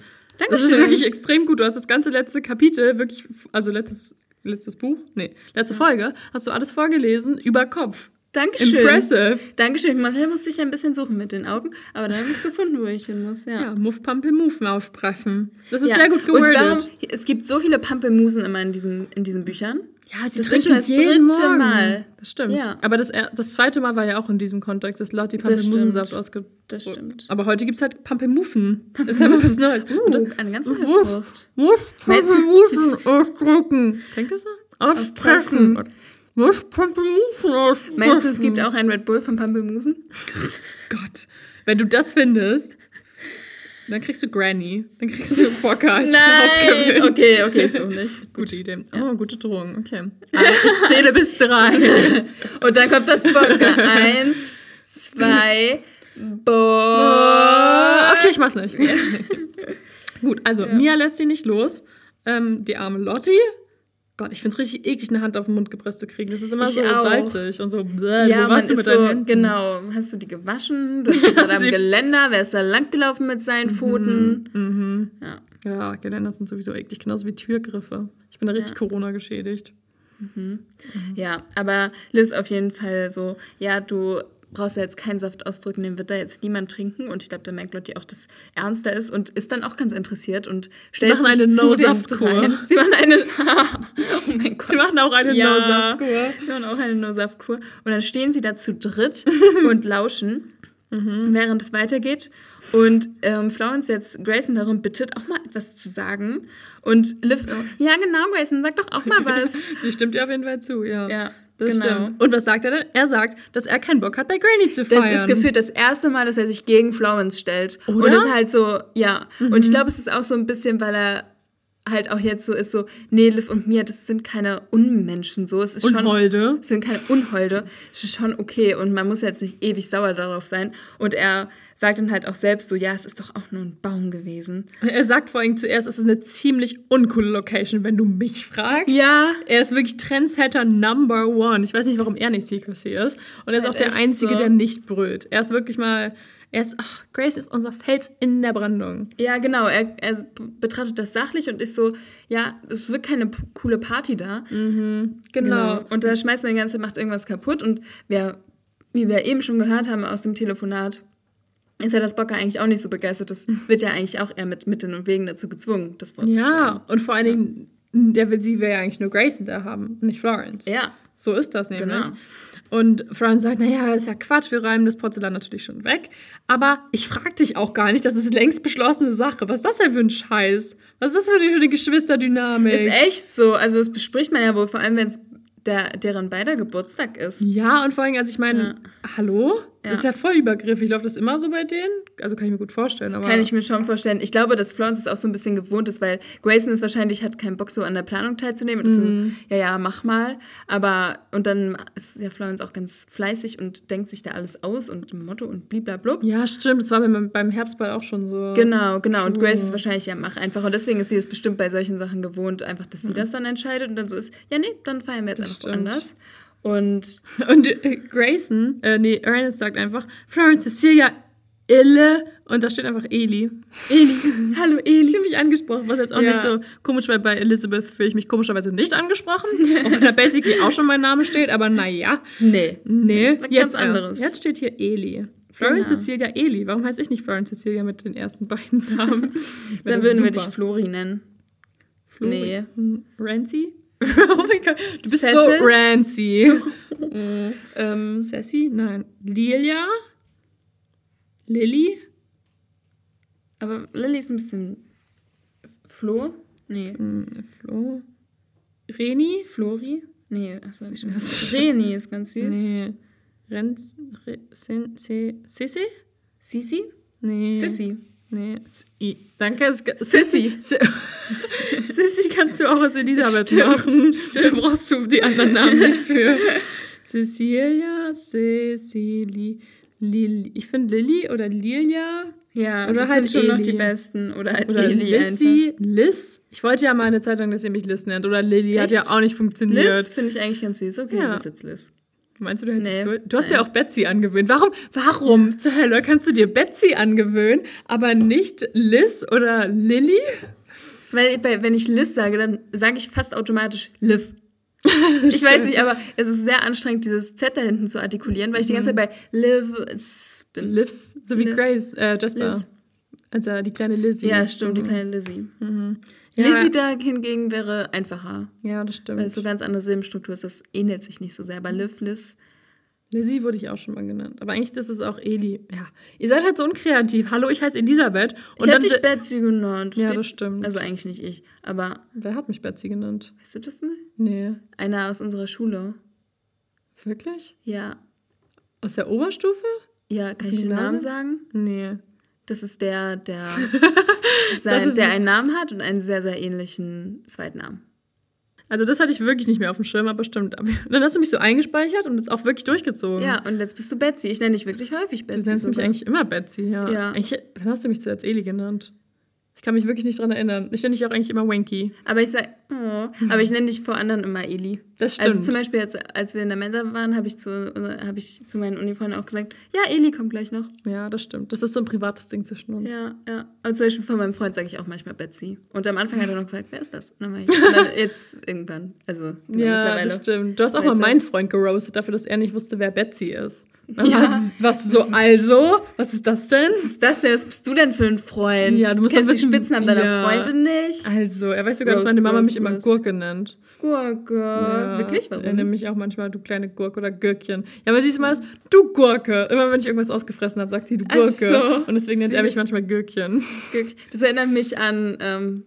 Das ist Dankeschön. wirklich extrem gut. Du hast das ganze letzte Kapitel, wirklich, also letztes, letztes Buch, nee, letzte Folge, hast du alles vorgelesen über Kopf. Dankeschön. Impressive. Dankeschön. Manchmal musste ich ein bisschen suchen mit den Augen, aber dann habe ich es gefunden, wo ich hin muss. Ja. Ja, Muff Pampelmuffen aufpreffen. Das ist Ja. sehr gut Und gewordet. warum, es gibt so viele Pampelmusen immer in diesen, in diesen Büchern. Ja, sie Das trinken ist schon das jeden dritte Morgen. Mal. Das stimmt. Ja. Aber das, das zweite Mal war ja auch in diesem Kontext, dass Lotti Das Pampelmusensaft ausge... Das stimmt. Aber heute gibt es halt Pampelmuffen. Das ist einfach was Neues. Und Uh, eine ganz neue. Frucht. Du- Pampelmuffen ausdrücken. Klingt das so? Aufpressen. Muff Pampelmuffen auspressen. Meinst du, es gibt auch ein Red Bull von Pampelmusen? Gott, wenn du das findest, dann kriegst du Granny. Dann kriegst du Bocker als Hauptgewinn. Okay, okay, so nicht. Gute Idee. Oh, gute Drohung. Okay. Also ich zähle bis drei. Und dann kommt das Vodka. Eins, zwei, Boah. Okay, ich mach's nicht. Gut, also Mia lässt sie nicht los. Ähm, die arme Lotti. Gott, ich finde es richtig eklig, eine Hand auf den Mund gepresst zu kriegen. Das ist immer Ich so auch. salzig und so. Bläh, Ja, warst du ist mit so, deinen Händen? genau, hast du die gewaschen? Du sie gerade am Geländer, wer ist da langgelaufen mit seinen Pfoten? Mhm. Ja. Ja, Geländer sind sowieso eklig, genauso wie Türgriffe. Ich bin da richtig Ja. Corona geschädigt. ja, aber Liz auf jeden Fall so, ja, du brauchst ja jetzt keinen Saft ausdrücken, den wird da jetzt niemand trinken. Und ich glaube, da merkt Lotti auch, dass ernster ist und ist dann auch ganz interessiert und stellt sich eine zu dem No-Saft-Kur. rein. Sie machen eine, oh mein Gott. Sie machen auch eine Ja. No-Saft-Kur. Sie machen auch eine No-Saft-Kur. Und dann stehen sie da zu dritt und lauschen, während es weitergeht. Und ähm, Florence jetzt Grayson darum bittet, auch mal etwas zu sagen. Und Liv so, ja genau, Grayson, sag doch auch mal was. Sie stimmt dir auf jeden Fall zu, ja. ja, Das genau. stimmt. Und was sagt er denn? Er sagt, dass er keinen Bock hat, bei Granny zu feiern. Das ist gefühlt das erste Mal, dass er sich gegen Florence stellt. Oder? Mhm. Und das ist halt so, ja. Und ich glaube, es ist auch so ein bisschen, weil er halt auch jetzt so ist, so, nee, Liv und Mia, das sind keine Unmenschen, so. Es ist Und schon, sind keine Unholde. Es ist schon okay und man muss jetzt nicht ewig sauer darauf sein. Und er sagt dann halt auch selbst so, ja, es ist doch auch nur ein Baum gewesen. Er sagt vor allem zuerst, es ist eine ziemlich uncoole Location, wenn du mich fragst. Ja. Er ist wirklich Trendsetter Number One. Ich weiß nicht, warum er nicht Secrecy ist. Und er ist Halt auch der Einzige, so. der nicht brüllt. Er ist wirklich mal. Er ist. Ach, Grace ist unser Fels in der Brandung. Ja, genau. Er, er betrachtet das sachlich und ist so, ja, es wird keine coole Party da. Genau. Und da schmeißt man die ganze Zeit, macht irgendwas kaputt. Und wer, wie wir eben schon gehört haben aus dem Telefonat, ist ja das Bocker eigentlich auch nicht so begeistert. Das wird ja eigentlich auch eher mit Mitteln und Wegen dazu gezwungen, das vorzuschlagen. Ja, und vor allen Dingen, der will, sie will ja eigentlich nur Grayson da haben, nicht Florence. Ja. So ist das nämlich. Genau. Und Florence sagt, naja, ist ja Quatsch, wir räumen das Porzellan natürlich schon weg. Aber ich frag dich auch gar nicht, das ist längst beschlossene Sache. Was ist das denn für ein Scheiß? Was ist das für eine, für eine Geschwisterdynamik? Ist echt so. Also das bespricht man ja wohl, vor allem wenn es der, deren beider Geburtstag ist. Ja, und vor allem, also ich meine, Ja. hallo? Ja. Das ist ja voll übergriffig. Läuft das immer so bei denen? Also kann ich mir gut vorstellen. Kann ich mir schon vorstellen. Ich glaube, dass Florence es auch so ein bisschen gewohnt ist, weil Grayson ist wahrscheinlich, hat keinen Bock, so an der Planung teilzunehmen. Und ist Mhm. so, ja, ja, mach mal. Aber, und dann ist ja Florence auch ganz fleißig und denkt sich da alles aus und Motto und bliblablub. ja, stimmt. Das war beim, beim Herbstball auch schon so. Genau, genau. Und Grace ist wahrscheinlich, ja, mach einfach. Und deswegen ist sie es bestimmt bei solchen Sachen gewohnt, einfach, dass sie das dann entscheidet und dann so ist, ja, nee, dann feiern wir jetzt Das einfach stimmt. woanders. Und Und äh, Grayson, äh, nee, Ernest sagt einfach, Florence Cecilia Ille. Und da steht einfach Eli. Eli. hallo Ich Eli. fühle mich angesprochen, was jetzt auch Ja. nicht so komisch, weil bei Elizabeth fühle ich mich komischerweise nicht angesprochen. auch wenn da basically auch schon mein Name steht, aber naja. Nee. Nee, jetzt ganz anderes. Jetzt steht hier Eli. Florence Genau. Cecilia Eli. Warum heiße ich nicht Florence Cecilia mit den ersten beiden Namen? Dann würden wir dich Flori nennen. Flori. Nee. Hm, Rancy? oh mein Gott, du bist so Cecil? Rancy. ähm, Sassy? Nein. Lilia? Lilly? Aber Lilly ist ein bisschen Flo? Nee. Hm, Flo? Reni? Flori? Nee, achso, hab ich schon. Das- Reni ist ganz süß. Nee. Renz? Re, Sissi? Sisi? Nee. Sissy. Nee. Danke. Sissy. Si- Sissy kannst du auch als Elisabeth Stimmt, machen. Da brauchst du die anderen Namen nicht für. Cecilia, Cecily, Lili. Ich finde Lilly oder Lilia Ja, Oder das halt sind schon noch Eli. die besten. Oder halt oder Eli Lissy, Liz. Ich wollte ja mal eine Zeit lang, dass ihr mich Liz nennt. Oder Lilly hat ja auch nicht funktioniert. Liz finde ich eigentlich ganz süß. Okay, ja. ist jetzt Liz. Meinst du, du hättest Nee, du, du hast nein. ja auch Betsy angewöhnt. Warum, warum zur Hölle kannst du dir Betsy angewöhnen, aber nicht Liz oder Lilly? Weil wenn ich Liz sage, dann sage ich fast automatisch Liv. Ich weiß nicht, aber es ist sehr anstrengend, dieses Z da hinten zu artikulieren, weil ich die ganze Zeit bei Liv bin. Liz, so wie Liz. Grace, äh, Jasper. Liz. Also die kleine Lizzie. Ja, stimmt, die Mhm. kleine Lizzie. Mhm. Ja, Lizzie da hingegen wäre einfacher. ja, das Weil stimmt. es so ganz andere Silbenstruktur ist, das ähnelt sich nicht so sehr. Aber Liv, Liz. Lizzie wurde ich auch schon mal genannt. Aber eigentlich ist es auch Eli. Ja. Ihr seid halt so unkreativ. Hallo, ich heiße Elisabeth. Ich hab dich Betsy genannt. Ja, das stimmt. Also eigentlich nicht ich. Aber Wer hat mich Betsy genannt? weißt du das nicht? Nee. Einer aus unserer Schule. Wirklich? Ja. Aus der Oberstufe? Ja, kann Aus ich den Namen sagen? Nee. Das ist der, der, sein, ist- der einen Namen hat und einen sehr, sehr ähnlichen Zweitnamen. Also das hatte ich wirklich nicht mehr auf dem Schirm, aber stimmt. Aber dann hast du mich so eingespeichert und es auch wirklich durchgezogen. Ja, und jetzt bist du Betsy. Ich nenne dich wirklich häufig Du Betsy. nennst mich sogar. eigentlich immer Betsy, ja. Ja. Eigentlich, wann hast du mich zuerst Eli genannt? Ich kann mich wirklich nicht dran erinnern. Ich nenne dich auch eigentlich immer Wanky. Aber ich sag, oh, aber ich nenne dich vor anderen immer Eli. Das Also stimmt. zum Beispiel, jetzt, als wir in der Mensa waren, habe ich, zu, hab ich zu meinen Unifreunden auch gesagt, ja, Eli kommt gleich noch. Ja, das stimmt. Das ist so ein privates Ding zwischen uns. Ja, ja. Aber zum Beispiel von meinem Freund sage ich auch manchmal Betsy. Und am Anfang hat er noch gefragt, wer ist das? Und dann war ich, dann jetzt irgendwann. Also Ja, das stimmt. Du hast auch mal meinen. Freund geroastet dafür, dass er nicht wusste, wer Betsy ist. Ja. Was, was so, also? Was ist das denn? Was ist das denn? Was bist du denn für ein Freund? Ja, du musst kennst doch die wissen- Spitznamen deiner ja. Freundin nicht. Also, er weiß sogar, dass meine Mama roast, mich immer roast. Gurke nennt. Gurke. Ja, Wirklich? Er Warum? nennt mich auch manchmal du kleine Gurke oder Gürkchen. Ja, aber siehst du mal, du Gurke. Immer wenn ich irgendwas ausgefressen habe, sagt sie du Ach Gurke. so. Und deswegen nennt er mich manchmal Gürkchen. Gurke. Das erinnert mich an ähm,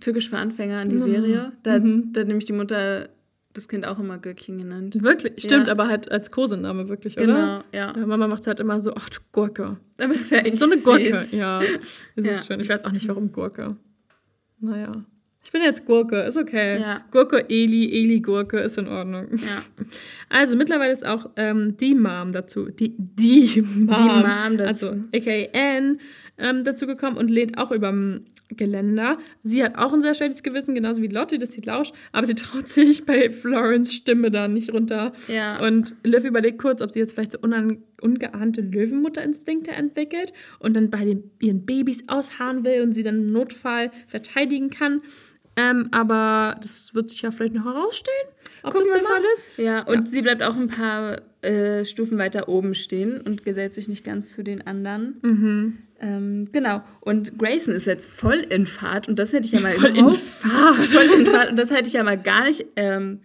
Türkisch für Anfänger, an die Mhm. Serie. Da, Mhm. da hat nämlich die Mutter das Kind auch immer Gürkchen genannt. Wirklich? Stimmt, Ja. aber halt als Kosename wirklich, oder? Genau, ja. Ja, Mama macht halt immer so, ach du Gurke. Aber das ist ja eigentlich so eine Gurke, süß. ja. Das Ja. ist schön. Ich weiß auch nicht, warum Gurke. Naja. Ich bin jetzt Gurke, ist okay. Ja. Gurke, Eli, Eli, Gurke, ist in Ordnung. Ja. Also mittlerweile ist auch ähm, die Mom dazu, die, die Mom, Die Mom dazu. also aka Anne, ähm, dazu gekommen und lädt auch überm Geländer. Sie hat auch ein sehr schlechtes Gewissen, genauso wie Lotte, das sieht lausch, aber sie traut sich bei Florence Stimme da nicht runter. Ja. Und Liv überlegt kurz, ob sie jetzt vielleicht so ungeahnte Löwenmutterinstinkte entwickelt und dann bei den, ihren Babys ausharren will und sie dann im Notfall verteidigen kann. Ähm, aber das wird sich ja vielleicht noch herausstellen, ob Gucken das der. Fall ist. Ja, und sie bleibt auch ein paar äh, Stufen weiter oben stehen und gesellt sich nicht ganz zu den anderen. Mhm. Ähm, genau. Und Grayson ist jetzt voll in Fahrt und das hätte ich ja mal Voll in Fahrt. Voll in Fahrt und das hätte ich ja mal gar nicht ähm,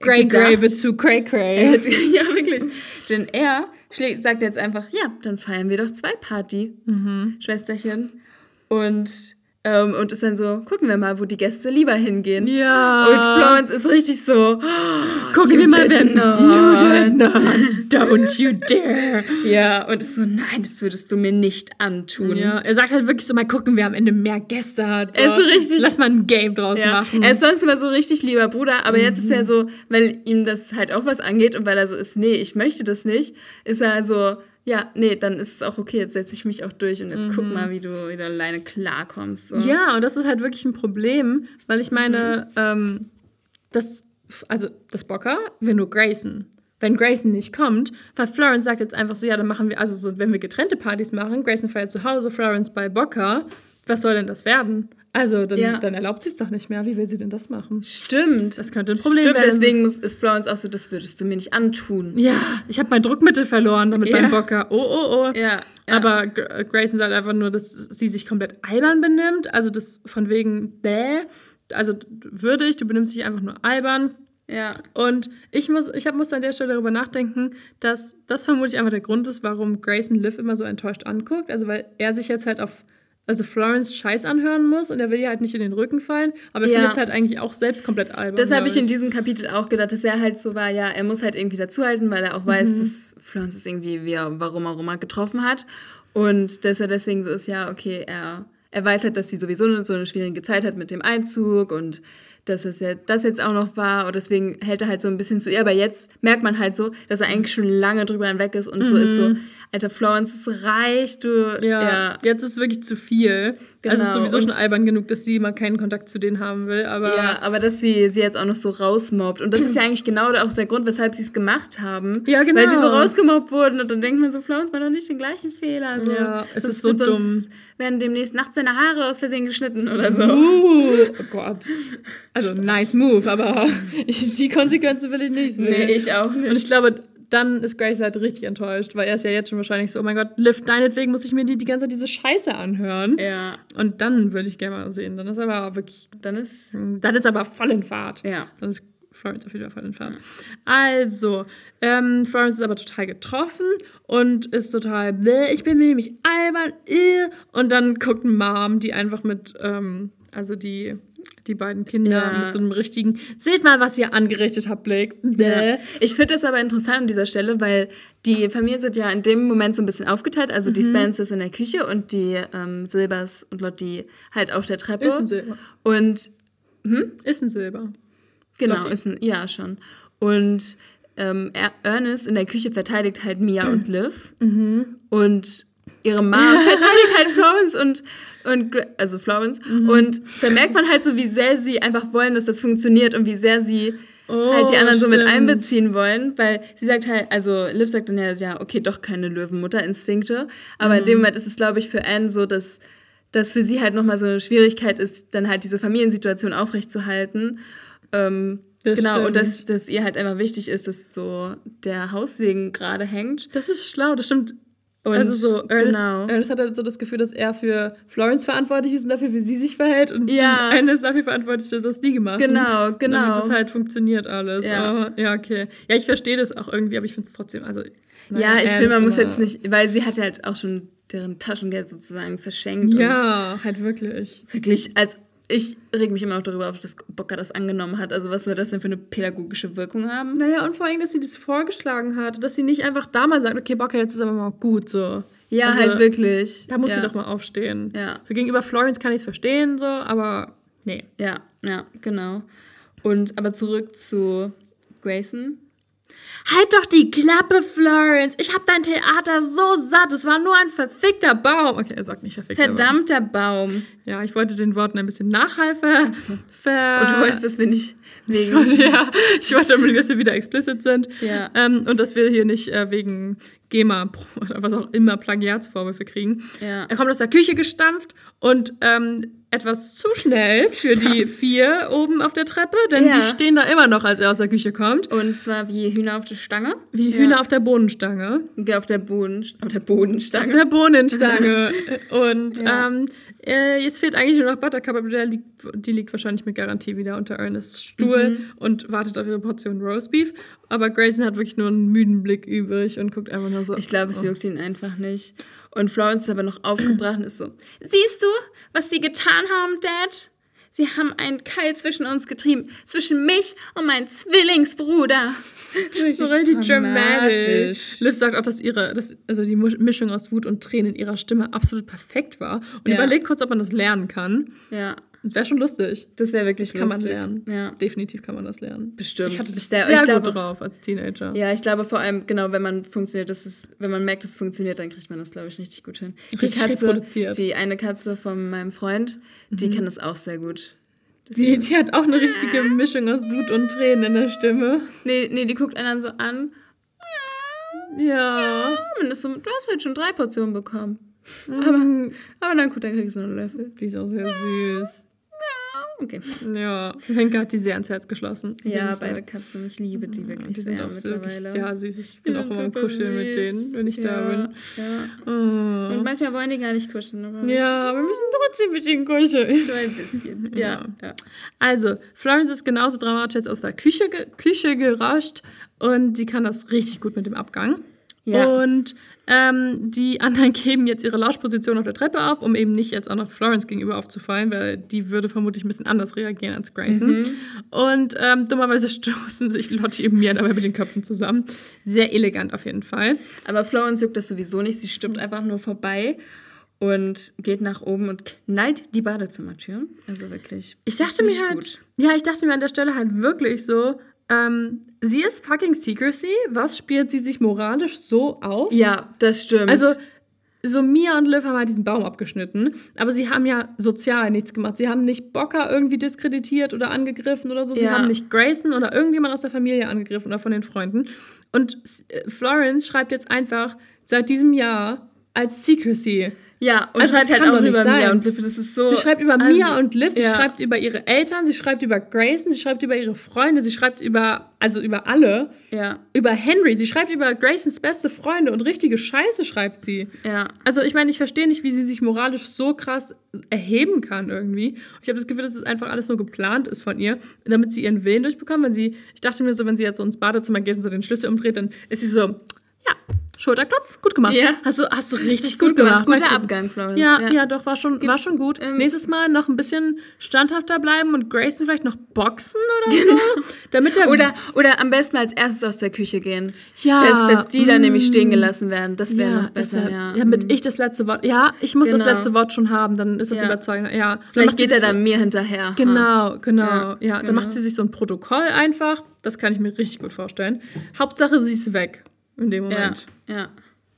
Cray gedacht. wird zu Cray Cray. Ja, wirklich. Denn er sagt jetzt einfach, ja, dann feiern wir doch zwei Party, Mhm. Schwesterchen. Und, ähm, und ist dann so, gucken wir mal, wo die Gäste lieber hingehen. Ja. Und Florence ist richtig so, Gucken "You wir mal, wer not." You did not. Don't you dare. Ja, und ist so, nein, das würdest du mir nicht antun. Ja, er sagt halt wirklich so, mal gucken, wer am Ende mehr Gäste hat. Er ist so richtig- Lass mal ein Game draus Ja, machen. er ist sonst immer so richtig lieber Bruder, aber jetzt ist Mhm. er so, weil ihm das halt auch was angeht und weil er so ist, nee, ich möchte das nicht, ist er so, ja, nee, dann ist es auch okay, jetzt setze ich mich auch durch und jetzt guck mal, wie du wieder alleine klarkommst. So. Mhm. Ja, und das ist halt wirklich ein Problem, weil ich meine, Mhm. ähm, das, also das Bocker, wenn nur Grayson. Wenn Grayson nicht kommt, weil Florence sagt jetzt einfach so, ja, dann machen wir, also so, wenn wir getrennte Partys machen, Grayson feiert zu Hause, Florence bei Bocker, was soll denn das werden? Also, dann, Ja. dann erlaubt sie es doch nicht mehr. Wie will sie denn das machen? Stimmt. Das könnte ein Problem Stimmt, werden. deswegen muss, ist Florence auch so, das würdest du mir nicht antun. Ja, ich habe mein Druckmittel verloren damit Ja. beim Bocker. Oh, oh, oh. Ja, ja. Aber Gr- Grayson sagt einfach nur, dass sie sich komplett albern benimmt. Also das von wegen, bäh. Also würdig, du benimmst dich einfach nur albern. Ja. Und ich muss, ich hab, muss an der Stelle darüber nachdenken, dass das vermutlich einfach der Grund ist, warum Grayson Liv immer so enttäuscht anguckt. Also weil er sich jetzt halt auf also Florence Scheiß anhören muss und er will ihr halt nicht in den Rücken fallen, aber er Ja. findet es halt eigentlich auch selbst komplett albern. Das habe ich in diesem Kapitel auch gedacht, dass er halt so war, ja, er muss halt irgendwie dazuhalten, weil er auch weiß, dass Florence es irgendwie, wie er, warum er Roma getroffen hat. Und dass er deswegen so ist, ja, okay, er, er weiß halt, dass sie sowieso eine, so eine schwierige Zeit hat mit dem Einzug und dass es ja das jetzt auch noch war und deswegen hält er halt so ein bisschen zu ihr. Aber jetzt merkt man halt so, dass er eigentlich schon lange drüber hinweg ist und so ist so, alter Florence, es reicht, du, Ja, ja, jetzt ist wirklich zu viel. Genau, Also es ist sowieso und- schon albern genug, dass sie mal keinen Kontakt zu denen haben will, aber Ja, aber dass sie sie jetzt auch noch so rausmobbt. Und das ist ja eigentlich genau auch der Grund, weshalb sie es gemacht haben. Ja, genau. Weil sie so rausgemobbt wurden und dann denkt man so, Florence war doch nicht den gleichen Fehler. So. Ja, es Sonst ist so dumm. werden demnächst nachts seine Haare aus Versehen geschnitten oder so. Uh, oh Gott. Also nice move, aber die Konsequenzen will ich nicht sehen. Nee, ich auch Und nicht. ich glaube, dann ist Grace halt richtig enttäuscht, weil er ist ja jetzt schon wahrscheinlich so, oh mein Gott, Liv, deinetwegen muss ich mir die, die ganze Zeit diese Scheiße anhören. Ja, Und dann würde ich gerne mal sehen. Dann ist aber wirklich, dann ist. dann ist aber voll in Fahrt. Ja. Dann ist Florence auf jeden Fall in Fahrt. Also, ähm, Florence ist aber total getroffen und ist total, bläh, ich bin mir nämlich albern, äh. und dann guckt Mom, die einfach mit, ähm, also die, die beiden Kinder Ja. mit so einem richtigen, seht mal, was ihr angerichtet habt, Blake. Ja. Ich finde das aber interessant an dieser Stelle, weil die Familie sind ja in dem Moment so ein bisschen aufgeteilt. Also Mhm. die Spencers in der Küche und die ähm, Silbers und Lotti halt auf der Treppe. Ist ein Silber. Und Ist ein Silber. Genau, Lotti. ist ein, ja, schon. Und ähm, er, Ernest in der Küche verteidigt halt Mia und Liv. Mhm. Und ihre Mom verteidigt halt Florence und, und also Florence. Mhm. Und da merkt man halt so, wie sehr sie einfach wollen, dass das funktioniert und wie sehr sie oh, halt die anderen stimmt. so mit einbeziehen wollen, weil sie sagt halt, also Liv sagt dann ja, ja, okay, doch keine Löwenmutter-Instinkte, aber mhm. in dem Moment ist es, glaube ich, für Anne so, dass das für sie halt nochmal so eine Schwierigkeit ist, dann halt diese Familiensituation aufrechtzuerhalten. Ähm, das genau, stimmt. und dass, dass ihr halt einfach wichtig ist, dass so der Haussegen gerade hängt. Das ist schlau, das stimmt. Und also so, Ernest, genau. Ernest hat halt so das Gefühl, dass er für Florence verantwortlich ist und dafür, wie sie sich verhält. Und ja. einer ist dafür verantwortlich, dass die gemacht Genau, genau. Damit das halt funktioniert alles. Ja, aber, ja okay. Ja, ich verstehe das auch irgendwie, aber ich finde es trotzdem, also... Ja, ich finde, man muss jetzt nicht, weil sie hat halt auch schon deren Taschengeld sozusagen verschenkt. Ja, halt wirklich. Wirklich, als ich reg mich immer noch darüber auf, dass Bocker das angenommen hat. Also was soll das denn für eine pädagogische Wirkung haben? Naja, und vor allem, dass sie das vorgeschlagen hat. Dass sie nicht einfach da mal sagt, okay, Bocker, jetzt ist aber mal gut so. Ja, also, halt wirklich. Da muss ja. sie doch mal aufstehen. Ja. So gegenüber Florence kann ich es verstehen, so, aber nee. Ja, ja, genau. Und aber zurück zu Grayson. Halt doch die Klappe, Florence. Ich hab dein Theater so satt. Es war nur ein verfickter Baum. Okay, er sagt nicht verfickter Verdammter Baum. Baum. Ja, ich wollte den Worten ein bisschen nachhelfen. Ver und du wolltest, dass wir nicht wegen... ja, ich wollte unbedingt, dass wir wieder explicit sind. Ja. Ähm, und dass wir hier nicht äh, wegen GEMA oder was auch immer Plagiatsvorwürfe kriegen. Ja. Er kommt aus der Küche gestampft und ähm, etwas zu schnell für die vier oben auf der Treppe, denn ja. die stehen da immer noch, als er aus der Küche kommt. Und zwar wie Hühner auf der Stange. Wie Hühner ja. auf der Bohnenstange. Auf der, Boden, auf der Bodenstange. Auf der Bohnenstange. und ja. ähm, äh, jetzt fehlt eigentlich nur noch Buttercup, aber liegt, die liegt wahrscheinlich mit Garantie wieder unter Ernests Stuhl mhm. und wartet auf ihre Portion Roastbeef. Aber Grayson hat wirklich nur einen müden Blick übrig und guckt einfach nur so. Ich glaube, es oh. juckt ihn einfach nicht. Und Florence ist aber noch aufgebracht und ist so: Siehst du, was sie getan haben, Dad? Sie haben einen Keil zwischen uns getrieben, zwischen mich und meinem Zwillingsbruder. Richtig, so richtig dramatisch. Liv sagt auch, dass ihre, dass, also die Mischung aus Wut und Tränen in ihrer Stimme absolut perfekt war. Und ja. überlegt kurz, ob man das lernen kann. Ja. Wäre schon lustig. Das wäre wirklich das lustig. kann man lernen. Ja. Definitiv kann man das lernen. Bestimmt. Ich hatte das sehr, sehr glaube, gut drauf als Teenager. Ja, ich glaube vor allem, genau, wenn man funktioniert, dass es, wenn man merkt, dass es funktioniert, dann kriegt man das, glaube ich, richtig gut hin. Die richtig Katze, die eine Katze von meinem Freund, die mhm. kann das auch sehr gut. Die, die hat auch eine richtige Mischung aus Wut und Tränen in der Stimme. Nee, nee, die guckt einen dann so an. Ja. ja man ist so, du hast halt schon drei Portionen bekommen. Mhm. Aber, aber dann gut, dann kriegst du einen Löffel. Die ist auch sehr süß. Okay. Ja, Henke hat die sehr ans Herz geschlossen. Ja, beide Katzen. Ich liebe die wirklich die sehr mittlerweile. Ja, süß. Ich bin auch immer am Kuscheln mit denen, wenn ich ja, da bin. Ja. Oh. Und manchmal wollen die gar nicht kuscheln. Aber ja, wir müssen trotzdem mit ihnen kuscheln. So ein bisschen. ja. ja. Also, Florence ist genauso dramatisch jetzt aus der Küche, Küche gerascht und sie kann das richtig gut mit dem Abgang. Ja. Und ähm, die anderen geben jetzt ihre Lauschposition auf der Treppe auf, um eben nicht jetzt auch noch Florence gegenüber aufzufallen, weil die würde vermutlich ein bisschen anders reagieren als Grayson. Mhm. Und ähm, dummerweise stoßen sich Lottie und Mia dabei mit den Köpfen zusammen. Sehr elegant auf jeden Fall. Aber Florence juckt das sowieso nicht. Sie stimmt einfach nur vorbei und geht nach oben und knallt die Badezimmertür. Also wirklich. Ich dachte mir halt, gut. ja, ich dachte mir an der Stelle halt wirklich so, ähm, sie ist fucking Secrecy. Was spielt sie sich moralisch so auf? Ja, das stimmt. Also, so Mia und Liv haben halt diesen Baum abgeschnitten, aber sie haben ja sozial nichts gemacht. Sie haben nicht Bocker irgendwie diskreditiert oder angegriffen oder so. Sie ja. haben nicht Grayson oder irgendjemand aus der Familie angegriffen oder von den Freunden. Und äh, Florence schreibt jetzt einfach seit diesem Jahr als Secrecy. Ja, und also schreibt halt auch über. Mia und Liv. Das ist so. Sie schreibt über also, Mia und Liv, sie ja. schreibt über ihre Eltern, sie schreibt über Grayson, sie schreibt über ihre Freunde, sie schreibt über, also über alle. Ja. Über Henry, sie schreibt über Graysons beste Freunde und richtige Scheiße schreibt sie. Ja. Also ich meine, ich verstehe nicht, wie sie sich moralisch so krass erheben kann irgendwie. Ich habe das Gefühl, dass es einfach alles nur geplant ist von ihr, damit sie ihren Willen durchbekommt. Wenn sie, ich dachte mir so, wenn sie jetzt so ins Badezimmer geht und so den Schlüssel umdreht, dann ist sie so, ja, Schulterklopf, gut gemacht. Ja. Hast, du, hast du richtig gut, gut gemacht. gemacht. Guter Abgang, Florence. Ja, ja, ja, doch, war schon, war schon gut. Ähm, Nächstes Mal noch ein bisschen standhafter bleiben und Grayson vielleicht noch boxen oder genau. so. Damit er oder, oder am besten als erstes aus der Küche gehen. Ja. Dass, dass die dann mm, nämlich stehen gelassen werden. Das wäre ja, noch besser, wär, ja. Damit mm. ich das letzte Wort, ja, ich muss genau. das letzte Wort schon haben, dann ist das überzeugend. Ja. Vielleicht geht er dann so, mir hinterher. Genau, genau. Ja, ja dann genau. macht sie sich so ein Protokoll einfach. Das kann ich mir richtig gut vorstellen. Hauptsache, sie ist weg in dem Moment. Ja, ja.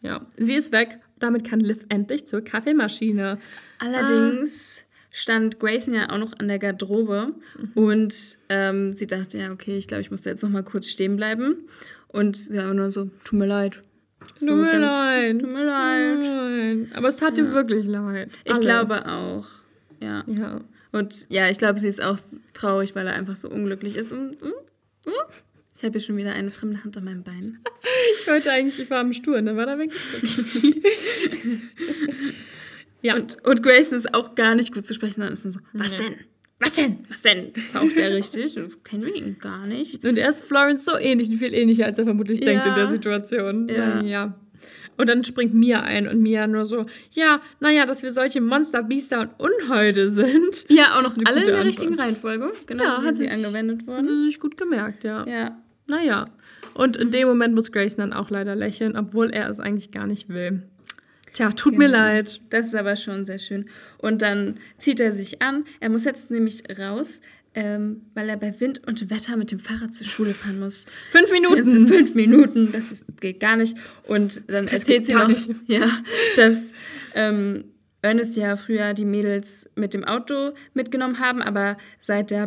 Ja, sie ist weg. damit kann Liv endlich zur Kaffeemaschine. Allerdings stand Grayson ja auch noch an der Garderobe und ähm, sie dachte, ja, okay, ich glaube, ich muss da jetzt noch mal kurz stehen bleiben. Und sie war nur so, tut mir leid. So Tut mir leid. Tut mir leid. Aber es tat dir wirklich leid. Ich Alles. glaube auch. Ja. Ja. Und ja, ich glaube, sie ist auch traurig, weil er einfach so unglücklich ist. Und, mm, mm. Ich habe hier schon wieder eine fremde Hand an meinem Bein. Ich wollte eigentlich, ich war am Stuhl dann war da weg. ja. Und, und Grayson ist auch gar nicht gut zu sprechen, sondern ist nur so, was Nee. denn? Was denn? Was denn? Faucht er richtig? Und das kennen wir ihn gar nicht. Und er ist Florence so ähnlich und viel ähnlicher, als er vermutlich Ja. denkt in der Situation. Ja. ja. Und dann springt Mia ein und Mia nur so, ja, naja, dass wir solche Monster, Biester und Unholde sind. Ja, auch noch alle in der Antwort. richtigen Reihenfolge. Genau, Ja, hat sie angewendet Hat wurden. sie sich gut gemerkt, ja. Ja. Naja. Und in dem Moment muss Grayson dann auch leider lächeln, obwohl er es eigentlich gar nicht will. Tja, tut mir Genau. leid. Das ist aber schon sehr schön. Und dann zieht er sich an. Er muss jetzt nämlich raus, ähm, weil er bei Wind und Wetter mit dem Fahrrad zur Schule fahren muss. Fünf Minuten. fünf Minuten, das ist, geht gar nicht. Und dann Das erzählt geht sie noch, nicht. ja, dass ähm, Ernest ja früher die Mädels mit dem Auto mitgenommen haben, aber seit der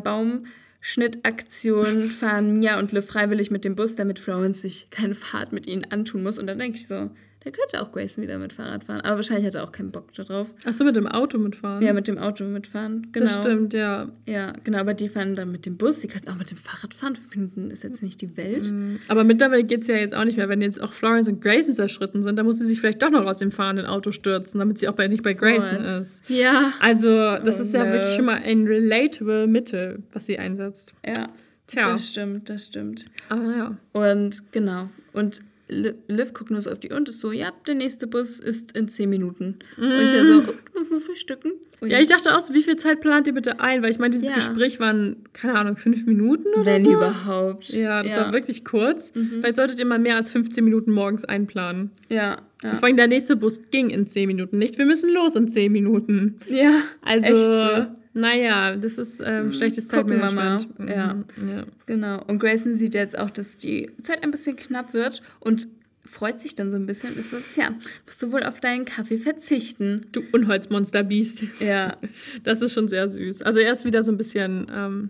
Baumschnittaktion fahren Mia und Liv freiwillig mit dem Bus, damit Florence sich keine Fahrt mit ihnen antun muss. Und dann denke ich so, da könnte auch Grayson wieder mit Fahrrad fahren. Aber wahrscheinlich hat er auch keinen Bock darauf. Achso, mit dem Auto mitfahren. Ja, mit dem Auto mitfahren. Genau. Das stimmt, ja. Ja, genau, aber die fahren dann mit dem Bus. Die könnten auch mit dem Fahrrad fahren. Minuten ist jetzt nicht die Welt. Aber mittlerweile geht es ja jetzt auch nicht mehr. Wenn jetzt auch Florence und Grayson zerschritten sind, dann muss sie sich vielleicht doch noch aus dem fahrenden Auto stürzen, damit sie auch bei, nicht bei Grayson Gott. ist. Ja. Also, das Oh, ist ja no. wirklich schon mal ein relatable Mittel, was sie einsetzt. Ja. Tja. Das stimmt, das stimmt. Aber ja. Und genau. Und Liv guckt nur so auf die Uhr und ist so, ja, der nächste Bus ist in zehn Minuten. Und ich ja so, oh, du musst nur frühstücken. Ui. Ja, ich dachte auch so, wie viel Zeit plant ihr bitte ein? Weil ich meine, dieses Ja. Gespräch waren, keine Ahnung, fünf Minuten oder Wenn so. überhaupt. Ja, das war wirklich kurz. Mhm. Vielleicht solltet ihr mal mehr als 15 Minuten morgens einplanen. Ja, ja. Vor allem der nächste Bus ging in 10 Minuten. Nicht, wir müssen los in 10 Minuten. Ja, Also, echt so. Naja, das ist ähm, schlechtes Gucken wir Zeitmanagement. mal. Ja. Mhm, ja. Genau. Und Grayson sieht jetzt auch, dass die Zeit ein bisschen knapp wird und freut sich dann so ein bisschen und ist so, tja, musst du wohl auf deinen Kaffee verzichten. Du Unholzmonster-Biest. Ja, Das ist schon sehr süß. Also er ist wieder so ein bisschen ähm,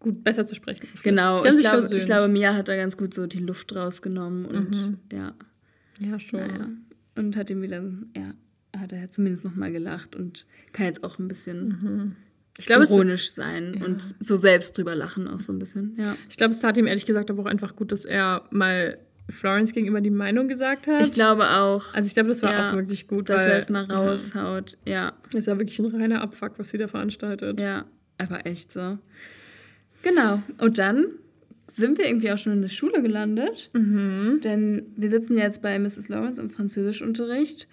gut, besser zu sprechen. genau. Ich glaube, ich glaube, Mia hat da ganz gut so die Luft rausgenommen und Mhm. ja, Ja, schon. naja. Und hat ihm wieder, ja, hat er zumindest nochmal gelacht und kann jetzt auch ein bisschen Ich glaube, es, ironisch sein und so selbst drüber lachen auch so ein bisschen. Ja. ich glaube, es tat ihm ehrlich gesagt aber auch einfach gut, dass er mal Florence gegenüber die Meinung gesagt hat. Ich glaube auch, also ich glaube, das war Ja, auch wirklich gut, dass weil er es mal raushaut. Ja. Ja, das ist ja wirklich ein reiner Abfuck, was sie da veranstaltet. Ja, aber echt so. Genau. Und dann sind wir irgendwie auch schon in der Schule gelandet. Mhm. Denn wir sitzen jetzt bei Mrs. Lawrence im Französischunterricht.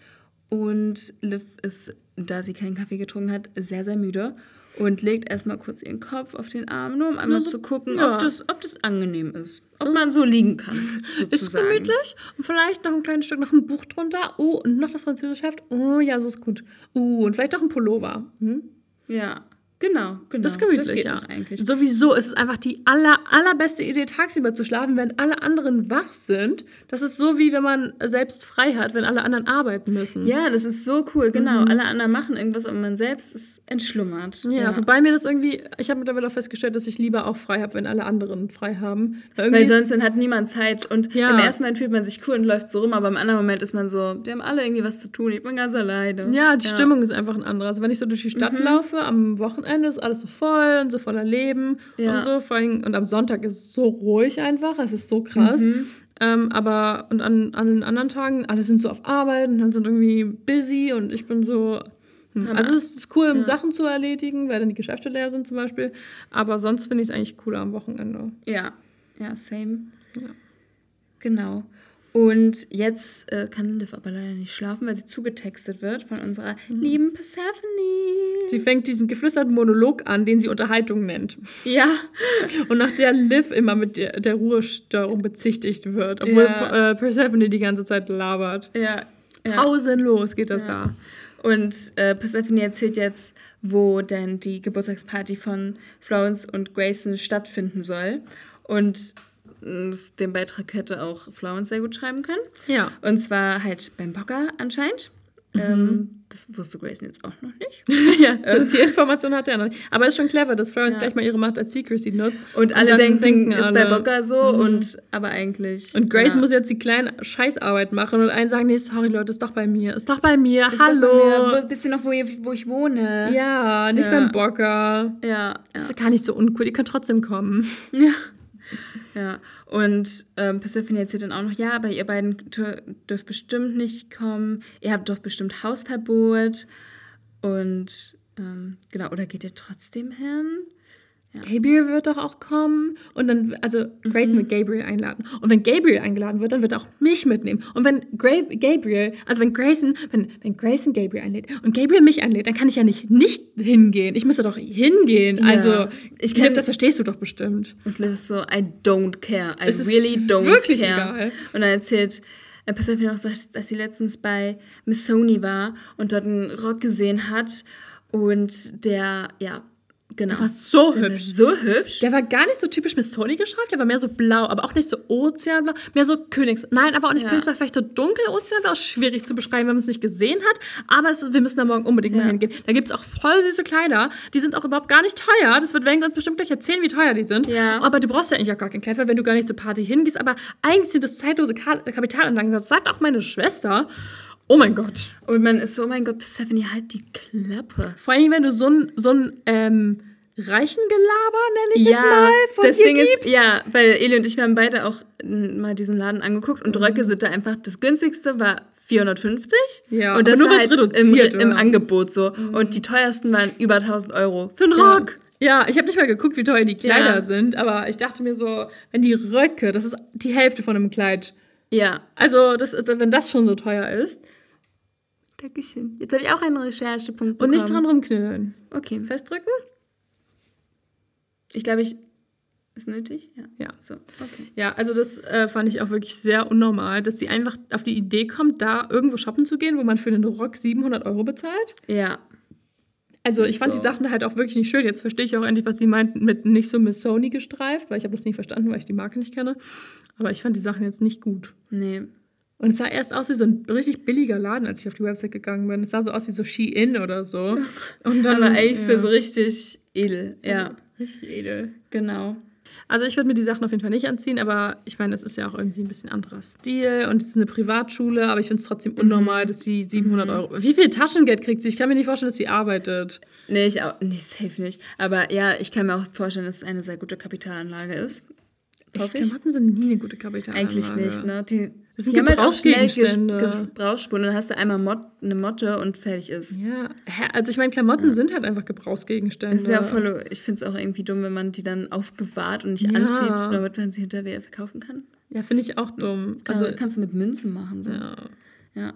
Und Liv ist, da sie keinen Kaffee getrunken hat, sehr, sehr müde. Und legt erstmal kurz ihren Kopf auf den Arm, nur um einmal Nur so- zu gucken, ja. ob, das, ob das angenehm ist. Ob man so liegen kann, Ist sozusagen. gemütlich und vielleicht noch ein kleines Stück, noch ein Buch drunter. Oh, und noch das französische Heft. Oh, ja, so ist gut. Uh, und vielleicht noch ein Pullover. Hm? Ja, genau, genau. Das ist gemütlich, das geht ja. eigentlich. Sowieso ist es einfach die aller, allerbeste Idee, tagsüber zu schlafen, wenn alle anderen wach sind. Das ist so, wie wenn man selbst frei hat, wenn alle anderen arbeiten müssen. Ja, das ist so cool, genau. Alle anderen machen irgendwas, aber man selbst ist entschlummert. Ja, wobei mir das irgendwie, ich habe mittlerweile auch festgestellt, dass ich lieber auch frei habe, wenn alle anderen frei haben. Weil Weil sonst dann hat niemand Zeit. Und Ja. im ersten Moment fühlt man sich cool und läuft so rum, aber im anderen Moment ist man so, die haben alle irgendwie was zu tun, ich bin ganz alleine. Ja, die Stimmung ist einfach ein anderer. Also wenn ich so durch die Stadt Mhm. laufe, am Wochenende ist alles so voll und so voller Leben Ja. und so. Vor allem, und am Sonntag ist es so ruhig einfach. Es ist so krass. Mhm. Ähm, aber und an, an den anderen Tagen, alle sind so auf Arbeit und dann sind irgendwie busy und ich bin so. Hm. Also es ist cool, um ja. Sachen zu erledigen, weil dann die Geschäfte leer sind zum Beispiel. Aber sonst finde ich es eigentlich cooler am Wochenende. Ja, ja, same. Ja. Genau. Und jetzt äh, kann Liv aber leider nicht schlafen, weil sie zugetextet wird von unserer lieben Persephone. Mhm. Sie fängt diesen geflüsterten Monolog an, den sie Unterhaltung nennt. ja, Und nach der Liv immer mit der, der Ruhestörung bezichtigt wird, obwohl Ja. äh, Persephone die ganze Zeit labert. ja. ja. Pausenlos geht das Ja. Und äh, Persephone erzählt jetzt, wo denn die Geburtstagsparty von Florence und Grayson stattfinden soll. Und den Beitrag hätte auch Florence sehr gut schreiben können. Ja. Und zwar halt beim Bocker anscheinend. Ähm, das wusste Grayson jetzt auch noch nicht. ja, also die Information hat er noch nicht. Aber ist schon clever, dass Florence ja. gleich mal ihre Macht als Secrecy nutzt. Und alle denken, denken, ist alle, bei Booker so mhm. und aber eigentlich. Und Grace ja. muss jetzt die kleine Scheißarbeit machen und allen sagen, nee, sorry Leute, ist doch bei mir. Ist doch bei mir. Ist Hallo. Wisst ihr noch, wo, ihr, wo ich wohne? Ja, nicht ja. beim Bocker. Ja. Das ist gar nicht so uncool. Ihr könnt trotzdem kommen. Ja. Ja, und ähm, Persephone erzählt dann auch noch, ja, aber ihr beiden dürft bestimmt nicht kommen. Ihr habt doch bestimmt Hausverbot. Und ähm, genau, oder geht ihr trotzdem hin? Ja. Gabriel wird doch auch kommen und dann, also Grayson mhm. wird Gabriel einladen. Und wenn Gabriel eingeladen wird, dann wird er auch mich mitnehmen. Und wenn Gra Gabriel, also wenn Grayson, wenn, wenn Grayson Gabriel einlädt und Gabriel mich einlädt, dann kann ich ja nicht nicht hingehen. Ich müsste doch hingehen. Ja. Also, ich Liv, das verstehst du doch bestimmt. Und Liv ist so, I don't care. I really don't wirklich care. Egal. Und dann erzählt äh, Persephone auch, dass sie letztens bei Miss Sony war und dort einen Rock gesehen hat und der, ja, Genau. Der war so der hübsch. War so hübsch. Der war gar nicht so typisch Miss Sony geschafft, der war mehr so blau, aber auch nicht so Ozeanblau, mehr so Königs. Nein, aber auch nicht ja. Königsblau, vielleicht so dunkel Ozeanblau, schwierig zu beschreiben, wenn man es nicht gesehen hat. Aber ist, wir müssen da morgen unbedingt ja. mal hingehen. Da gibt es auch voll süße Kleider, die sind auch überhaupt gar nicht teuer. Das wird Wenke uns bestimmt gleich erzählen, wie teuer die sind. Ja. Aber du brauchst ja eigentlich auch gar kein Kleid, weil wenn du gar nicht zur Party hingehst. Aber eigentlich sind das zeitlose Kapitalanlagen. Das sagt auch meine Schwester. Oh mein Gott. Und man ist so, oh mein Gott, Stephanie, halt die Klappe. Vor allem, wenn du so ein, so ein ähm, Reichengelaber, nenne ich ja, es mal, von das Ding gibst. ist, ja, weil Eli und ich, wir haben beide auch mal diesen Laden angeguckt und mhm. Röcke sind da einfach, das günstigste war 450 ja, und das nur war halt im, im, Angebot so mhm. und die teuersten waren über 1000 Euro für einen ja. Rock. Ja, ich habe nicht mal geguckt, wie teuer die Kleider ja. sind, aber ich dachte mir so, wenn die Röcke, das ist die Hälfte von einem Kleid. Ja. Also, das, wenn das schon so teuer ist, Dankeschön. Jetzt habe ich auch einen Recherchepunkt bekommen. Und nicht dran rumknüllen. Okay. Festdrücken? Ich glaube, ich. Ist nötig? Ja. Ja. So, okay. Ja, also das äh, fand ich auch wirklich sehr unnormal, dass sie einfach auf die Idee kommt, da irgendwo shoppen zu gehen, wo man für einen Rock 700 Euro bezahlt. Ja. Also ich fand so. die Sachen halt auch wirklich nicht schön. Jetzt verstehe ich auch endlich, was sie meinten mit nicht so Miss Sony gestreift, weil ich habe das nie verstanden, weil ich die Marke nicht kenne. Aber ich fand die Sachen jetzt nicht gut. Nee. Und es sah erst aus wie so ein richtig billiger Laden, als ich auf die Website gegangen bin. Es sah so aus wie so Shein oder so. Und dann, Aber eigentlich ja. so richtig edel, ja. Also, richtig edel. Genau. Also ich würde mir die Sachen auf jeden Fall nicht anziehen, aber ich meine, das ist ja auch irgendwie ein bisschen anderer Stil und es ist eine Privatschule, aber ich finde es trotzdem unnormal, mhm. dass sie 700 mhm. Euro... Wie viel Taschengeld kriegt sie? Ich kann mir nicht vorstellen, dass sie arbeitet. Nee, ich auch nicht, safe nicht. Aber ja, ich kann mir auch vorstellen, dass es eine sehr gute Kapitalanlage ist. Hoffe ich. Klamotten sind nie eine gute Kapitalanlage. Eigentlich nicht, ne? Die, das sind Gebrauchsgegenstände. Halt Gebrauchsspuren. Dann hast du einmal Mot eine Motte und fertig ist. Ja, also ich meine, Klamotten ja. sind halt einfach Gebrauchsgegenstände. Das ist ja voll, ich finde es auch irgendwie dumm, wenn man die dann aufbewahrt und nicht ja. anzieht, damit man sie hinterher wieder verkaufen kann. Ja, finde ich auch dumm. Also kannst du mit Münzen machen. So. Ja. Ja.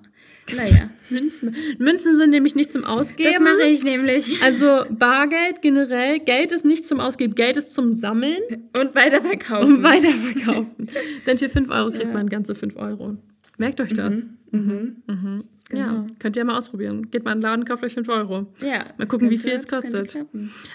Naja. Münzen. Münzen sind nämlich nicht zum Ausgeben. Das mache ich nämlich. Also Bargeld generell. Geld ist nicht zum Ausgeben. Geld ist zum Sammeln. Und weiterverkaufen. Und weiterverkaufen. Denn für 5 Euro kriegt ja. man ganze 5 Euro. Merkt euch das. Mhm. Mhm. Mhm. Genau. Ja, könnt ihr mal ausprobieren. Geht mal in den Laden, kauft euch 5 Euro. Ja. Mal gucken, wie viel es kostet.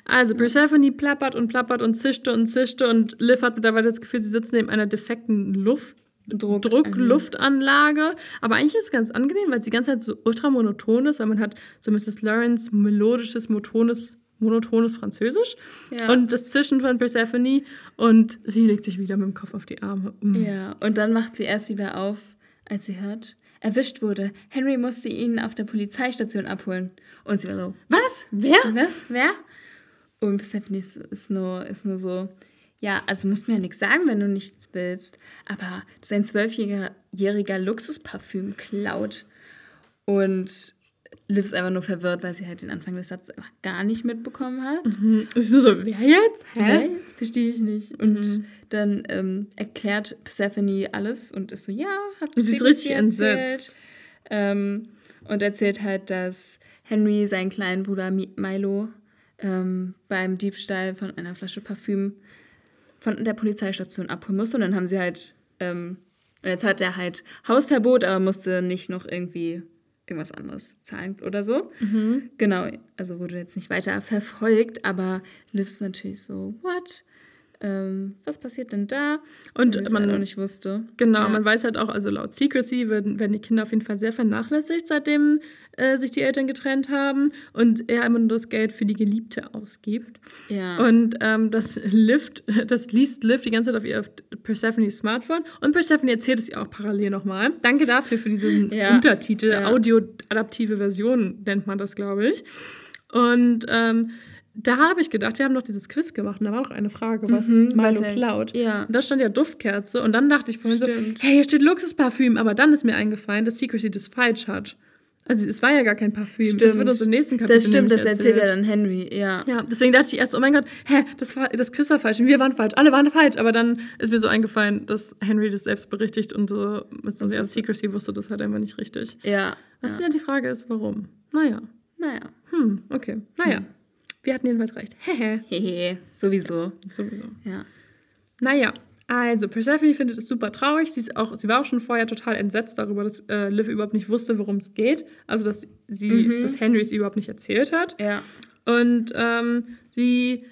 Also, Persephone plappert und plappert und zischte und zischte und Liv hat mittlerweile das Gefühl, sie sitzt neben einer defekten Luft. Druck Druckluftanlage. Aber eigentlich ist es ganz angenehm, weil es die ganze Zeit so ultra monoton ist, weil man hat so Mrs. Lawrence melodisches, monotones, monotones Französisch ja. und das Zischen von Persephone und sie legt sich wieder mit dem Kopf auf die Arme. Mm. Ja, und dann macht sie erst wieder auf, als sie hört, erwischt wurde. Henry musste ihn auf der Polizeistation abholen. Und sie war so, was? Wer? Was? Wer? Und Persephone ist, ist, nur, ist nur so, ja, also musst mir ja nichts sagen, wenn du nichts willst. Aber sein zwölfjähriger Luxusparfüm klaut. Und Liv ist einfach nur verwirrt, weil sie halt den Anfang des Satzes einfach gar nicht mitbekommen hat. Mhm. Ist so, wer jetzt? Hä? Hä? Verstehe ich nicht. Und mhm. dann ähm, erklärt Persephone alles und ist so, ja, hat Und sie ist richtig entsetzt. Ähm, und erzählt halt, dass Henry seinen kleinen Bruder Milo ähm, beim Diebstahl von einer Flasche Parfüm von der Polizeistation abholen musste. Und dann haben sie halt, ähm, jetzt hat er halt Hausverbot, aber musste nicht noch irgendwie irgendwas anderes zahlen oder so. Mhm. Genau, also wurde jetzt nicht weiter verfolgt, aber Liv ist natürlich so, what? Ähm, was passiert denn da? Und Weil man- halt auch nicht wusste. Genau, Ja. man weiß halt auch, also laut Secrecy werden, werden die Kinder auf jeden Fall sehr vernachlässigt, seitdem äh, sich die Eltern getrennt haben und er immer nur das Geld für die Geliebte ausgibt. Ja. Und ähm, das Lift, das liest Liv die ganze Zeit auf ihr auf Persephone's Smartphone und Persephone erzählt es ihr auch parallel nochmal. Danke dafür für diesen Ja. Untertitel, audioadaptive Version nennt man das, glaube ich. Und ähm, da habe ich gedacht, wir haben doch dieses Quiz gemacht und da war doch eine Frage, was Mhm, Milo klaut. ja. Und da stand ja Duftkerze und dann dachte ich vorhin so, Stimmt. hey, hier steht Luxusparfüm, aber dann ist mir eingefallen, dass Secrecy das falsch hat. Also es war ja gar kein Parfüm. Das wird uns im nächsten Kapitel Das stimmt, das erzählt ja dann Henry, ja. ja, deswegen dachte ich erst, oh mein Gott, hä, das, war, das Quiz war falsch und wir waren falsch, alle waren falsch. Aber dann ist mir so eingefallen, dass Henry das selbst berichtigt und so, so Das ja, Secrecy wusste das halt einfach nicht richtig. Ja. Was ja. wieder die Frage ist, warum? Naja, Naja. hm, okay. Naja, wir hatten jedenfalls recht. Hehe, Hehe, sowieso. sowieso. Ja. Naja, also Persephone findet es super traurig. Sie, ist auch, sie war auch schon vorher total entsetzt darüber, dass äh, Liv überhaupt nicht wusste, worum es geht. Also, dass sie, Mhm. dass Henry es überhaupt nicht erzählt hat. Ja. Und ähm, sie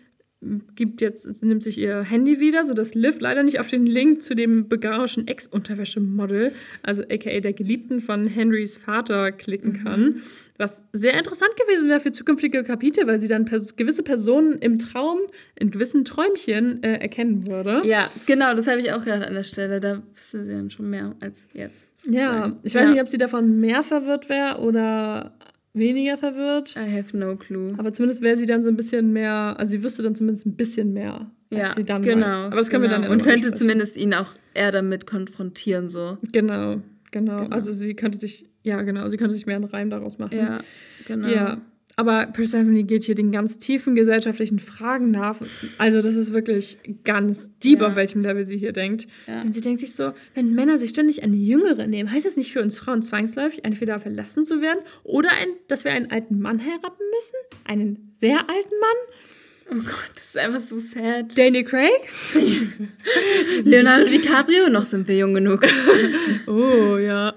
gibt jetzt, sie nimmt sich ihr Handy wieder, sodass Liv leider nicht auf den Link zu dem bulgarischen Ex-Unterwäschemodel, also aka der Geliebten von Henrys Vater, klicken kann. Was sehr interessant gewesen wäre für zukünftige Kapitel, weil sie dann pers gewisse Personen im Traum, in gewissen Träumchen äh, erkennen würde. Ja, genau, das habe ich auch gerade an der Stelle. Da wüsste sie dann schon mehr als jetzt. Ja, sozusagen. ich weiß ja. nicht, ob sie davon mehr verwirrt wäre oder weniger verwirrt. I have no clue. Aber zumindest wäre sie dann so ein bisschen mehr, also sie wüsste dann zumindest ein bisschen mehr, als Ja, sie dann genau. weiß. Aber das können wir genau. dann ja Und könnte zumindest ihn auch eher damit konfrontieren, so. Genau, genau, Genau. Also sie könnte sich, ja genau, sie könnte sich mehr einen Reim daraus machen. Ja, genau. Ja. Aber Persephone geht hier den ganz tiefen gesellschaftlichen Fragen nach. Also das ist wirklich ganz deep, Ja. auf welchem Level sie hier denkt. Ja. Und sie denkt sich so, wenn Männer sich ständig eine Jüngere nehmen, heißt das nicht für uns Frauen zwangsläufig, entweder verlassen zu werden oder ein, dass wir einen alten Mann heiraten müssen? Einen sehr alten Mann? Oh Gott, das ist einfach so sad. Daniel Craig? Leonardo DiCaprio, noch sind wir jung genug. Oh, ja.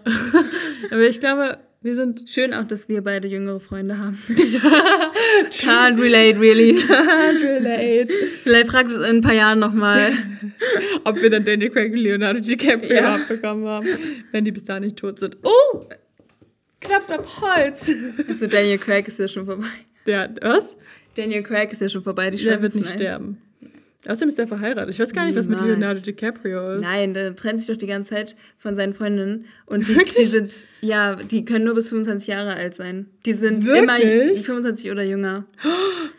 Aber ich glaube, wir sind Schön auch, dass wir beide jüngere Freunde haben. Can't relate, really. can't relate. Vielleicht fragt uns in ein paar Jahren nochmal. Ob wir dann Daniel Craig und Leonardo DiCaprio Ja. abbekommen haben, wenn die bis dahin nicht tot sind. Oh! Klappt auf Holz. Also Daniel Craig ist ja schon vorbei. Der, was? Daniel Craig ist ja schon vorbei. Die Der wird nicht nein. sterben. Außerdem ist der verheiratet. Ich weiß gar nicht, was mit. Leonardo DiCaprio ist. Nein, der trennt sich doch die ganze Zeit von seinen Freundinnen. Und die, die sind, ja, die können nur bis 25 Jahre alt sein. Die sind immer Wirklich? 25 oder jünger.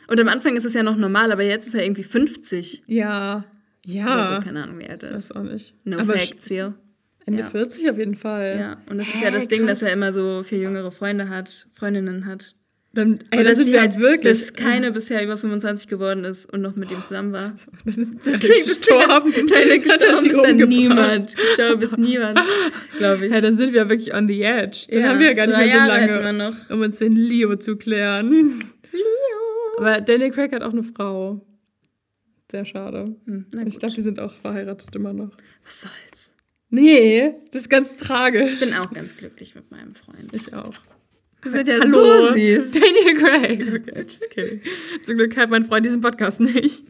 Und am Anfang ist es ja noch normal, aber jetzt ist er irgendwie 50. Ja. Ja. so, keine Ahnung, wie alt er weiß ist. auch nicht. No Aber facts hier. Ende Ja. 40 auf jeden Fall. Ja, und das ist Hä, ja das Ding, dass krass. er immer so viel jüngere Freunde hat, Freundinnen hat. Dann, ey, Und dann sind wir halt wirklich. Dass keine bisher über 25 geworden ist und noch mit ihm zusammen war. Dann Das sie klingt gestorben. gestorben sie ist dann niemand. Gestorben ist niemand, glaube ich. Ja, dann sind wir wirklich on the edge. Dann Ja, haben wir ja gar nicht mehr so lange, um uns den Leo zu klären. Aber Daniel Craig hat auch eine Frau. Sehr schade. Hm, Ich glaube, die sind auch verheiratet immer noch. Was soll's. Nee, das ist ganz tragisch. Ich bin auch ganz glücklich mit meinem Freund. Ich auch. Wir sind ja Hallo, so süß. Daniel Craig. Okay, just kidding. Zum Glück hat mein Freund diesen Podcast nicht.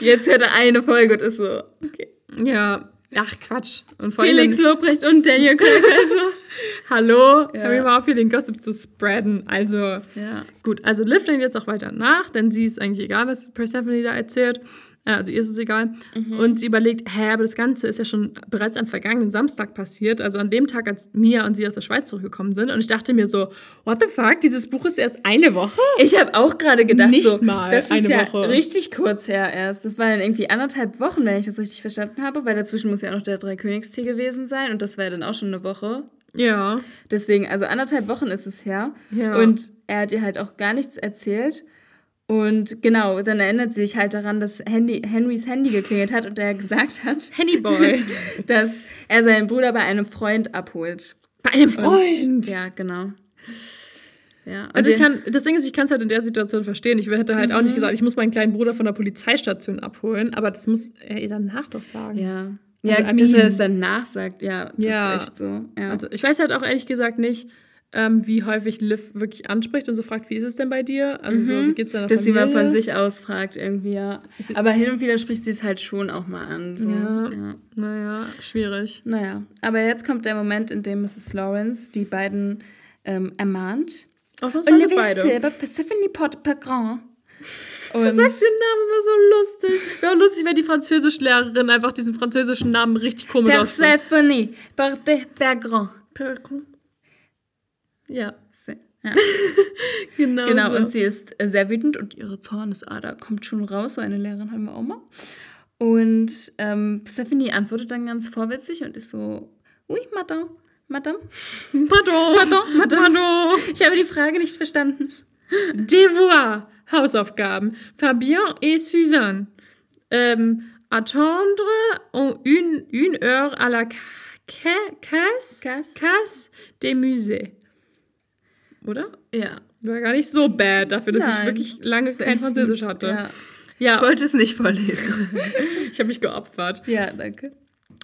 Jetzt hört er eine Folge und ist so, okay. Ja, ach Quatsch. Und vor Felix Lobrecht und Daniel Craig, also. hallo, Ja. mir mal auf, hier den Gossip zu spreaden. Also, Ja. Gut, also Liv denkt jetzt auch weiter nach, denn sie ist eigentlich egal, was Persephone da erzählt. Also ihr ist es egal. Und sie überlegt, hä, aber das Ganze ist ja schon bereits am vergangenen Samstag passiert, also an dem Tag, als Mia und sie aus der Schweiz zurückgekommen sind. Und ich dachte mir so, what the fuck, dieses Buch ist erst eine Woche? Ich habe auch gerade gedacht, Nicht so, mal das ist eine ja Woche. richtig kurz her erst. Das war dann irgendwie anderthalb Wochen, wenn ich das richtig verstanden habe, weil dazwischen muss ja auch noch der Dreikönigstee gewesen sein und das war ja dann auch schon eine Woche. Ja. Deswegen, also anderthalb Wochen ist es her. Ja. Und er hat ihr halt auch gar nichts erzählt. Und genau, dann erinnert sie sich halt daran, dass Handy, Henrys Handy geklingelt hat und er gesagt hat, Hennyboy. dass er seinen Bruder bei einem Freund abholt. Bei einem Und, Freund. ja, genau. Ja, Also ich und kann, das Ding ist, ich kann es halt in der Situation verstehen. Ich hätte halt auch nicht Mhm. gesagt, ich muss meinen kleinen Bruder von der Polizeistation abholen, aber das muss er ihr danach doch sagen. Ja. Also, Ja, dass er es danach sagt, ja, das Ja. ist echt so. Ja. Also ich weiß halt auch ehrlich gesagt nicht, ähm, wie häufig Liv wirklich anspricht und so fragt, wie ist es denn bei dir? Also so, wie geht's deiner Mhm. Dass sie Familie? mal von sich aus fragt, irgendwie, ja. Aber hin und wieder spricht sie es halt schon auch mal an. So. Ja. ja. Naja, schwierig. Naja, aber jetzt kommt der Moment, in dem Mrs. Lawrence die beiden ähm, ermahnt. Ausnahmsweise Olivia beide. Silber, Persephone Pot Pergrand. Du sagst den Namen immer so lustig. Wäre lustig, wenn die Französischlehrerin einfach diesen französischen Namen richtig komisch ausspricht. Persephone Pergrand. Ja, Ja. genau. Genau, so. und sie ist äh, sehr wütend und ihre Zornesader kommt schon raus. So eine Lehrerin haben wir auch mal. Und ähm, Persephone antwortet dann ganz vorwitzig und ist so, oui, Madame, Madame, Pardon, Pardon, Madame. Pardon. ich habe die Frage nicht verstanden. Devoir, Hausaufgaben. Fabien et Suzanne. Ähm, attendre en une, une heure à la ca- casse, Casse? casse des musées. Oder? Ja. War gar nicht so bad dafür, dass ich Nein. wirklich lange kein Französisch hatte. Ja. Ja, Ich wollte es nicht vorlesen. ich habe mich geopfert. ja, danke.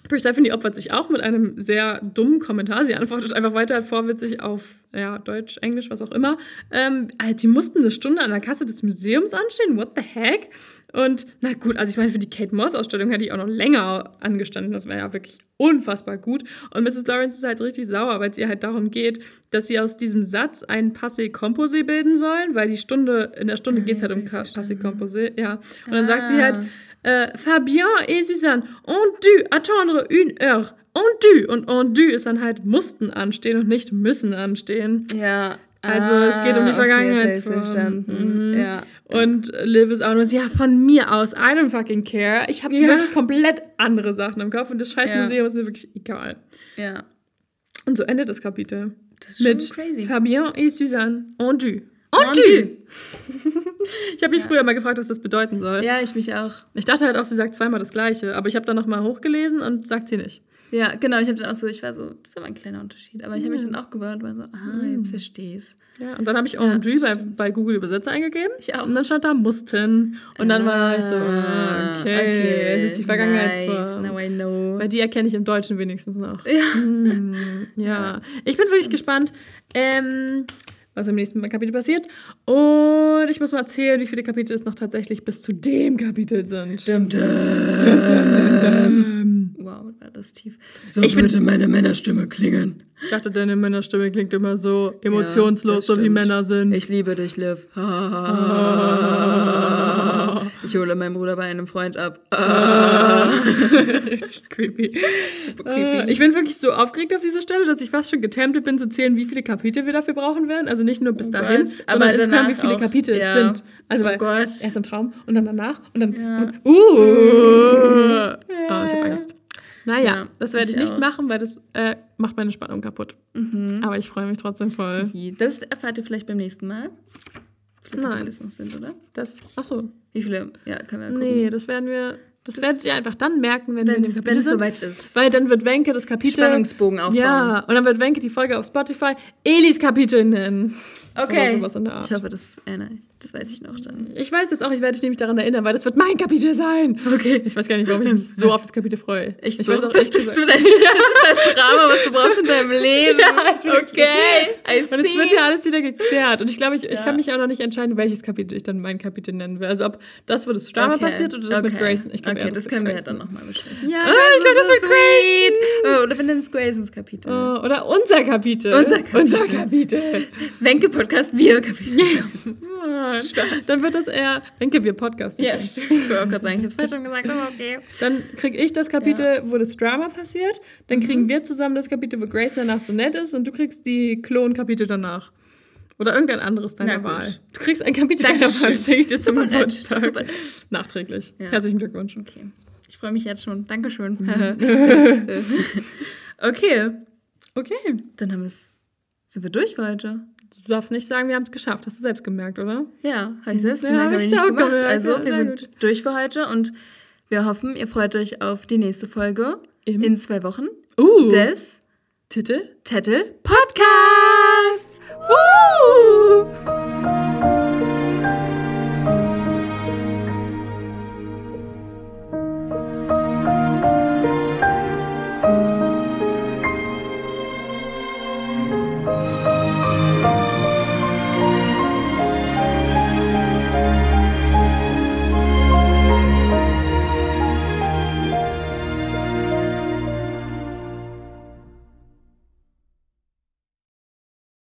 Persephone opfert sich auch mit einem sehr dummen Kommentar. Sie antwortet einfach weiter vorwitzig auf ja, Deutsch, Englisch, was auch immer. Ähm, halt, die mussten eine Stunde an der Kasse des Museums anstehen. What the heck? Und na gut, also ich meine, für die Kate Moss-Ausstellung hätte ich auch noch länger angestanden. Das wäre ja wirklich unfassbar gut. Und Mrs. Lawrence ist halt richtig sauer, weil es ihr halt darum geht, dass sie aus diesem Satz ein Passé Composé bilden sollen, weil die Stunde, in der Stunde Ah, geht es halt um Passé. Composé, ja. Und dann sagt sie Ah. halt, äh, Fabien et Suzanne ont dû attendre une heure. Ont dû. Und ont dû ist dann halt mussten anstehen und nicht müssen anstehen. Ja. Also es geht um die Ah, Vergangenheit. Okay. Mhm. Ja. Und Liv ist auch nur so, ja, von mir aus, I don't fucking care. Ich habe Ja. wirklich komplett andere Sachen im Kopf und das scheiß Ja. Museum ist mir wirklich egal. Ja. Und so endet das Kapitel. Das ist schon Mit crazy. Fabien et Suzanne ont dû. Ont Ont dû. Ich habe mich früher mal gefragt, was das bedeuten soll. Ja, ich mich auch. Ich dachte halt auch, sie sagt zweimal das Gleiche, aber ich habe dann nochmal hochgelesen und sagt sie nicht. Ja, genau. Ich habe dann auch so, ich war so, das ist aber ein kleiner Unterschied. Aber ich habe mich dann auch gewöhnt, war so, ah, jetzt verstehe ich's. Ja, und dann habe ich en dû bei, bei Google Übersetzer eingegeben. Ich auch. Und dann stand da mussten. Und dann war ich so, Ah, okay, es ist die Vergangenheitsform. Nice, now I know. Weil die erkenne ich im Deutschen wenigstens noch. Ja. Hm, ja. Ich bin wirklich gespannt, ähm, was im nächsten Kapitel passiert. Und ich muss mal erzählen, wie viele Kapitel es noch tatsächlich bis zu dem Kapitel sind. Dum, dum. Wow, war das tief. So Ich würde meine Männerstimme klingen. Ich dachte, deine Männerstimme klingt immer so emotionslos, das so wie. Männer sind. Ich liebe dich, Liv. Ich hole meinen Bruder bei einem Freund ab. Richtig creepy. Super Äh, ich bin wirklich so aufgeregt auf dieser Stelle, dass ich fast schon getemptet bin zu zählen, wie viele Kapitel wir dafür brauchen werden. Also nicht nur bis Oh dahin, Gott, sondern aber insgesamt, wie viele auch. Kapitel Ja. es sind. Also Oh Gott. erst im Traum und dann danach und dann Ja. und, uh. Oh, ich habe Angst. Naja, Ja, das werde ich ich nicht auch. machen, weil das äh, macht meine Spannung kaputt. Aber ich freue mich trotzdem voll. Das erfahrt ihr vielleicht beim nächsten Mal. Viele Nein. Kapitel es noch sind, oder? Das, ach so. Wie viele? Ja, können wir gucken. Nee, das werden wir, das werdet ihr einfach dann merken, wenn wir in dem Kapitel wenn es sind. soweit ist. Weil dann wird Wenke das Kapitel. Spannungsbogen aufbauen. Ja, und dann wird Wenke die Folge auf Spotify Elis Kapitel nennen. Okay. Oder sowas in der Art. Ich hoffe, das, äh, nein, das weiß ich noch dann. Ich weiß es auch, ich werde dich nämlich daran erinnern, weil das wird mein Kapitel sein. Okay. Ich weiß gar nicht, warum ich mich so auf das Kapitel freue. Echt ich so? weiß auch das echt bist du dein, Das ist das Drama, was du brauchst in deinem Leben. wirklich. okay. I Und es wird see. ja alles wieder geklärt. Und ich glaube, ich, ich Ja. kann mich auch noch nicht entscheiden, welches Kapitel ich dann mein Kapitel nennen will. Also ob das, wo das Drama Okay. passiert oder das mit Okay. Grayson. Ich glaube, okay, das mit können wir ja Grayson. dann nochmal besprechen. Ja, Ah, ich glaub, das wird sweet. Oh, oder wir nennen es Graysons Kapitel. Oh, oder unser Kapitel. Unser Kapitel. Unser Kapitel. Wenke Podcast, wir Kapitel. Mann. Dann wird das eher, denke wir Podcast. Ja, stimmt. Ich wollte auch gerade sagen, ich habe falsch schon gesagt, aber okay. Dann kriege ich das Kapitel, wo das Drama passiert. Dann kriegen wir zusammen das Kapitel, wo Grace danach so nett ist. Und du kriegst die Klon-Kapitel danach. Oder irgendein anderes deiner Na. Wahl. Du kriegst ein Kapitel deiner. Wahl. Das ich dir zum Geburtstag. Nachträglich. Ja. Herzlichen Glückwunsch. Okay. Ich freue mich jetzt schon. Dankeschön. Mhm. okay, Okay. dann haben wir es. Sind wir durch für heute? Du darfst nicht sagen, wir haben es geschafft. Hast du selbst gemerkt, oder? Ja, habe ich selbst Ja, gemerkt, hab habe ich ich nicht gemacht. gemerkt. Also, Ja, wir sind gut. durch für heute und wir hoffen, ihr freut euch auf die nächste Folge Im- in zwei Wochen Uh. des Titel? Tettel Podcasts. Woo!